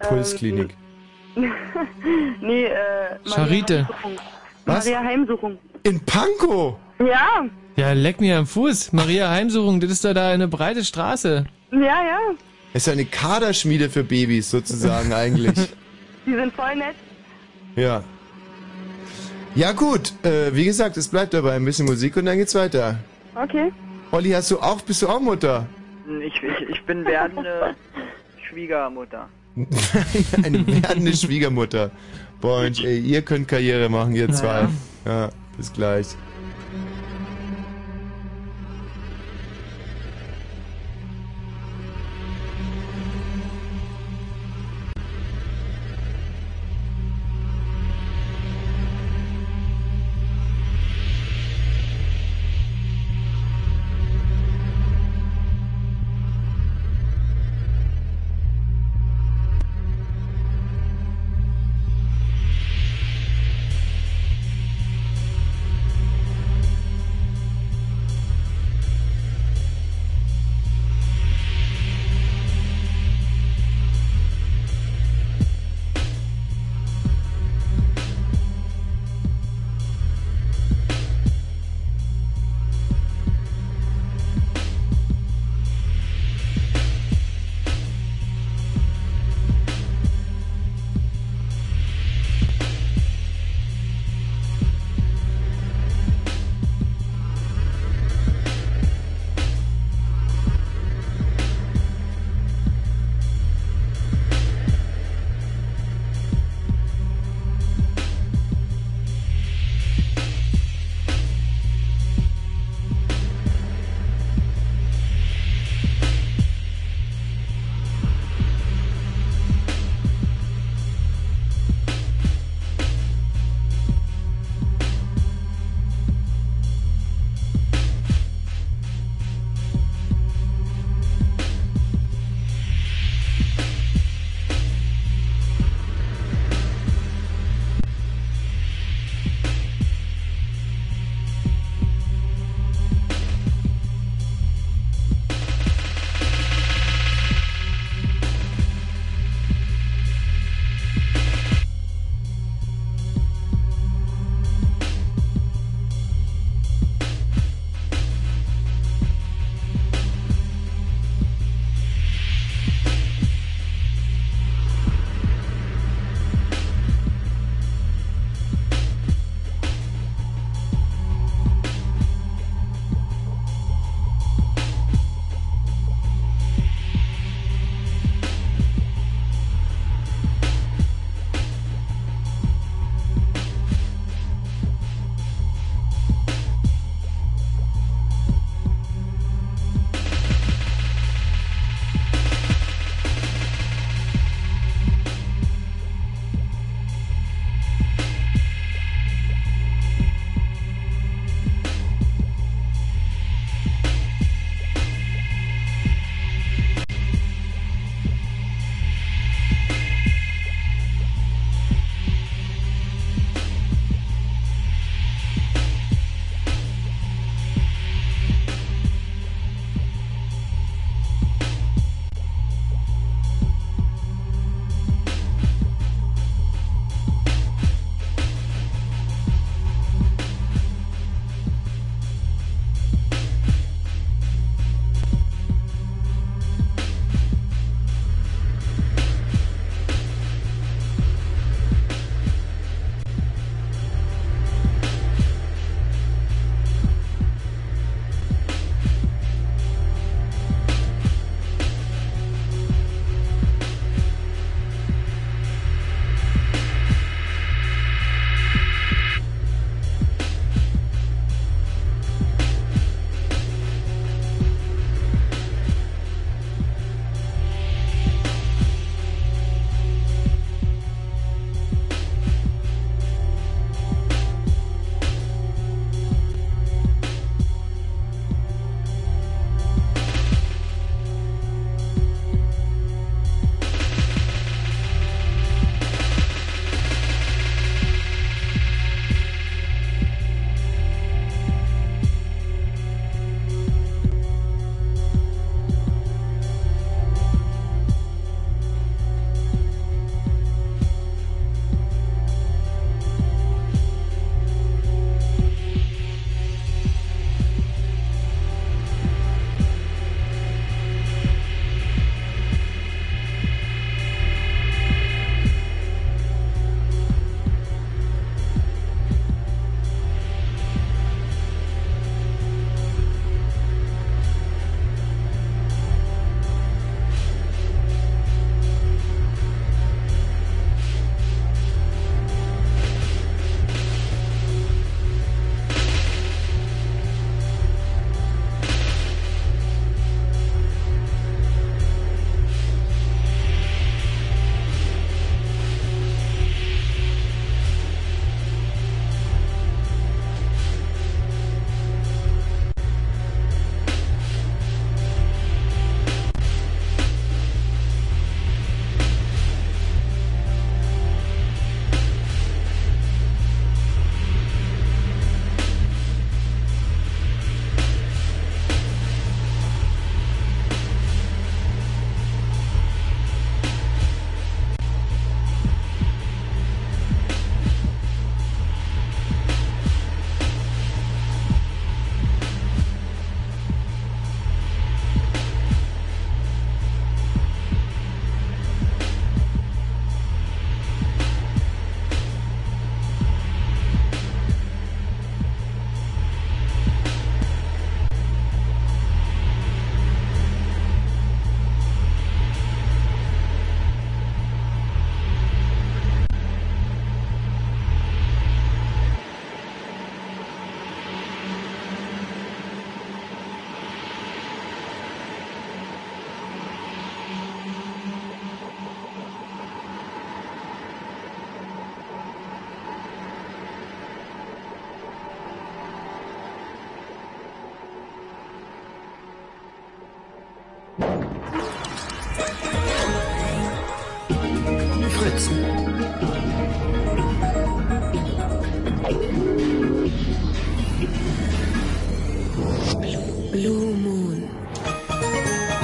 Ähm, Pulsklinik. nee, äh, Maria Charite. Heimsuchung. Was? Maria Heimsuchung. In Pankow? Ja, Ja, leck mir am Fuß. Maria Heimsuchung, das ist doch da eine breite Straße. ja, ja. Ist ja eine Kaderschmiede für Babys sozusagen eigentlich. Die sind voll nett. Ja. Ja gut, äh, wie gesagt, es bleibt dabei ein bisschen Musik und dann geht's weiter. Okay. Olli, hast du auch, bist du auch Mutter? Ich, ich, ich bin werdende Schwiegermutter. Eine werdende Schwiegermutter. Boah, Mensch, ey, ihr könnt Karriere machen, ihr zwei. Ja, bis gleich.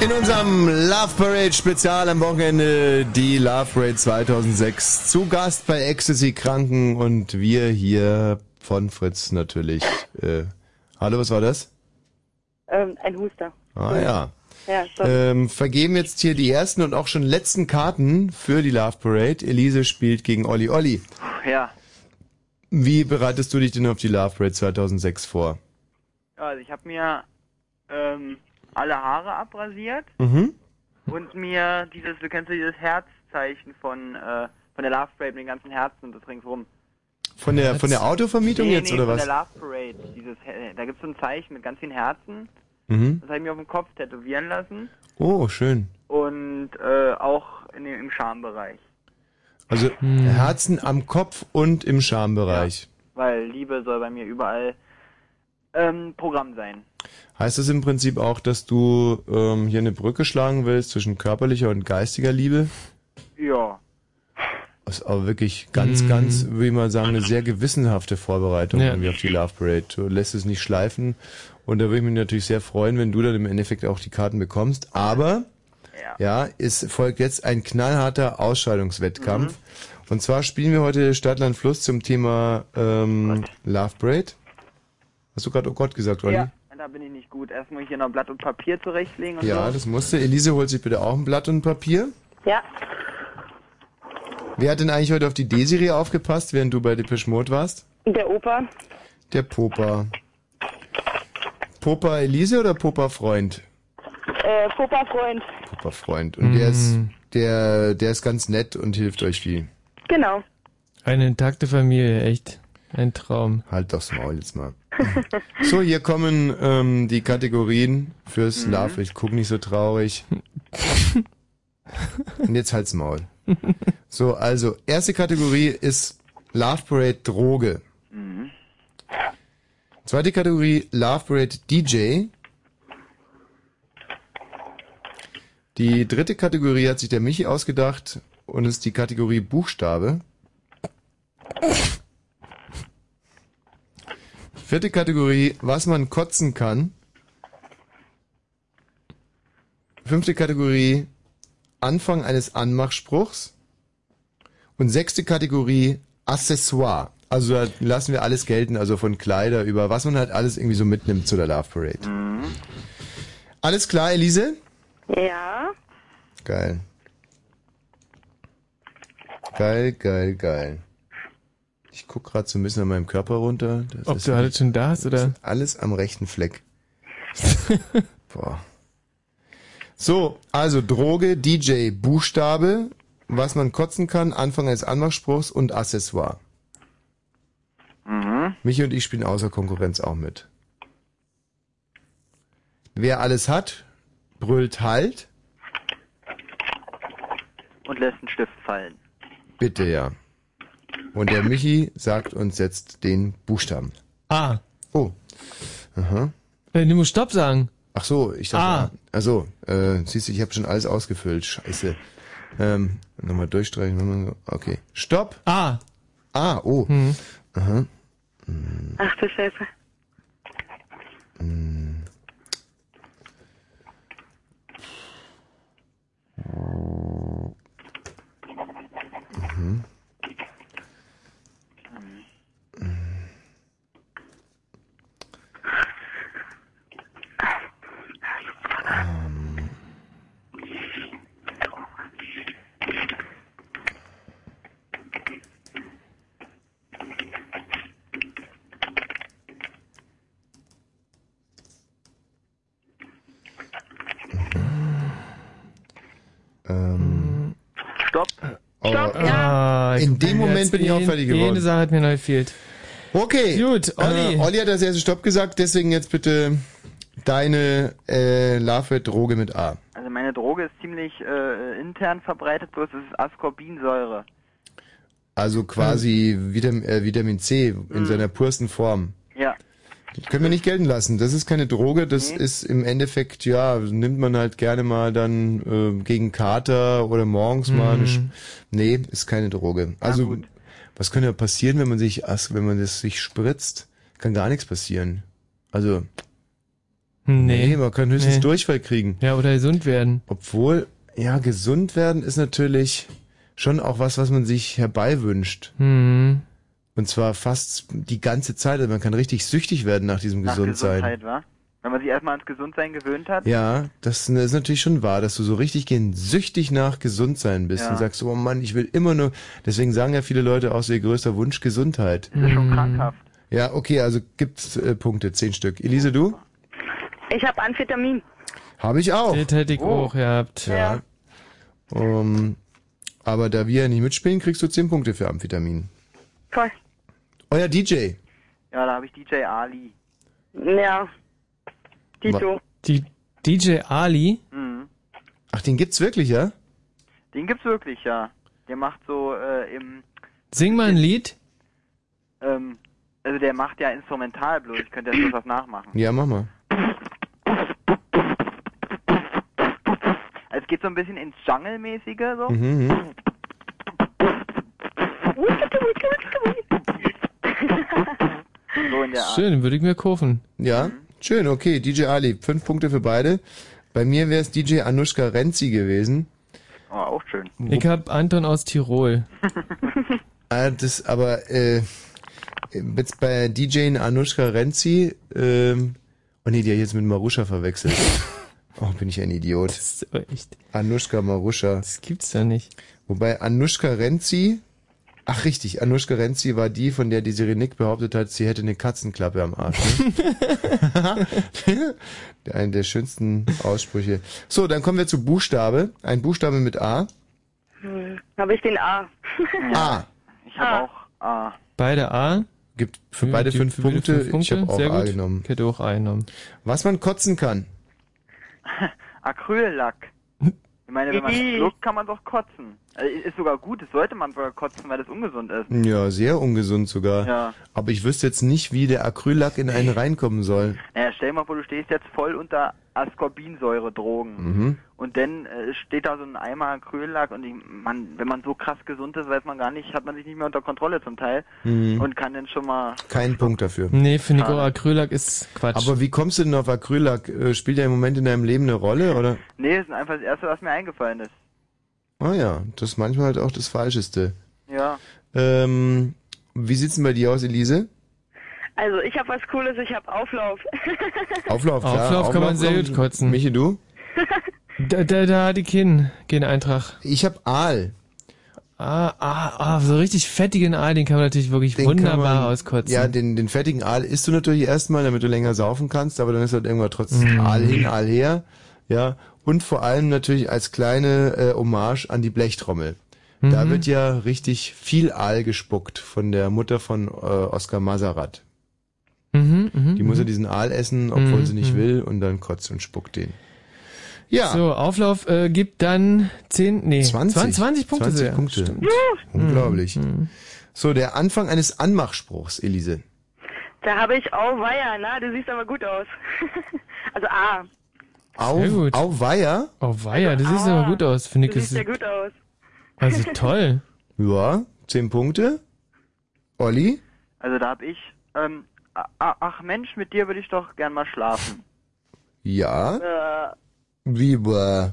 In unserem Love Parade Spezial am Wochenende die Love Parade 2006. Zu Gast bei Ecstasy Kranken und wir hier von Fritz natürlich. Äh, hallo, was war das? Ähm, ein Huster. Ah ja. Ja. Ähm, vergeben jetzt hier die ersten und auch schon letzten Karten für die Love Parade. Elise spielt gegen Olli Olli. Ja. Wie bereitest du dich denn auf die Love Parade 2006 vor? Also ich habe mir ähm, alle Haare abrasiert Mhm. und mir dieses, du kennst ja dieses Herzzeichen von, äh, von der Love Parade mit den ganzen Herzen und das ringsrum. Von der von der Autovermietung nee, jetzt nee, oder von was? der Love Parade. Dieses, Her- da gibt es so ein Zeichen mit ganz vielen Herzen. Mhm. Das habe ich mir auf dem Kopf tätowieren lassen Oh, schön. und äh, auch in dem, im Schambereich. Also Hm. Herzen am Kopf und im Schambereich. Weil Liebe soll bei mir überall ähm, Programm sein. Heißt das im Prinzip auch, dass du ähm, hier eine Brücke schlagen willst zwischen körperlicher und geistiger Liebe? Ja. Das ist aber wirklich ganz, Mhm. ganz, würde ich mal sagen, eine sehr gewissenhafte Vorbereitung Ja. irgendwie auf die Love Parade. Du lässt es nicht schleifen und da würde ich mich natürlich sehr freuen, wenn du dann im Endeffekt auch die Karten bekommst. Aber ja, es folgt jetzt ein knallharter Ausscheidungswettkampf. Und zwar spielen wir heute Stadtland Fluss zum Thema ähm, Love Parade. Hast du gerade Oh Gott gesagt, Olli? Ja, da bin ich nicht gut. Erst muss ich hier noch Blatt und Papier zurechtlegen und Ja, so. das musste. Elise holt sich bitte auch ein Blatt und ein Papier. Ja. Wer hat denn eigentlich heute auf die D-Serie aufgepasst, während du bei Depeche Mode warst? Der Opa. Der Popa. Popa Elise oder Popa Freund? Äh, Popa-Freund. Popa Freund. Und der ist, der, der ist ganz nett und hilft euch viel. Genau. Eine intakte Familie, echt. Ein Traum. Halt doch's Maul jetzt mal. So, hier kommen ähm, die Kategorien fürs Love. Ich guck nicht so traurig. Und jetzt halt's Maul. So, also, erste Kategorie ist Love Parade Droge. Zweite Kategorie Love Parade DJ. Die dritte Kategorie hat sich der Michi ausgedacht und ist die Kategorie Buchstabe. Vierte Kategorie, was man kotzen kann. Fünfte Kategorie, Anfang eines Anmachspruchs. Und sechste Kategorie, Accessoire. Also da lassen wir alles gelten, also von Kleider über was man halt alles irgendwie so mitnimmt zu der Love Parade. Alles klar, Elise? Ja. Geil. Geil, geil, geil. Ich guck gerade so ein bisschen an meinem Körper runter. Das Ob ist du alles schon da hast, oder? das ist Alles am rechten Fleck. Boah. So, also Droge, DJ, Buchstabe, was man kotzen kann, Anfang eines Anmachspruchs und Accessoire. Mhm. Michi und ich spielen außer Konkurrenz auch mit. Wer alles hat, brüllt halt. Und lässt einen Stift fallen. Bitte, ja. Und der Michi sagt uns jetzt den Buchstaben. Ah. Oh. Aha. Äh, du musst Stopp sagen. Ach so, ich dachte, Ah. also, äh, siehst du, ich habe schon alles ausgefüllt. Scheiße. Ähm, nochmal durchstreichen. nochmal so. Okay. Stopp. Ah. Ah, oh. Mhm. Aha. Ach du Scheiße. Mhm. Ähm. Ähm. Stopp. Stopp, In dem Moment bin ich auch fertig geworden. Eine Sache hat mir neu gefehlt. Okay. Gut, Olli. Äh, Olli hat das erste Stopp gesagt, deswegen jetzt bitte deine äh, Love-Droge mit A. Also meine Droge ist ziemlich äh, intern verbreitet, bloß es ist Ascorbinsäure. Also quasi Vitam äh, Vitamin C in Mhm. seiner pursten Form. Ja. Können wir nicht gelten lassen. Das ist keine Droge, das ist im Endeffekt, ja, nimmt man halt gerne mal dann äh, gegen Kater oder morgens mal eine Sch Mhm. Nee, ist keine Droge. Also, was könnte passieren, wenn man sich, wenn man das sich spritzt? Kann gar nichts passieren. Also, Nee. man kann höchstens Nee. Durchfall kriegen. Ja, oder gesund werden. Obwohl, ja, gesund werden ist natürlich schon auch was, was man sich herbeiwünscht. Mhm. Und zwar fast die ganze Zeit. Also man kann richtig süchtig werden nach diesem Nach Gesundsein. Gesundheit, wa? Wenn man sich erstmal ans Gesundsein gewöhnt hat. Ja, das ist natürlich schon wahr, dass du so richtig gehen süchtig nach Gesundsein bist Ja. und sagst, oh Mann, ich will immer nur, deswegen sagen ja viele Leute auch so ihr größter Wunsch Gesundheit. Das ist schon krankhaft. Ja, okay, also gibt's äh, Punkte, zehn Stück. Elise, du? Ich habe Amphetamin. Habe ich auch. Das hätte ich Oh. auch gehabt. Ja. Um, aber da wir ja nicht mitspielen, kriegst du zehn Punkte für Amphetamin. Toll. Euer DJ. Ja, da habe ich DJ Ali. Ja. Dito. Die DJ Ali? Mhm. Ach, den gibt's wirklich, ja? Den gibt's wirklich, ja. Der macht so äh, im, Sing mal ein Lied. ähm, also der macht ja instrumental bloß. Ich könnte jetzt bloß was nachmachen. Ja, mach mal. Also es geht so ein bisschen ins Jungle-mäßige so. Mhm, mhm. So in der Art. Schön, würde ich mir kaufen. Ja, schön, okay. DJ Ali, fünf Punkte für beide. Bei mir wäre es DJ Anushka Renzi gewesen. Oh, auch schön. Ich hab Anton aus Tirol. Ah, das, aber äh, jetzt bei DJ Anushka Renzi, ähm, oh nee, die hat jetzt mit Marusha verwechselt. Oh, bin ich ein Idiot. Das ist aber echt. Anushka Marusha. Das gibt's da nicht. Wobei Anushka Renzi, ach richtig, Anushka Renzi war die, von der die Sirenik behauptet hat, sie hätte eine Katzenklappe am Arsch. Ne? Einer der schönsten Aussprüche. So, dann kommen wir zu Buchstabe. Ein Buchstabe mit A. Hm. Habe ich den A. A. Ich habe auch A. Beide A. Gibt für Ja, beide die- fünf für Punkte. fünf Ich habe auch Sehr A gut. genommen. Ich hätte auch A genommen. Was man kotzen kann. Acryllack. Ich meine, wenn man schluckt, kann man doch kotzen. Also, ist sogar gut, das sollte man sogar kotzen, weil das ungesund ist. Ja, sehr ungesund sogar. Ja. Aber ich wüsste jetzt nicht, wie der Acryllack in einen reinkommen soll. Naja, stell dir mal vor, du stehst jetzt voll unter Ascorbinsäure-Drogen. Mhm. Und dann äh, steht da so ein Eimer Acryllack und ich, man, wenn man so krass gesund ist, weiß man gar nicht, hat man sich nicht mehr unter Kontrolle zum Teil Mhm. und kann dann schon mal Kein Punkt dafür. Nee, finde ich auch Schade. Acrylack ist Quatsch. Aber wie kommst du denn auf Acryllack? Äh, Spielt der im Moment in deinem Leben eine Rolle, oder? Nee, das ist einfach das erste, was mir eingefallen ist. Ah ja, das ist manchmal halt auch das Falscheste. Ja. Ähm, wie sieht's denn bei dir aus, Elise? Also ich habe was Cooles, ich habe Auflauf. Auflauf, klar. Auflauf kann man sehr gut kotzen. Michi, du? Da, da, da ich hin. Gehen Eintracht. Ich hab Aal. Ah, ah, ah, so richtig fettigen Aal, den kann man natürlich wirklich Den wunderbar man- auskotzen. Ja, den, den fettigen Aal isst du natürlich erstmal, damit du länger saufen kannst, aber dann ist halt irgendwann trotzdem Mm. Aal hin, Aal her. Ja. Und vor allem natürlich als kleine äh, Hommage an die Blechtrommel. Da Mhm. wird ja richtig viel Aal gespuckt von der Mutter von äh, Oskar Maserat. Mhm, mhm, Die muss ja mhm. diesen Aal essen, obwohl Mhm, sie nicht mhm. will, und dann kotzt und spuckt den. Ja. So, Auflauf äh, gibt dann 10, nee, 20, 20, 20 Punkte. 20 sehr. Punkte. Stimmt. Unglaublich. Mhm. So, der Anfang eines Anmachspruchs, Elise. Da habe ich auch Weiher, na, du siehst aber gut aus. also A. Au, Sehr gut. Auweia? Auweia, das sieht aber gut aus, finde ich. Das siehst ja gut aus. also toll. Ja, 10 Punkte. Olli? Also da hab ich, ähm, ach Mensch, mit dir würde ich doch gern mal schlafen. Ja. Äh, Wie, äh,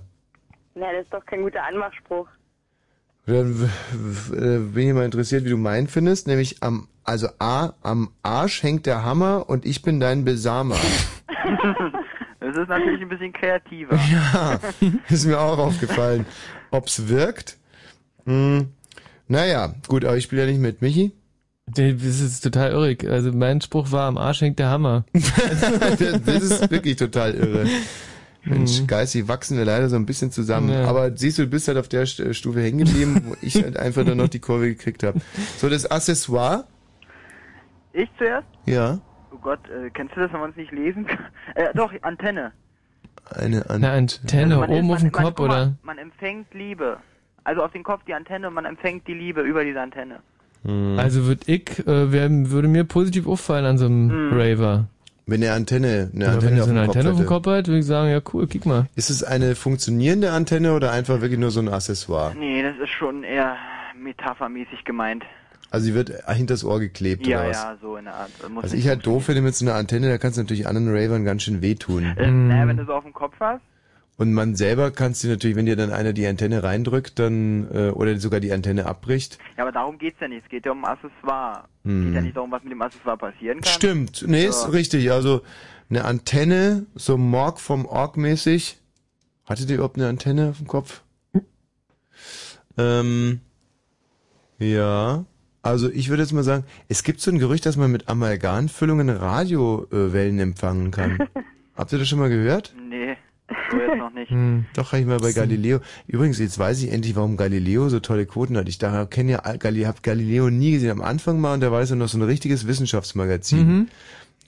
na, das ist doch kein guter Anmachspruch. Dann bin ich mal interessiert, wie du meinen findest. Nämlich am, also A, am Arsch hängt der Hammer und ich bin dein Besamer. Das ist natürlich ein bisschen kreativer. ja, ist mir auch aufgefallen. Ob's wirkt? Hm, naja, gut, aber ich spiele ja nicht mit. Michi? Das ist total irrig. Also mein Spruch war, am Arsch hängt der Hammer. das ist wirklich total irre. Mensch, geistig wachsen wir leider so ein bisschen zusammen. Mhm. Ja. Aber siehst du, du bist halt auf der St- Stufe hängen geblieben, wo ich halt einfach dann noch die Kurve gekriegt habe. So, das Accessoire? Ich zuerst? Ja. Oh Gott, äh, kennst du das, wenn man es nicht lesen kann? Äh, doch, Antenne. Eine Antenne. Eine Antenne, man oben ist- auf dem man, man, Kopf, mal, oder? Man empfängt Liebe. Also auf den Kopf die Antenne und man empfängt die Liebe über diese Antenne. Hm. Also würde ich, äh, wär, würde mir positiv auffallen an so einem Mhm. Raver. Wenn eine Antenne, eine Aber Antenne, wenn er auf so eine dem Kopf Antenne auf dem. Kopf hat, würde ich sagen, ja cool, kick mal. Ist es eine funktionierende Antenne oder einfach wirklich nur so ein Accessoire? Nee, das ist schon eher metaphermäßig gemeint. Also sie wird hinters Ohr geklebt Ja, oder was? ja, so in der Art. Muss Was nicht ich halt doof finde mit so einer Antenne, da kannst du natürlich anderen Ravern ganz schön wehtun. Äh, naja, wenn du so auf dem Kopf hast, Und man selber kannst du natürlich, wenn dir dann einer die Antenne reindrückt, dann äh, oder sogar die Antenne abbricht. ja, aber darum geht's ja nicht. Es geht ja um Accessoire. Hm. Geht ja nicht darum, was mit dem Accessoire passieren kann. Stimmt, nee, ist So. richtig. Also eine Antenne, so Morg vom Org mäßig. Hattet ihr überhaupt eine Antenne auf dem Kopf? Ähm, ja. Also ich würde jetzt mal sagen, es gibt so ein Gerücht, dass man mit Amalgamfüllungen Radiowellen empfangen kann. Habt ihr das schon mal gehört? Nee, so jetzt noch nicht. Doch, habe ich mal bei Galileo. Übrigens, jetzt weiß ich endlich, warum Galileo so tolle Quoten hat. Ich dachte, kenne ja Galileo, habe Galileo nie gesehen. Am Anfang mal und da war es ja noch so ein richtiges Wissenschaftsmagazin. Mhm.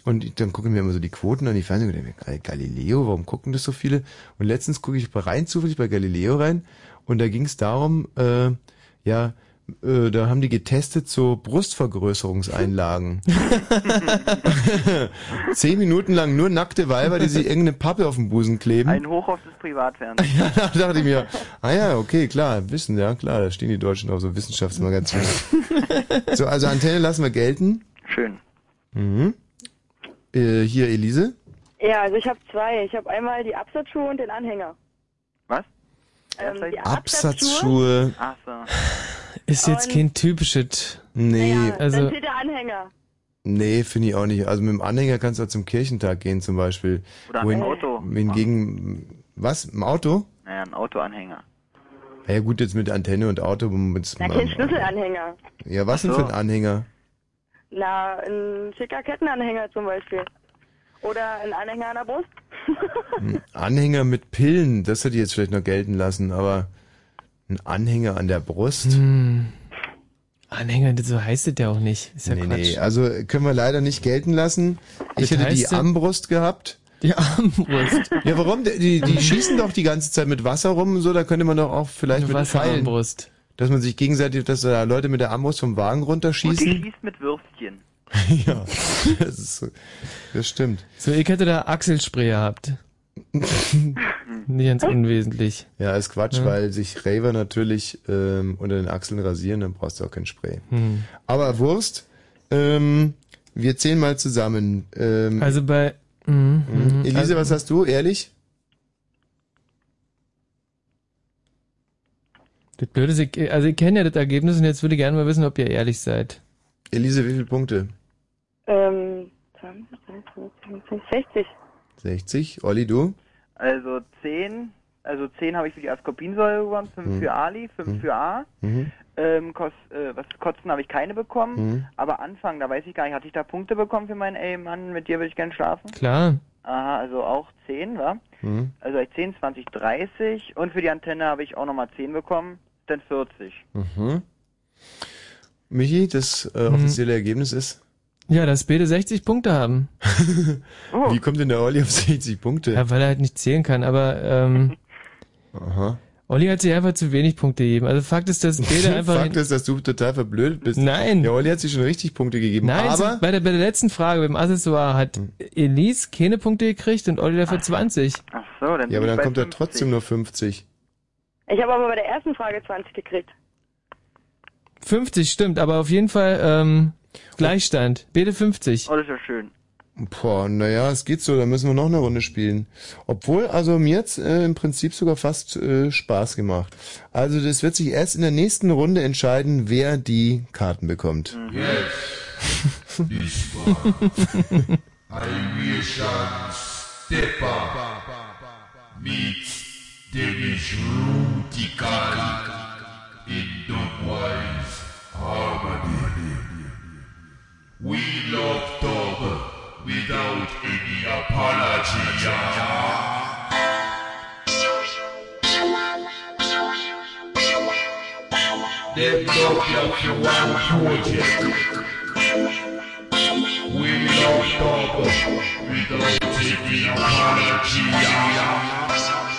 Und ich- dann gucke ich mir immer so die Quoten an, die Fernsehen und denke mir, Galileo, warum gucken das so viele? Und letztens gucke ich rein zufällig bei Galileo rein und da ging es darum, äh, ja, äh, da haben die getestet so Brustvergrößerungseinlagen. Zehn Minuten lang nur nackte Weiber, die sich irgendeine Pappe auf den Busen kleben. Ein Hoch auf das Privatfernsehen. Ja, da dachte ich mir, ah ja, okay, klar, Wissen, ja klar, da stehen die Deutschen auf so Wissenschaftsmagazinen. so, also Antenne lassen wir gelten. Schön. Mhm. Äh, hier, Elise. Ja, also ich habe zwei. Ich habe einmal die Absatzschuhe und den Anhänger. Was? Ähm, die Absatzschuhe. Ach so. Ist jetzt Und- kein typisches. Nee, Dann Also, steht der Anhänger. nee, finde ich auch nicht. Also mit dem Anhänger kannst du auch zum Kirchentag gehen zum Beispiel. Oder ein Wohin- Auto. Hingegen, was, im Auto? Naja, ein Autoanhänger. Ja gut, jetzt mit Antenne und Auto. Mit, Na, kein Schlüsselanhänger. ja, was denn so. für ein Anhänger? Na, ein schicker Kettenanhänger zum Beispiel. Oder ein Anhänger an der Brust. Ein Anhänger mit Pillen, das hätte ich jetzt vielleicht noch gelten lassen, aber ein Anhänger an der Brust? hm. Anhänger, so heißt es ja auch nicht. Ist ja nee, Quatsch. nee, also können wir leider nicht gelten lassen. Ich Das hätte die Armbrust gehabt. Die Armbrust. Ja, warum? Die, die schießen doch die ganze Zeit mit Wasser rum und so, da könnte man doch auch vielleicht Eine mit Pfeilen. Wasserarmbrust. Dass man sich gegenseitig, dass da Leute mit der Armbrust vom Wagen Und die runterschießen. schießt mit Würstchen. ja, das, ist, so- das stimmt. So, ich hätte da Achselspray gehabt. Nicht ganz unwesentlich. Ja, ist Quatsch, Ja. weil sich Raver natürlich ähm, unter den Achseln rasieren, dann brauchst du auch kein Spray. Hm. Aber Wurst, ähm, wir zählen mal zusammen. Ähm, Also bei. Mhm, mhm. mhm. Elise, also, was hast du, ehrlich? Das Blöde ist, also ich kenne ja das Ergebnis und jetzt würde ich gerne mal wissen, ob ihr ehrlich seid. Elise, wie viele Punkte? Ähm, 20, 30, 60. 60. Olli, du? Also 10, also 10 habe ich für die Ascorbinsäure gewonnen, 5 Hm. für Ali, 5 Hm. für A. Mhm. Ähm, Kos, äh, was Kotzen habe ich keine bekommen, Mhm. aber Anfang, da weiß ich gar nicht, hatte ich da Punkte bekommen für meinen, ey Mann, mit dir würde ich gern schlafen? Klar. Aha, also auch 10, wa? Mhm. Also ich 10, 20, 30 und für die Antenne habe ich auch nochmal 10 bekommen, dann 40. Mhm. Michi, das äh, Mhm. offizielle Ergebnis ist? Ja, dass beide 60 Punkte haben. Wie kommt denn der Olli auf 60 Punkte? Ja, weil er halt nicht zählen kann, aber ähm, Aha. Olli hat sich einfach zu wenig Punkte gegeben. Also Fakt ist, dass beide einfach. Fakt ist, dass du total verblödet bist. Nein. Der Olli hat sich schon richtig Punkte gegeben. Nein, aber bei der, bei der letzten Frage beim Accessoire hat Elise keine Punkte gekriegt und Olli dafür 20. Ach so, dann ja, aber dann kommt er 50. trotzdem nur 50. Ich habe aber bei der ersten Frage 20 gekriegt. 50 stimmt, aber auf jeden Fall ähm, Gleichstand. Beide 50. Oh, das ist ja schön. Boah, naja, es geht so, da müssen wir noch eine Runde spielen. Obwohl, also mir hat's äh, im Prinzip sogar fast äh, Spaß gemacht. Also das wird sich erst in der nächsten Runde entscheiden, wer die Karten bekommt. Yes, this one. Aviation Stepper meets Danish Rutical in Dogwise Harmony. We love dog without any apology. Them dog like you one project. We love dog without any apology. Ey,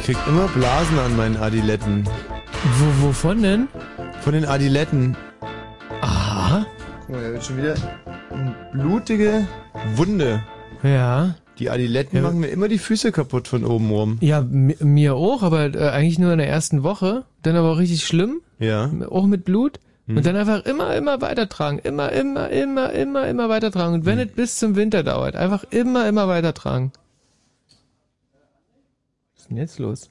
ich krieg immer Blasen an meinen Adiletten. Wo, wovon denn? Von den Adiletten. Aha. Guck mal, er wird schon wieder eine blutige Wunde. Ja. Die Adiletten machen mir immer die Füße kaputt von oben rum. Ja, mi- mir auch, aber äh, eigentlich nur in der ersten Woche. Dann aber auch richtig schlimm. Ja. Auch mit Blut. Hm. Und dann einfach immer, immer weitertragen. Immer, immer, immer, immer, immer weitertragen. Und wenn Hm. es bis zum Winter dauert, einfach immer, immer weitertragen. Denn jetzt los?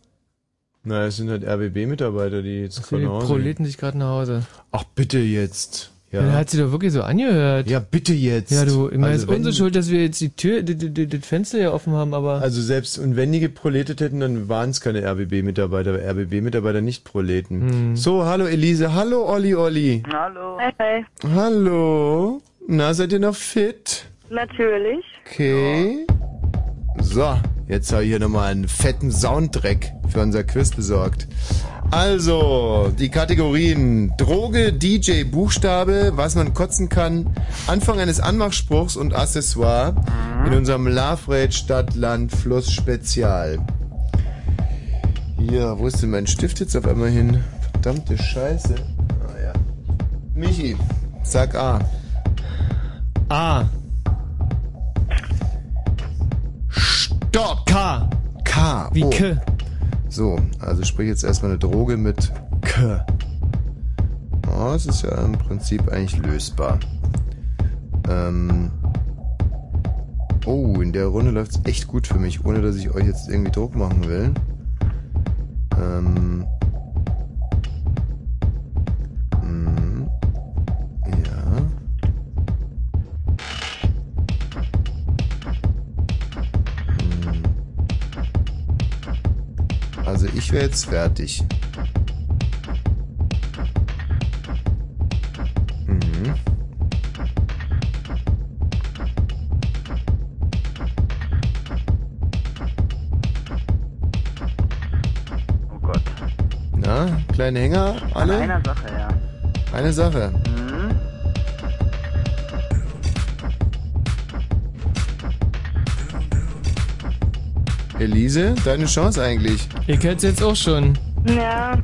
Na, es sind halt RBB-Mitarbeiter, die jetzt Die gerade nach Hause proleten sich gerade nach Hause. Ach, bitte jetzt. Ja. Dann hat sie doch wirklich so angehört. Ja, bitte jetzt. Ja, du, ich meine, es Also ist unsere Schuld, dass wir jetzt die Tür, die, die, die, das Fenster hier offen haben, aber. Also selbst, und wenn die geproletet hätten, dann waren es keine RBB-Mitarbeiter, weil RBB-Mitarbeiter nicht proleten. Hm. So, hallo Elise, hallo Olli Olli. Hallo. Hi, hi. Hallo. Na, seid ihr noch fit? Natürlich. Okay. So, jetzt habe ich hier nochmal einen fetten Soundtrack für unser Quiz besorgt. Also, die Kategorien Droge, DJ, Buchstabe, was man kotzen kann, Anfang eines Anmachspruchs und Accessoire in unserem Love Rate Stadt, Land, Fluss Spezial. Hier, wo ist denn mein Stift jetzt auf einmal hin? Verdammte Scheiße. Ah ja. Michi, sag A. A. Stopp! K. K. Wie oh. K. So, also sprich jetzt erstmal eine Droge mit K. Oh, das ist ja im Prinzip eigentlich lösbar. Ähm. Oh, in der Runde läuft es echt gut für mich, ohne dass ich euch jetzt irgendwie Druck machen will. Ähm. Also ich wäre jetzt fertig. Mhm. Oh Gott. Na, kleine Hänger, alle? An einer Sache, ja. Eine Sache. Elise, deine Chance eigentlich. Ihr kennt's jetzt auch schon. Ja.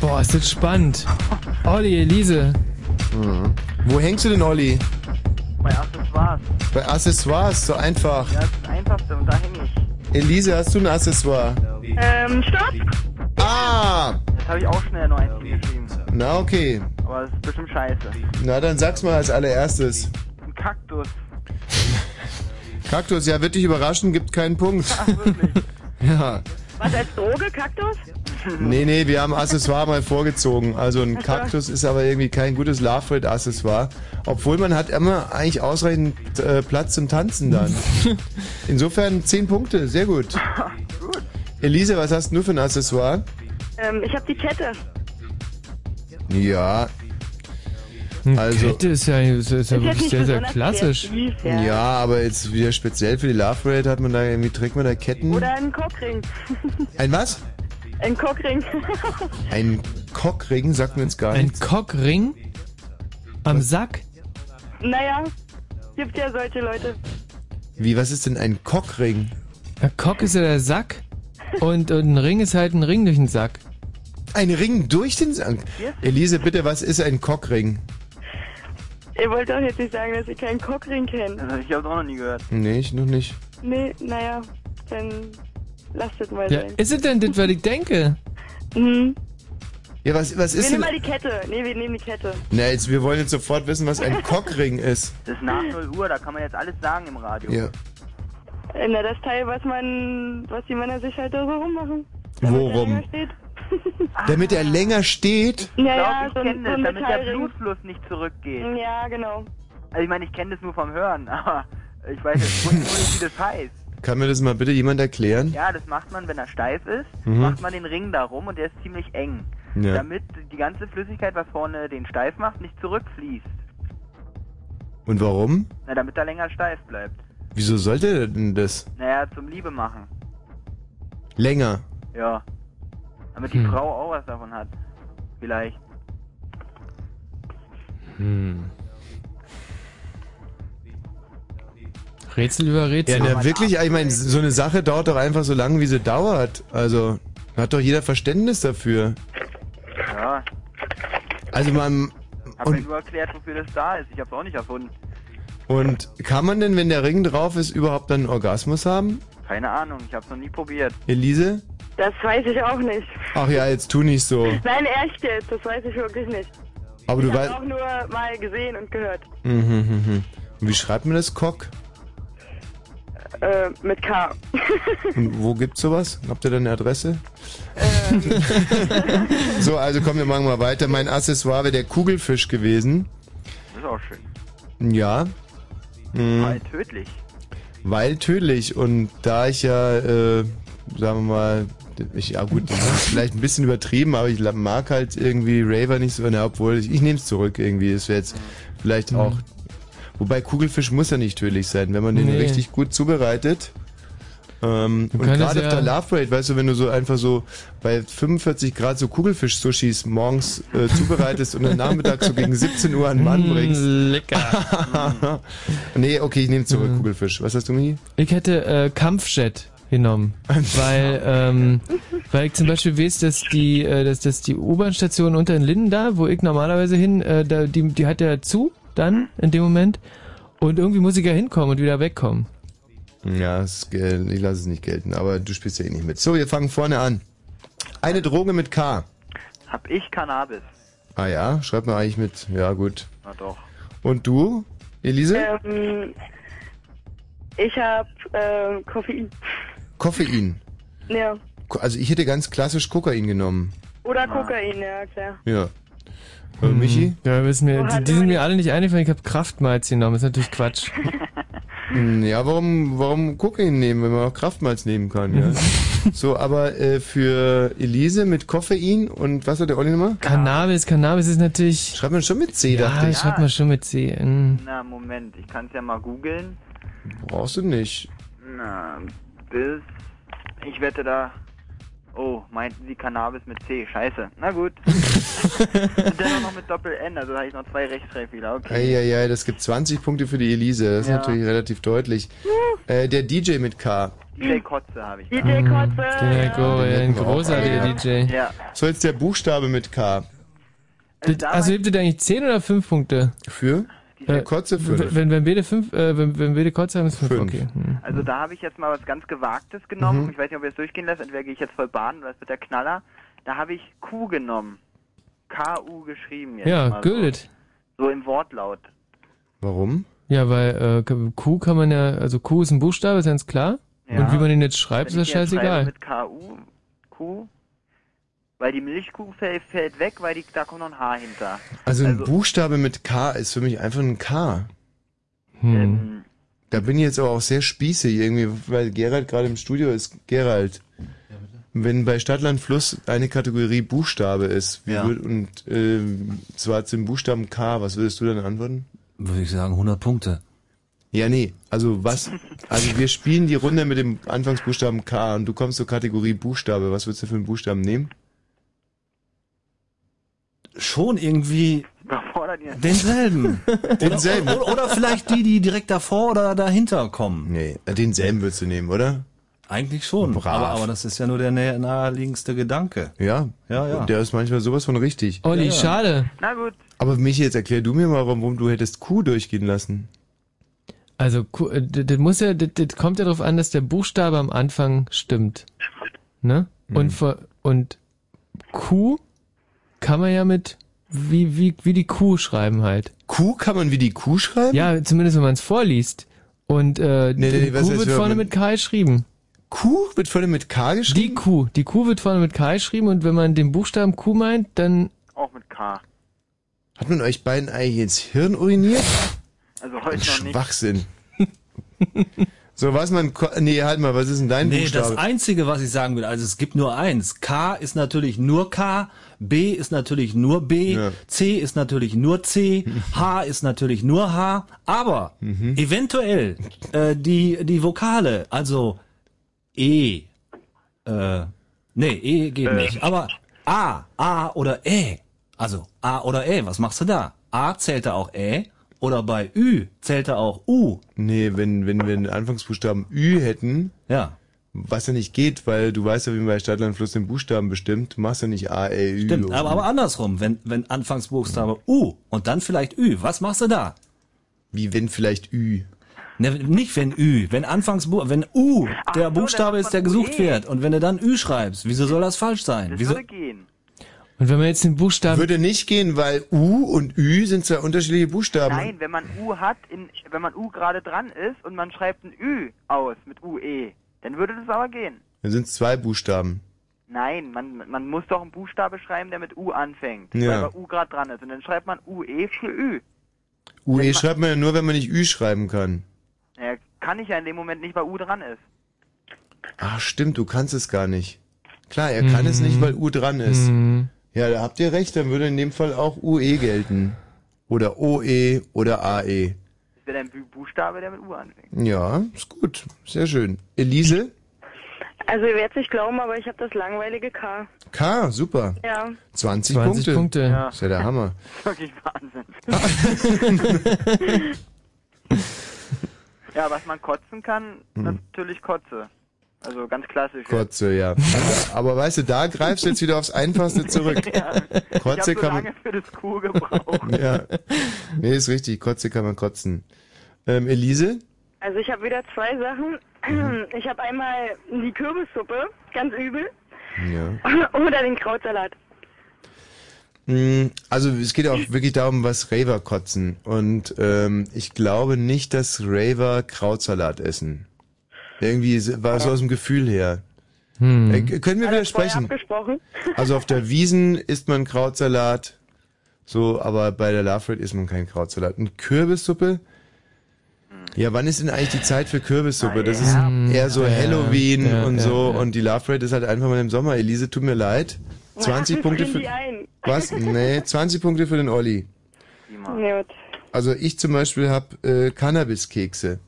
Boah, ist das spannend. Olli, Elise. Mhm. Wo hängst du denn, Olli? Bei Accessoires. Bei Accessoires, so einfach. Ja, das ist das Einfachste und da hänge ich. Elise, hast du ein Accessoire? Ähm, stopp. Ah! Das habe ich auch schnell noch eins hingeschrieben. Na okay. Aber das ist bestimmt scheiße. Na, dann sag's mal als allererstes. Ein Kaktus. Kaktus, ja, wird dich überraschen, gibt keinen Punkt. Ach, wirklich? Ja. Was als Droge, Kaktus? Nee, nee, wir haben Accessoire mal vorgezogen. Also ein Kaktus ist aber irgendwie kein gutes Love Rate Accessoire. Obwohl man hat immer eigentlich ausreichend äh, Platz zum Tanzen dann. Insofern 10 Punkte, sehr gut. Elise, was hast du für ein Accessoire? Ähm, ich habe die Kette. Ja. Also, Kette ist ja, ist, ist ja wirklich nicht sehr, sehr klassisch. kreativ, ja. ja. aber jetzt wieder speziell für die Love Rate hat man da irgendwie, trägt man da Ketten. Oder ein Cockring. Ein was? ein Cockring. Ein Cockring, sagt mir jetzt gar Ein nichts. Cockring? Am Sack? naja, gibt ja solche Leute. Wie, was ist denn ein Cockring? Der Cock ist ja der Sack und, und ein Ring ist halt ein Ring durch den Sack. Ein Ring durch den Sack? Elise, bitte, was ist ein Cockring? Ihr wollt doch jetzt nicht sagen, dass ihr keinen Cockring kennt. Das habe ich auch noch nie gehört. Nee, ich noch nicht. Nee, naja, dann lasst es mal Ja, sein. ist es denn das, was ich denke? Mhm. Ja, was, was Wir ist nehmen denn... mal die Kette. Nee, wir nehmen die Kette. Na, jetzt, wir wollen jetzt sofort wissen, was ein Cockring ist. Das ist nach 0 Uhr, da kann man jetzt alles sagen im Radio. Ja. Äh, Na, das Teil, was man, was die Männer sich halt da so rummachen. Worum? länger steht. Damit er länger steht? Ja, ich ja, glaube, ich so ein- kenne so das, ein damit der Metallring. Blutfluss nicht zurückgeht. Ja, genau. Also ich meine, ich kenne das nur vom Hören, aber ich weiß jetzt nicht, wie das heißt. Kann mir das mal bitte jemand erklären? Ja, das macht man, wenn er steif ist, Mhm. macht man den Ring darum und der ist ziemlich eng. Ja. Damit die ganze Flüssigkeit, was vorne den steif macht, nicht zurückfließt. Und warum? Na, damit er länger steif bleibt. Wieso sollte er denn das? Naja, zum Liebe machen. Länger. Ja. Damit die Hm. Frau auch was davon hat. Vielleicht. Hm. Rätsel über Rätsel. Ja, na, wirklich, ich meine, so eine Sache dauert doch einfach so lange, wie sie dauert. Also, hat doch jeder Verständnis dafür. Ja, Also man, hab mir und, nur erklärt, wofür das da ist. Ich hab's auch nicht erfunden. und kann man denn, wenn der Ring drauf ist, überhaupt dann einen Orgasmus haben? Keine Ahnung, ich hab's noch nie probiert. Elise? Das weiß ich auch nicht. Ach ja, jetzt tu nicht so. Nein, echt jetzt, das weiß ich wirklich nicht. Aber du ich weißt... habe auch nur mal gesehen und gehört. Mhm, mhm, mhm. Und wie schreibt man das, Cock? Äh, mit K. Und wo gibt's sowas? Habt ihr da eine Adresse? so, also kommen wir machen mal weiter. Mein Accessoire wäre der Kugelfisch gewesen. Das ist auch schön. Ja. Mhm. Weil tödlich. Weil tödlich. Und da ich ja, äh, sagen wir mal, ich, ja gut, das ist vielleicht ein bisschen übertrieben, aber ich mag halt irgendwie Raver nicht so, na, obwohl ich, ich nehme es zurück irgendwie. Das wäre jetzt vielleicht auch. Wobei Kugelfisch muss ja nicht tödlich sein, wenn man den Nee. richtig gut zubereitet. Ähm, und es gerade ja- auf der Love Parade, weißt du, wenn du so einfach so bei 45 Grad so Kugelfisch-Sushis morgens äh, zubereitest und dann nachmittags so gegen 17 Uhr an den Mann Mm, bringst. Lecker. nee, okay, ich nehme zurück, Mm. Kugelfisch. Was hast du, Michi? Ich hätte äh, Kampfjet genommen, weil ähm, weil ich zum Beispiel weiß, dass die äh, dass, dass die U-Bahn-Station unter den Linden da, wo ich normalerweise hin, äh, da, die die hat ja zu dann in dem Moment und irgendwie muss ich ja hinkommen und wieder wegkommen. Ja, es ich lasse es nicht gelten, aber du spielst ja eh nicht mit. So, wir fangen vorne an. Eine Droge mit K. Hab ich Cannabis? Ah ja, schreibt man eigentlich mit. Ja, gut. Na doch. Und du, Elise? Ähm, ich habe äh, Koffein. Koffein. Ja. Also ich hätte ganz klassisch Kokain genommen. Oder Kokain, ja klar. Ja. Äh, Michi? Ja, wissen wir, Wo die, hat die sind mir alle nicht eingefallen. Ich habe Kraftmalz genommen. ist natürlich Quatsch. Hm, Ja, warum, warum Kokain nehmen, wenn man auch Kraftmalz nehmen kann, ja? so, aber äh, für Elise mit Koffein und was hat der Olli nochmal? Cannabis, Cannabis ist natürlich. Schreibt man schon mit C, ja, dachte ich. schreibt man schon mit C. Mm. Na, Moment, ich kann's ja mal googeln. Brauchst du nicht. Na, bis. Ich wette da. Oh, meinten Sie Cannabis mit C? Scheiße. Na gut. Und dennoch noch mit Doppel-N, also da habe ich noch zwei Rechtschreibfehler. Okay. Eieiei, das gibt 20 Punkte für die Elise. Das ist Ja. natürlich relativ deutlich. Äh, der DJ mit K. DJ Kotze habe ich. DJ Kotze. Der Go, ja, ein großartiger DJ. Ja. So, jetzt der Buchstabe mit K. Das, also gibt es eigentlich 10 oder 5 Punkte? Für? Äh, Kotze fünf. Wenn, wenn beide 5, äh, wenn, wenn beide Kotze haben, ist 5. Fünf. Okay. Hm. Also da habe ich jetzt mal was ganz Gewagtes genommen. Mhm. Ich weiß nicht, ob ihr es durchgehen lässt. Entweder gehe ich jetzt voll Bahn oder es wird der Knaller. Da habe ich Q genommen. K-U geschrieben jetzt Ja, mal gültet. So. so im Wortlaut. Warum? Ja, weil äh, Q kann man ja, also Q ist ein Buchstabe, ist ganz klar. Ja. Und wie man den jetzt schreibt, Wenn ist schreibe scheißegal. Mit K-U, Q, weil die Milchkuh fällt, fällt weg, weil die, da kommt noch ein H hinter. Also ein Buchstabe mit K ist für mich einfach ein K. Hm. Da bin ich jetzt aber auch sehr spießig irgendwie, weil Gerald gerade im Studio ist. Gerald, wenn bei Stadtland Fluss eine Kategorie Buchstabe ist, wie Ja. würd, und äh, zwar zum Buchstaben K, was würdest du dann antworten? Würde ich sagen 100 Punkte. Ja, nee, also was? Also wir spielen die Runde mit dem Anfangsbuchstaben K und du kommst zur Kategorie Buchstabe. Was würdest du für einen Buchstaben nehmen? Schon irgendwie denselben. Denselben. Oder, oder vielleicht die, die direkt davor oder dahinter kommen. Nee, denselben würdest du nehmen, oder? Eigentlich schon. Brav. Aber, aber das ist ja nur der nä- naheliegendste Gedanke. Ja. Ja, ja. Und der ist manchmal sowas von richtig. Olli, Ja, ja. schade. Na gut. Aber Michi, jetzt erklär du mir mal, warum du hättest Q durchgehen lassen. Also, Q- äh, das das muss ja, das, das kommt ja darauf an, dass der Buchstabe am Anfang stimmt. Ne? Und, vor, und Q kann man ja mit, wie, wie, wie die Kuh schreiben halt. Q kann man wie die Kuh schreiben? Ja, zumindest wenn man es vorliest. Und äh, Nee, nee, die Kuh wird vorne mit K geschrieben. Q wird vorne mit K geschrieben? Die Kuh. Die Kuh wird vorne mit K geschrieben und wenn man den Buchstaben Q meint, dann Auch mit K. Hat man euch beiden eigentlich ins Hirn uriniert? Also Ein heute noch nicht. Schwachsinn. so, was man, nee, halt mal, was ist denn dein Nee, Buchstabe? das Einzige, was ich sagen will, also es gibt nur eins. K ist natürlich nur K, B ist natürlich nur B, Ja. C ist natürlich nur C, H ist natürlich nur H, aber Mhm. eventuell äh, die, die Vokale, also E, äh, nee, E geht nicht, aber A, A oder E, also A oder E, was machst du da? A zählt da auch E oder bei Ü zählt er auch U. Nee, wenn, wenn wir den Anfangsbuchstaben Ü hätten. Ja. Was ja nicht geht, weil du weißt ja, wie man bei Stadtland Fluss den Buchstaben bestimmt. Du machst ja nicht A, E, Ü. Stimmt, aber, aber andersrum, wenn, wenn Anfangsbuchstabe U und dann vielleicht Ü, was machst du da? Wie wenn vielleicht Ü? Ne, nicht wenn Ü, wenn Anfangsbu wenn U der Buchstabe ist, der gesucht wird und wenn du dann Ü schreibst, wieso soll das falsch sein? Das Wieso? würde gehen. Und wenn man jetzt den Buchstaben... Würde nicht gehen, weil U und Ü sind zwei unterschiedliche Buchstaben. Nein, wenn man U hat, in, wenn man U gerade dran ist und man schreibt ein Ü aus mit UE, dann würde das aber gehen. Dann sind es zwei Buchstaben. Nein, man, man muss doch einen Buchstabe schreiben, der mit U anfängt, Ja. weil bei U gerade dran ist. Und dann schreibt man UE für Ü. UE schreibt man ja nur, wenn man nicht Ü schreiben kann. Ja, kann ich ja in dem Moment nicht, weil U dran ist. Ach, stimmt, du kannst es gar nicht. Klar, er kann es nicht, weil U dran ist. Mhm. Ja, da habt ihr recht, dann würde in dem Fall auch UE gelten. Oder OE oder AE. Das wäre ein Bu- Buchstabe, der mit U anfängt. Ja, ist gut. Sehr schön. Elise? Also ihr werdet nicht glauben, aber ich habe das langweilige K. K, super. Ja. 20, 20 Punkte. Punkte. Ja. Ist ja der Hammer. Wirklich Wahnsinn. ja, was man kotzen kann, Hm. natürlich Kotze. Also ganz klassisch. Kotze, ja. Aber, weißt du, da greifst du jetzt wieder aufs Einfachste zurück. Ja. Kotze ich habe so kann man. lange für das Kuh gebraucht. Ja. Nee, ist richtig. Kotze kann man kotzen. Ähm, Elise? Also ich habe wieder zwei Sachen. Mhm. Ich habe einmal die Kürbissuppe, ganz übel, Ja. oder den Krautsalat. Mm, Also es geht auch wirklich darum, was Raver kotzen. Und ähm, ich glaube nicht, dass Raver Krautsalat essen. Irgendwie war es so aus dem Gefühl her. Hm. Äh, können wir Vorher widersprechen? abgesprochen. Also auf der Wiesen isst man Krautsalat, so, aber bei der Love Rate isst man keinen Krautsalat. Und Kürbissuppe? Ja, wann ist denn eigentlich die Zeit für Kürbissuppe? Das ist eher so Ja, Halloween ja, und ja, so ja. und die Love Rate ist halt einfach mal im Sommer. Elise, tut mir leid. 20 Punkte Frieren für... Was? Nee, 20 Punkte für den Olli. Also ich zum Beispiel habe äh, Cannabiskekse.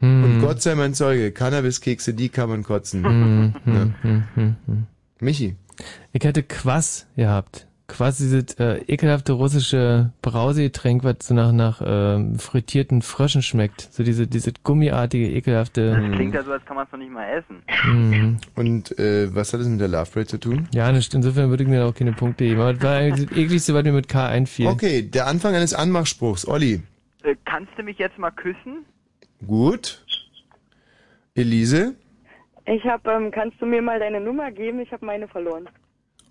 Hm. Und Gott sei mein Zeuge, Cannabiskekse, die kann man kotzen. Hm, hm, Ja. hm, hm, hm. Michi. Ich hätte Quass gehabt. Quass, dieses äh, ekelhafte russische Brausegetränk, was so nach, nach ähm, frittierten Fröschen schmeckt. So diese, diese gummiartige, ekelte... Das klingt ja so, als kann man es noch nicht mal essen. Mhm. Und äh, was hat das mit der Love Rate zu tun? Ja, das, insofern würde ich mir da auch keine Punkte geben. Aber das war eigentlich das ekligste, was mir mit K einfiel. Okay, der Anfang eines Anmachspruchs. Olli. Äh, kannst du mich jetzt mal küssen? Gut. Elise. Ich habe, ähm, kannst du mir mal deine Nummer geben? Ich habe meine verloren.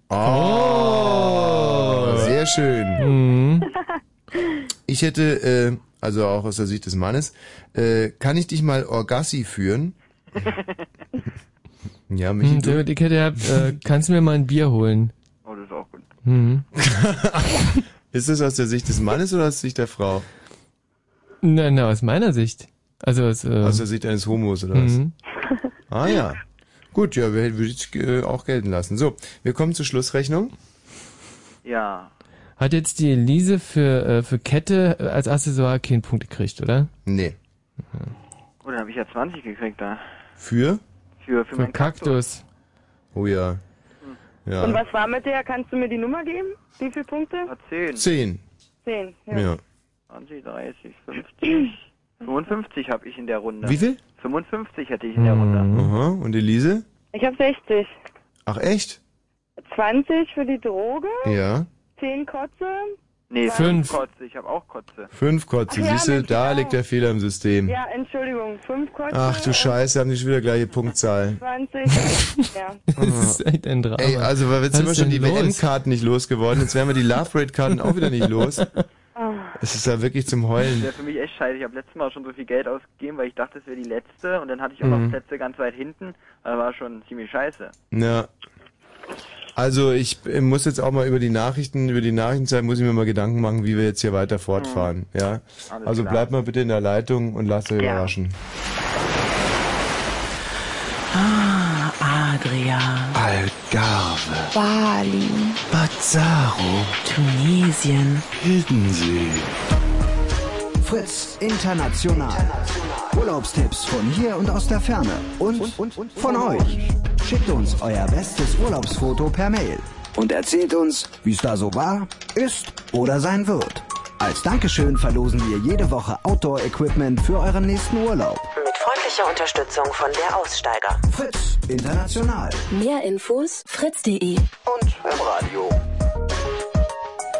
Oh, sehr schön. Ich hätte, äh, also auch aus der Sicht des Mannes, äh, kann ich dich mal Orgassi führen? Ja, Michi, Hm, ich hätte gehabt, äh, kannst du mir mal ein Bier holen? Oh, das ist auch gut. Mhm. Ist das aus der Sicht des Mannes oder aus der Sicht der Frau? Na, na, aus meiner Sicht. Also aus, äh, Aus der Sicht eines Homos oder was? Mhm. Ah ja. Gut, ja, würde ich äh, auch gelten lassen. So, wir kommen zur Schlussrechnung. Ja. Hat jetzt die Elise für, äh, für Kette äh, als Accessoire keinen Punkt gekriegt, oder? Nee. Oh, dann habe ich ja 20 gekriegt da. Für? Für, für, Für meinen Kaktus. Oh ja. Ja. Und was war mit der? Kannst du mir die Nummer geben? Wie viele Punkte? 10. Zehn. Zehn. Ja. Ja. 20, 30, 50. 55 habe ich in der Runde. Wie viel? 55 hätte ich in der Runde. Aha. Und Elise? Ich habe 60. Ach echt? 20 für die Droge, Ja. 10 Kotze. Nee, Fünf. Kotze. Ich habe auch Kotze. Fünf Kotze. Ach ja, Siehst du, Mensch, da genau. liegt der Fehler im System. Ja, Entschuldigung, 5 Kotze. Ach du Scheiße, haben die schon wieder gleiche Punktzahl. 20. ja. Das ist echt ein Drama. Ey, also weil jetzt Was sind wir ist schon denn die los? WM-Karten nicht losgeworden, jetzt wären wir die Love Rate-Karten auch wieder nicht los. Ah. Es ist ja wirklich zum Das Heulen. wäre für mich echt scheiße. Ich habe letztes Mal schon so viel Geld ausgegeben, weil ich dachte, es wäre die letzte. Und dann hatte ich auch Mhm. noch Plätze ganz weit hinten. Das war schon ziemlich scheiße. Ja. Also ich muss jetzt auch mal über die Nachrichten, über die Nachrichtenzeit muss ich mir mal Gedanken machen, wie wir jetzt hier weiter fortfahren. Ja. Alles Also klar. bleib mal bitte in der Leitung und lass euch überraschen. Ah, Adria. Algarve. Bali. Bazzaro. Tunesien. Hildensee. Fritz International. Urlaubstipps von hier und aus der Ferne. Und, von euch. Schickt uns euer bestes Urlaubsfoto per Mail. Und erzählt uns, wie es da so war, ist oder sein wird. Als Dankeschön verlosen wir jede Woche Outdoor-Equipment für euren nächsten Urlaub. Mit freundlicher Unterstützung von der Aussteiger. Fritz, international. Mehr Infos fritz.de Und im Radio.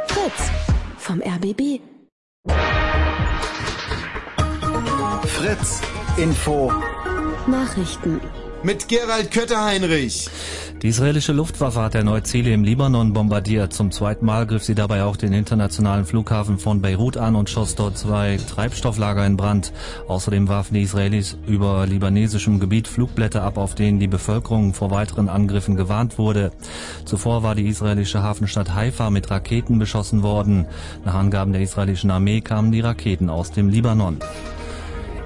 Fritz vom RBB. Fritz, Info. Nachrichten. Mit Gerald Kötter-Heinrich. Die israelische Luftwaffe hat erneut Ziele im Libanon bombardiert. Zum zweiten Mal griff sie dabei auch den internationalen Flughafen von Beirut an und schoss dort zwei Treibstofflager in Brand. Außerdem warfen die Israelis über libanesischem Gebiet Flugblätter ab, auf denen die Bevölkerung vor weiteren Angriffen gewarnt wurde. Zuvor war die israelische Hafenstadt Haifa mit Raketen beschossen worden. Nach Angaben der israelischen Armee kamen die Raketen aus dem Libanon.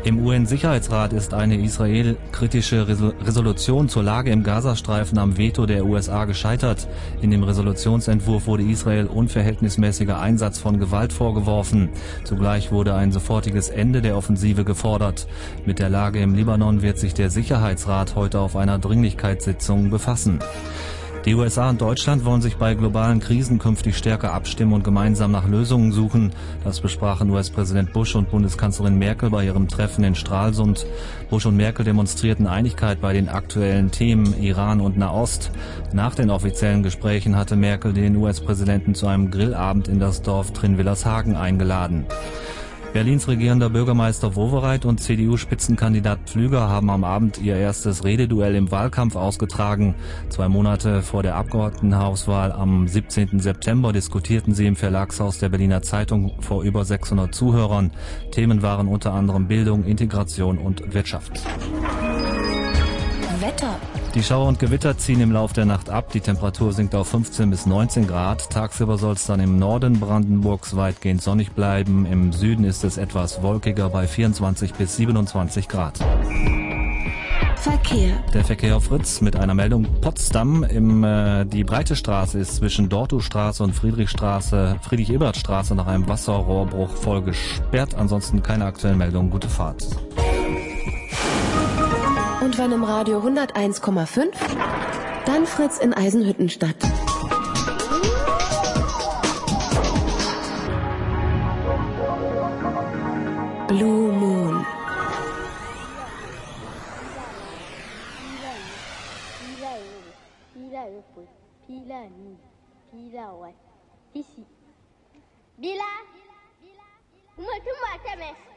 Im UN-Sicherheitsrat ist eine israel-kritische Resolution zur Lage im Gazastreifen am Veto der USA gescheitert. In dem Resolutionsentwurf wurde Israel unverhältnismäßiger Einsatz von Gewalt vorgeworfen. Zugleich wurde ein sofortiges Ende der Offensive gefordert. Mit der Lage im Libanon wird sich der Sicherheitsrat heute auf einer Dringlichkeitssitzung befassen. Die USA und Deutschland wollen sich bei globalen Krisen künftig stärker abstimmen und gemeinsam nach Lösungen suchen. Das besprachen US-Präsident Bush und Bundeskanzlerin Merkel bei ihrem Treffen in Stralsund. Bush und Merkel demonstrierten Einigkeit bei den aktuellen Themen Iran und Nahost. Nach den offiziellen Gesprächen hatte Merkel den US-Präsidenten zu einem Grillabend in das Dorf Trinwillershagen eingeladen. Berlins regierender Bürgermeister Wowereit und CDU-Spitzenkandidat Pflüger haben am Abend ihr erstes Rededuell im Wahlkampf ausgetragen. Zwei Monate vor der Abgeordnetenhauswahl am 17. September diskutierten sie im Verlagshaus der Berliner Zeitung vor über 600 Zuhörern. Themen waren unter anderem Bildung, Integration und Wirtschaft. Wetter. Die Schauer und Gewitter ziehen im Lauf der Nacht ab. Die Temperatur sinkt auf 15 bis 19 Grad. Tagsüber soll es dann im Norden Brandenburgs weitgehend sonnig bleiben. Im Süden ist es etwas wolkiger bei 24 bis 27 Grad. Verkehr. Der Verkehr auf Fritz mit einer Meldung Potsdam. Im, äh, die breite Straße ist zwischen Dortustraße und Friedrichstraße, Friedrich-Ebert-Straße nach einem Wasserrohrbruch voll gesperrt. Ansonsten keine aktuellen Meldungen. Gute Fahrt. Wenn im Radio 101,5, dann Fritz in Eisenhüttenstadt. Blue Moon. Bila, mutum mata mai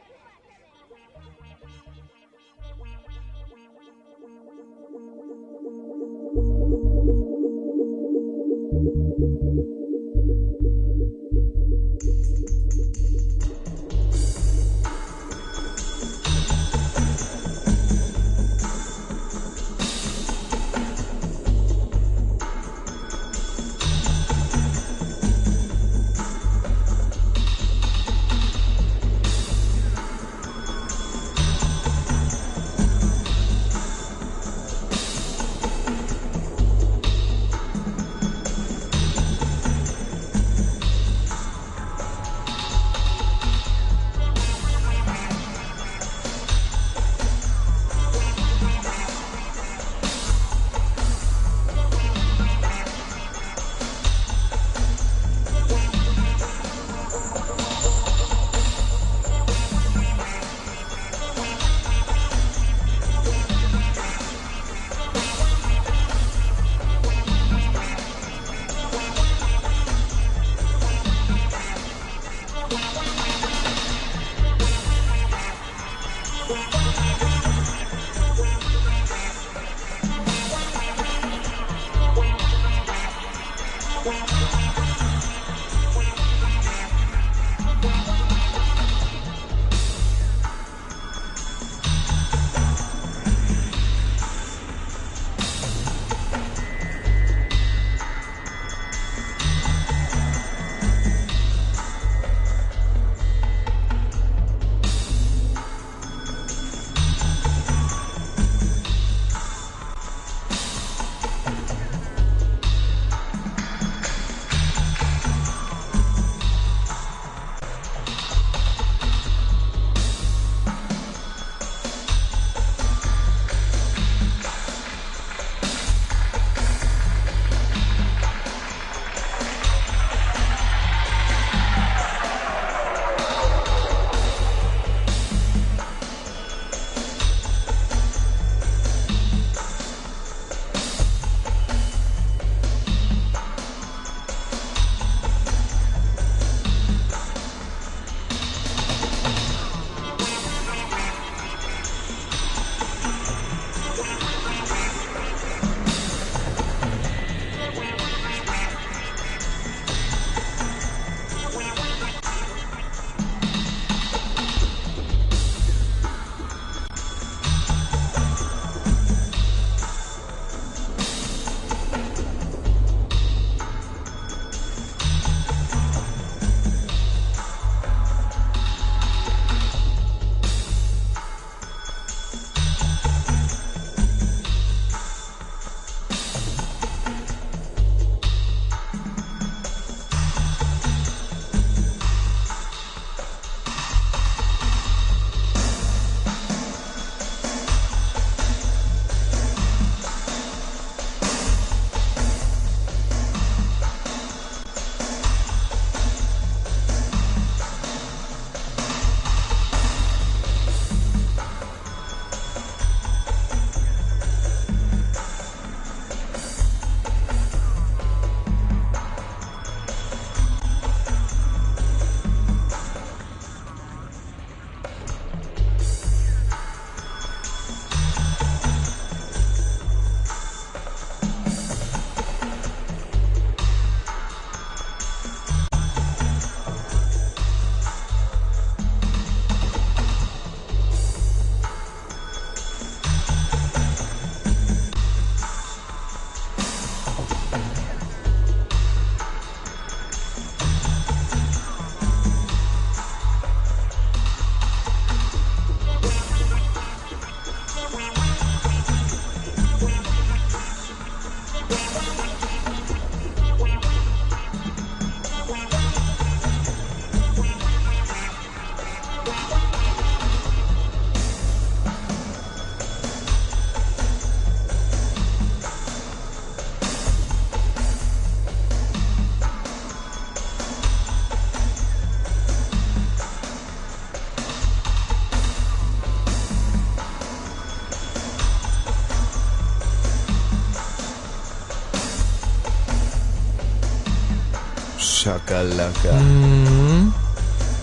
Schakalaka. Mhm.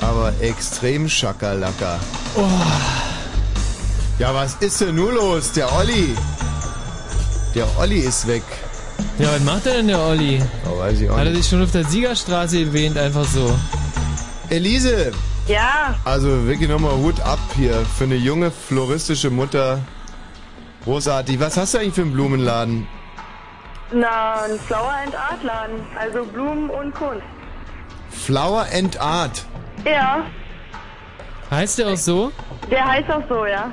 Aber extrem Schakalaka. Oh. Ja, was ist denn nur los? Der Olli. Der Olli ist weg. Ja, was macht denn der Olli? Oh, weiß ich auch Hat er sich schon auf der Siegerstraße erwähnt, einfach so. Elise, Ja, also wirklich nochmal Hut ab hier für eine junge floristische Mutter. Großartig. Was hast du eigentlich für einen Blumenladen? na, ein Flower and Art Laden, also Blumen und Kunst. Flower and Art. Ja, Heißt der auch so? der heißt auch so, ja.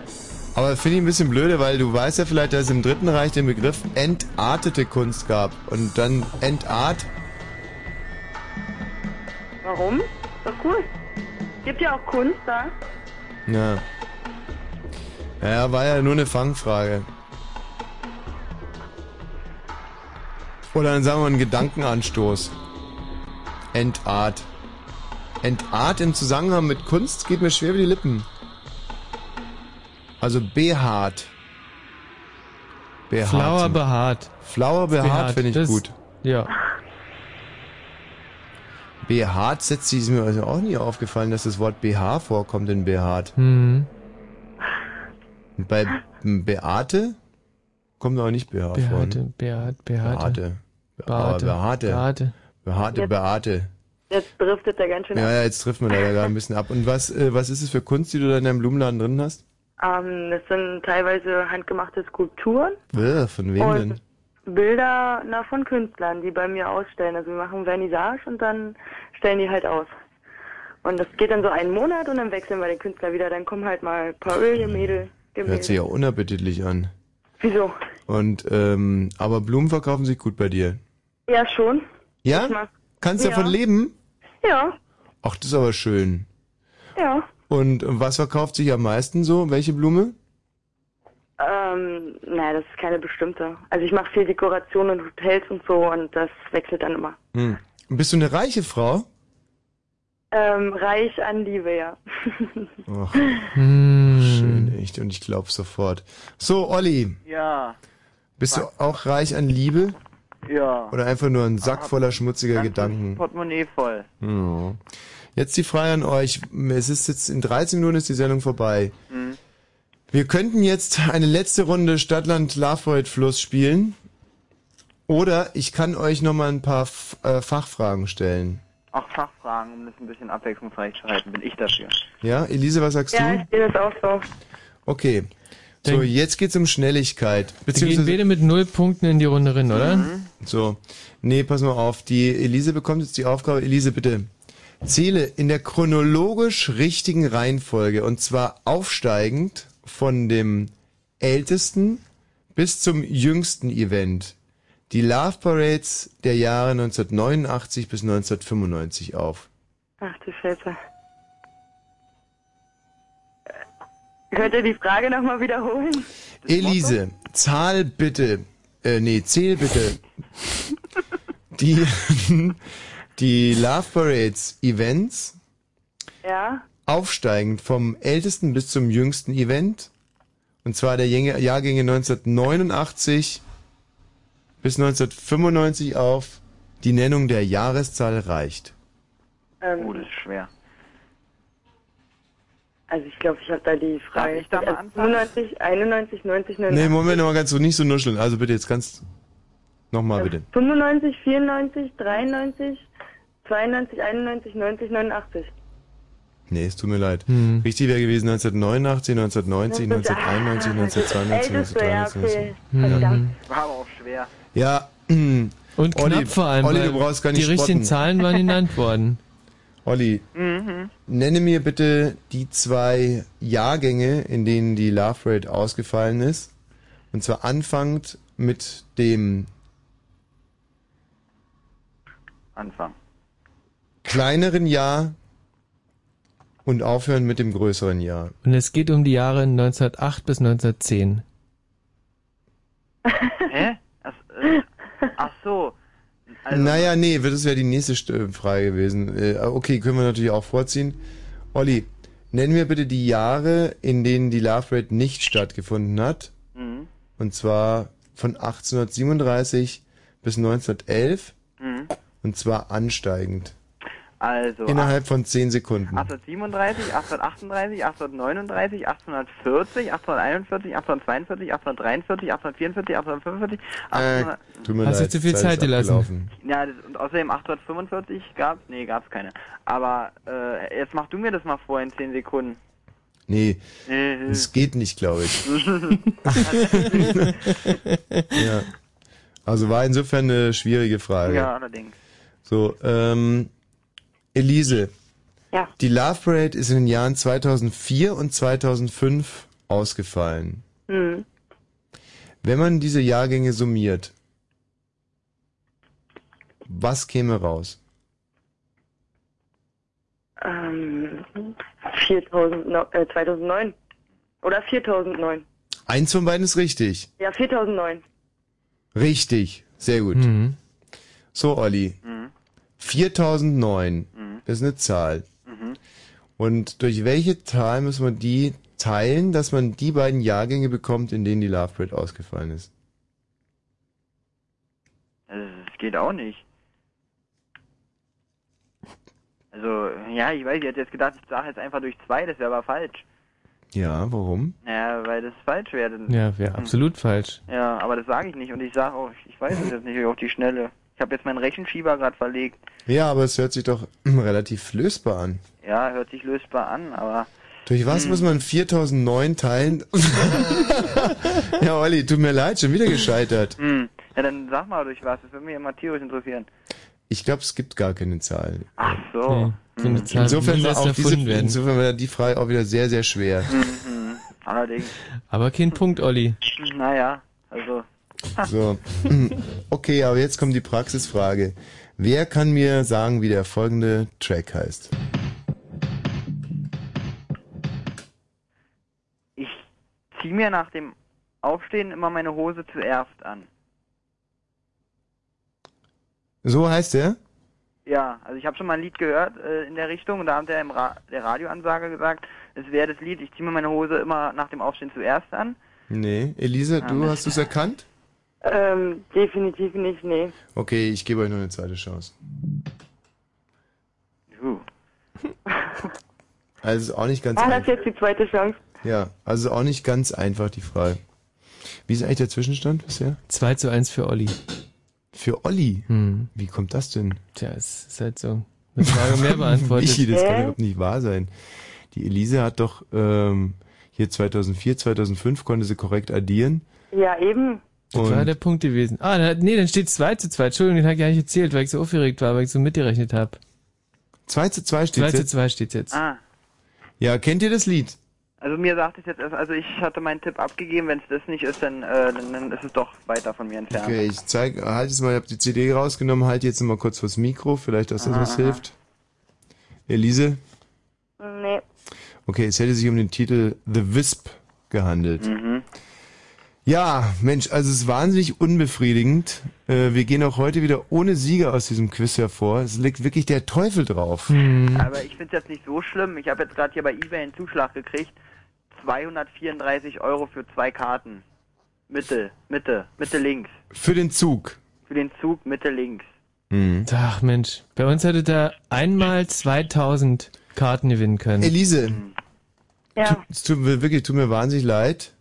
Aber finde ich ein bisschen blöde, weil du weißt ja vielleicht, dass es im Dritten Reich den Begriff entartete Kunst gab. Und dann Entart. Warum? Doch cool. Gibt ja auch Kunst da. Ja. Ja, war ja nur eine Fangfrage. Oder dann sagen wir einen Gedankenanstoß. Entart. Entart im Zusammenhang mit Kunst geht mir schwer über die Lippen. Also behaart. Behaart. Flower behaart. Flower behaart finde ich das- gut. Ja. Behaart setzt sich ist mir also auch nie aufgefallen, dass das Wort BH vorkommt in behaart. Hm. Und bei Beate kommt auch nicht BH vor. Beate, ne? Beate, Beate. Beate. Aber Beate. Beate. Beate. Beate, Jetzt- Beate. Jetzt driftet er ganz schön Ja, ab. ja, jetzt trifft man leider gerade ein bisschen ab. Und was, äh, was ist es für Kunst, die du da in deinem Blumenladen drin hast? Ähm, das sind teilweise handgemachte Skulpturen Äh, von wem Und- denn? Bilder na, von Künstlern, die bei mir ausstellen. Also wir machen Vernissage und dann stellen die halt aus. Und das geht dann so einen Monat und dann wechseln wir den Künstler wieder. Dann kommen halt mal ein paar Ölgemälde. Hört sich ja unappetitlich an. Wieso? Und, ähm, aber Blumen verkaufen sich gut bei dir. Ja, schon. Ja? Kannst du Ja. davon leben? Ja, Ach, das ist aber schön. ja. Und was verkauft sich am meisten so? Welche Blume? Ähm, naja, das ist keine bestimmte. Also ich mache viel Dekoration und Hotels und so und das wechselt dann immer. Hm. Bist du eine reiche Frau? Ähm, reich an Liebe, ja. Ach, Hm. schön, echt. Und ich glaub sofort. So, Olli, Ja, bist du auch reich an Liebe? Ja. Oder einfach nur ein Sack voller schmutziger Gedanken? Portemonnaie voll. Ja. Jetzt die Frage an euch. Es ist jetzt in 13 Minuten ist die Sendung vorbei. Mhm. Wir könnten jetzt eine letzte Runde Stadtland Lafroid Fluss spielen. Oder ich kann euch nochmal ein paar F äh, Fachfragen stellen. Auch Fachfragen, um das ein bisschen abwechslungsreich zu halten, bin ich dafür. Ja, Elise, was sagst ja, du? ich sehe das auch so. Okay. So, jetzt geht's um Schnelligkeit. Wir gehen beide mit null Punkten in die Runde rein, oder? Mhm. So. Nee, pass mal auf. Die Elise bekommt jetzt die Aufgabe. Elise, bitte. Zähle in der chronologisch richtigen Reihenfolge und zwar aufsteigend von dem ältesten bis zum jüngsten Event die Love Parades der Jahre 1989 bis 1995 auf. Ach du Scheiße. Könnt ihr die Frage nochmal wiederholen? Elise, zahl bitte, äh, nee, zähl bitte die, die Love Parades Events Ja? aufsteigend vom ältesten bis zum jüngsten Event. Und zwar der Jänge- Jahrgänge 1989 bis 1995 auf. Die Nennung der Jahreszahl reicht. Ähm, Oh, das ist schwer. Also ich glaube, ich habe da die Frage. Darf ich da mal Also 95, 91, 90, 99. Nee, Moment, noch mal ganz so nicht so nuscheln. Also bitte jetzt ganz nochmal bitte. 95, 94, 93, 92, 91, 90, 89. Nee, es tut mir leid. Hm. Richtig wäre gewesen 1989, 1990, 1991, 1992, Älteste, ja, 1993. okay. Verdammt. War aber auch schwer. Ja, mm, Und knapp Olli, vor allem, Olli, du brauchst gar nicht die richtigen spotten. Zahlen waren genannt worden. Olli, Mhm. nenne mir bitte die zwei Jahrgänge, in denen die Love Rate ausgefallen ist. Und zwar anfangend mit dem Anfang. kleineren Jahr und aufhören mit dem größeren Jahr. Und es geht um die Jahre 1908 bis 1910. Hä? Ach, äh, ach so. Also, naja, nee, das wäre die nächste St- Frage gewesen. Äh, okay, können wir natürlich auch vorziehen. Olli, nenn mir bitte die Jahre, in denen die Love Rate nicht stattgefunden hat. Mhm. Und zwar von 1837 bis 1911. Mhm. Und zwar ansteigend. Also Innerhalb von 10 Sekunden. 837, 838, 839, 840, 841, 842, 843, 844, 845, Äh, 800, tut mir Hast du leid, zu viel Zeit gelassen? ja, das, und außerdem 845 gab's? Nee, gab's keine. Aber äh, jetzt mach du mir das mal vor in 10 Sekunden. Nee, Äh, es geht nicht, glaube ich. ja. Also war insofern eine schwierige Frage. ja, allerdings. So, ähm, Elise. Ja. Die Love Parade ist in den Jahren 2004 und 2005 ausgefallen. Hm. Wenn man diese Jahrgänge summiert, was käme raus? Ähm, 4000, no- äh, 2009. Oder 4009. Eins von beiden ist richtig. Ja, 4009. Richtig. Sehr gut. Mhm. So, Olli. 4009 ist eine Zahl. Und durch welche Zahl muss man die teilen, dass man die beiden Jahrgänge bekommt, in denen die Love Parade ausgefallen ist? Also, das geht auch nicht. Also, ja, ich weiß, ich hätte jetzt gedacht, ich sage jetzt einfach durch zwei, das wäre aber falsch. Ja, warum? Ja, weil das falsch wäre. Ja, wäre absolut falsch. Ja, aber das sage ich nicht und ich sage auch, ich weiß es jetzt nicht auf die Schnelle. Ich habe jetzt meinen Rechenschieber gerade verlegt. Ja, aber es hört sich doch relativ lösbar an. Ja, hört sich lösbar an, aber Durch was Hm. muss man 4009 teilen? ja, Olli, tut mir leid, schon wieder gescheitert. hm. Ja, dann sag mal durch was, das würde mich immer tierisch interessieren. Ich glaube, es gibt gar keine Zahl. Ach so. So eine Zahl Insofern war auch diese, werden. insofern war die Frage auch wieder sehr, sehr schwer. Mhm. Allerdings. Aber kein Punkt, Olli. Naja, also. So. Okay, aber jetzt kommt die Praxisfrage. Wer kann mir sagen, wie der folgende Track heißt? Ich zieh mir nach dem Aufstehen immer meine Hose zuerst an. So heißt er? Ja, also ich habe schon mal ein Lied gehört äh, in der Richtung und da hat der im Ra der Radioansager gesagt, es wäre das Lied, ich ziehe mir meine Hose immer nach dem Aufstehen zuerst an. Nee. Elise, du Ah, hast es erkannt? Ähm, definitiv nicht, nee. Okay, ich gebe euch noch eine zweite Chance. Juhu. Also ist auch nicht ganz Ah, das einfach. jetzt die zweite Chance. Ja, also auch nicht ganz einfach die Frage. Wie ist eigentlich der Zwischenstand bisher? 2 zu 1 für Olli. Für Olli? Hm. Wie kommt das denn? Tja, es ist halt so. Eine Frage mehr beantwortet. Michi, das kann Hä? überhaupt nicht wahr sein. Die Elise hat doch ähm, hier 2004, 2005 konnte sie korrekt addieren. Ja, eben. Das war der Punkt gewesen. Ah, da, nee, dann steht 2 zu 2. Entschuldigung, den habe ich gar nicht erzählt, weil ich so aufgeregt war, weil ich so mitgerechnet habe. 2 zu 2 steht 2 zu jetzt. 2 steht jetzt. Ah, Ja, kennt ihr das Lied? also mir sagt es jetzt erst, also ich hatte meinen Tipp abgegeben, wenn es das nicht ist, dann, äh, dann, dann ist es doch weiter von mir entfernt. Okay, ich zeig, halt jetzt mal, ich habe die CD rausgenommen, halt jetzt mal kurz vors Mikro, vielleicht, dass das Aha, was aha. hilft. Elise? Nee. Okay, es hätte sich um den Titel The Wisp gehandelt. Mhm. Ja, Mensch, also es ist wahnsinnig unbefriedigend. Äh, wir gehen auch heute wieder ohne Sieger aus diesem Quiz hervor. Es liegt wirklich der Teufel drauf. Aber ich finde es jetzt nicht so schlimm. Ich habe jetzt gerade hier bei eBay einen Zuschlag gekriegt. 234 Euro für zwei Karten. Mitte, Mitte, Mitte links. Für den Zug. Für den Zug Mitte links. Mhm. Ach Mensch, bei uns hätte da einmal 2000 Karten gewinnen können. Elise, Ja. es tut mir wirklich, tut mir wahnsinnig leid.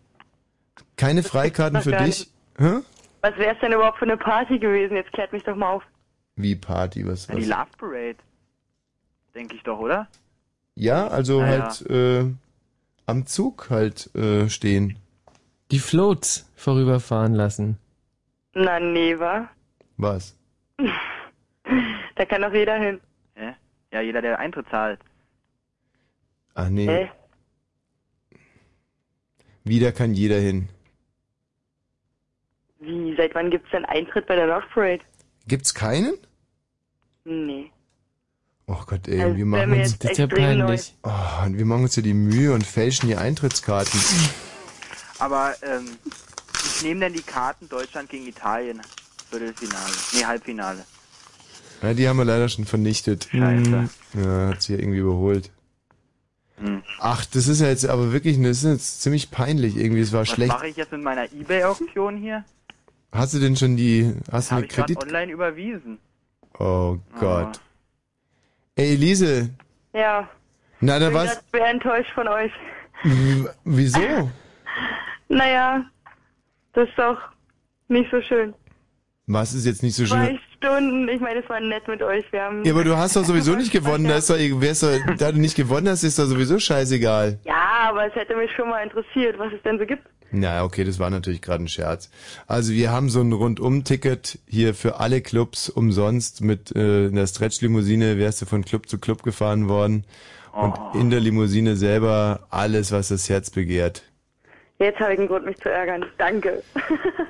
Keine Freikarten für dich. Hä? Was wäre es denn überhaupt für eine Party gewesen? Jetzt klärt mich doch mal auf. Wie Party, was? Ja, die? Love Parade. Denke ich doch, oder? Ja, also Ah, halt äh, am Zug halt äh, stehen. Die Floats vorüberfahren lassen. Na, nee, wa? Was? Da kann doch jeder hin. Hä? Ja, jeder, der Eintritt zahlt. Ach nee, Hä? wieder kann jeder hin. Wie, seit wann gibt's denn Eintritt bei der Love Parade? Gibt's keinen? Nee. Oh Gott, ey, Also, wir wär machen mir uns, jetzt Das ist ja extrem peinlich. Oh, und wir machen uns ja die Mühe und fälschen die Eintrittskarten. Aber ähm, ich nehme dann die Karten Deutschland gegen Italien. Viertelfinale. Nee, Halbfinale. Ja, die haben wir leider schon vernichtet. Scheiße. Ja, hat sich ja irgendwie überholt. Hm. Ach, das ist ja jetzt aber wirklich, das ist jetzt ziemlich peinlich irgendwie. Es war Was schlecht. mache ich jetzt mit meiner Ebay-Auktion hier? Hast du denn schon die, hast du Habe eine ich Kredit? online überwiesen. Oh Gott. Ey, Elise, Ja. na, da bin was? grad schwer enttäuscht von euch. W- Wieso? Naja, das ist doch nicht so schön. Was ist jetzt nicht so Zwei schön? Stunden, ich meine, es war nett mit euch. Wir haben Ja, aber du hast doch sowieso nicht gewonnen. Da, ist doch, wär's doch, da du nicht gewonnen hast, ist doch sowieso scheißegal. Ja, aber es hätte mich schon mal interessiert, was es denn so gibt. Na, okay, das war natürlich gerade ein Scherz. Also wir haben so ein Rundum-Ticket hier für alle Clubs umsonst mit äh, in der Stretch-Limousine wärst du von Club zu Club gefahren worden. Und in der Limousine selber alles, was das Herz begehrt. Jetzt habe ich einen Grund, mich zu ärgern. Danke.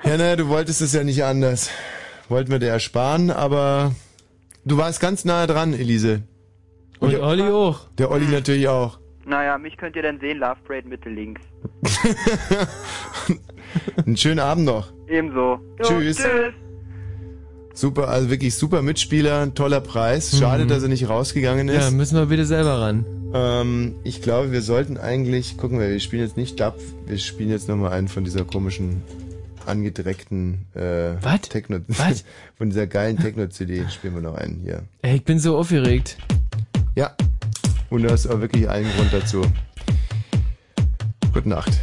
Ja, naja, du wolltest es ja nicht anders. Wollten wir dir ersparen, aber du warst ganz nahe dran, Elise. Und Olli auch. Der Olli natürlich auch. Naja, mich könnt ihr dann sehen, Love Parade Mitte links. Einen schönen Abend noch. Ebenso. Tschüss. Tschüss. Super, also wirklich super Mitspieler, toller Preis. Schade, Mhm. dass er nicht rausgegangen ist. Ja, müssen wir bitte selber ran. Ähm, ich glaube, wir sollten eigentlich, gucken wir, wir spielen jetzt nicht Dub, wir spielen jetzt nochmal einen von dieser komischen, angedreckten, äh, Was? Techno, Was? von dieser geilen Techno-CD spielen wir noch einen hier. Ey, ich bin so aufgeregt. Ja. Und du hast auch wirklich allen Grund dazu. Gute Nacht.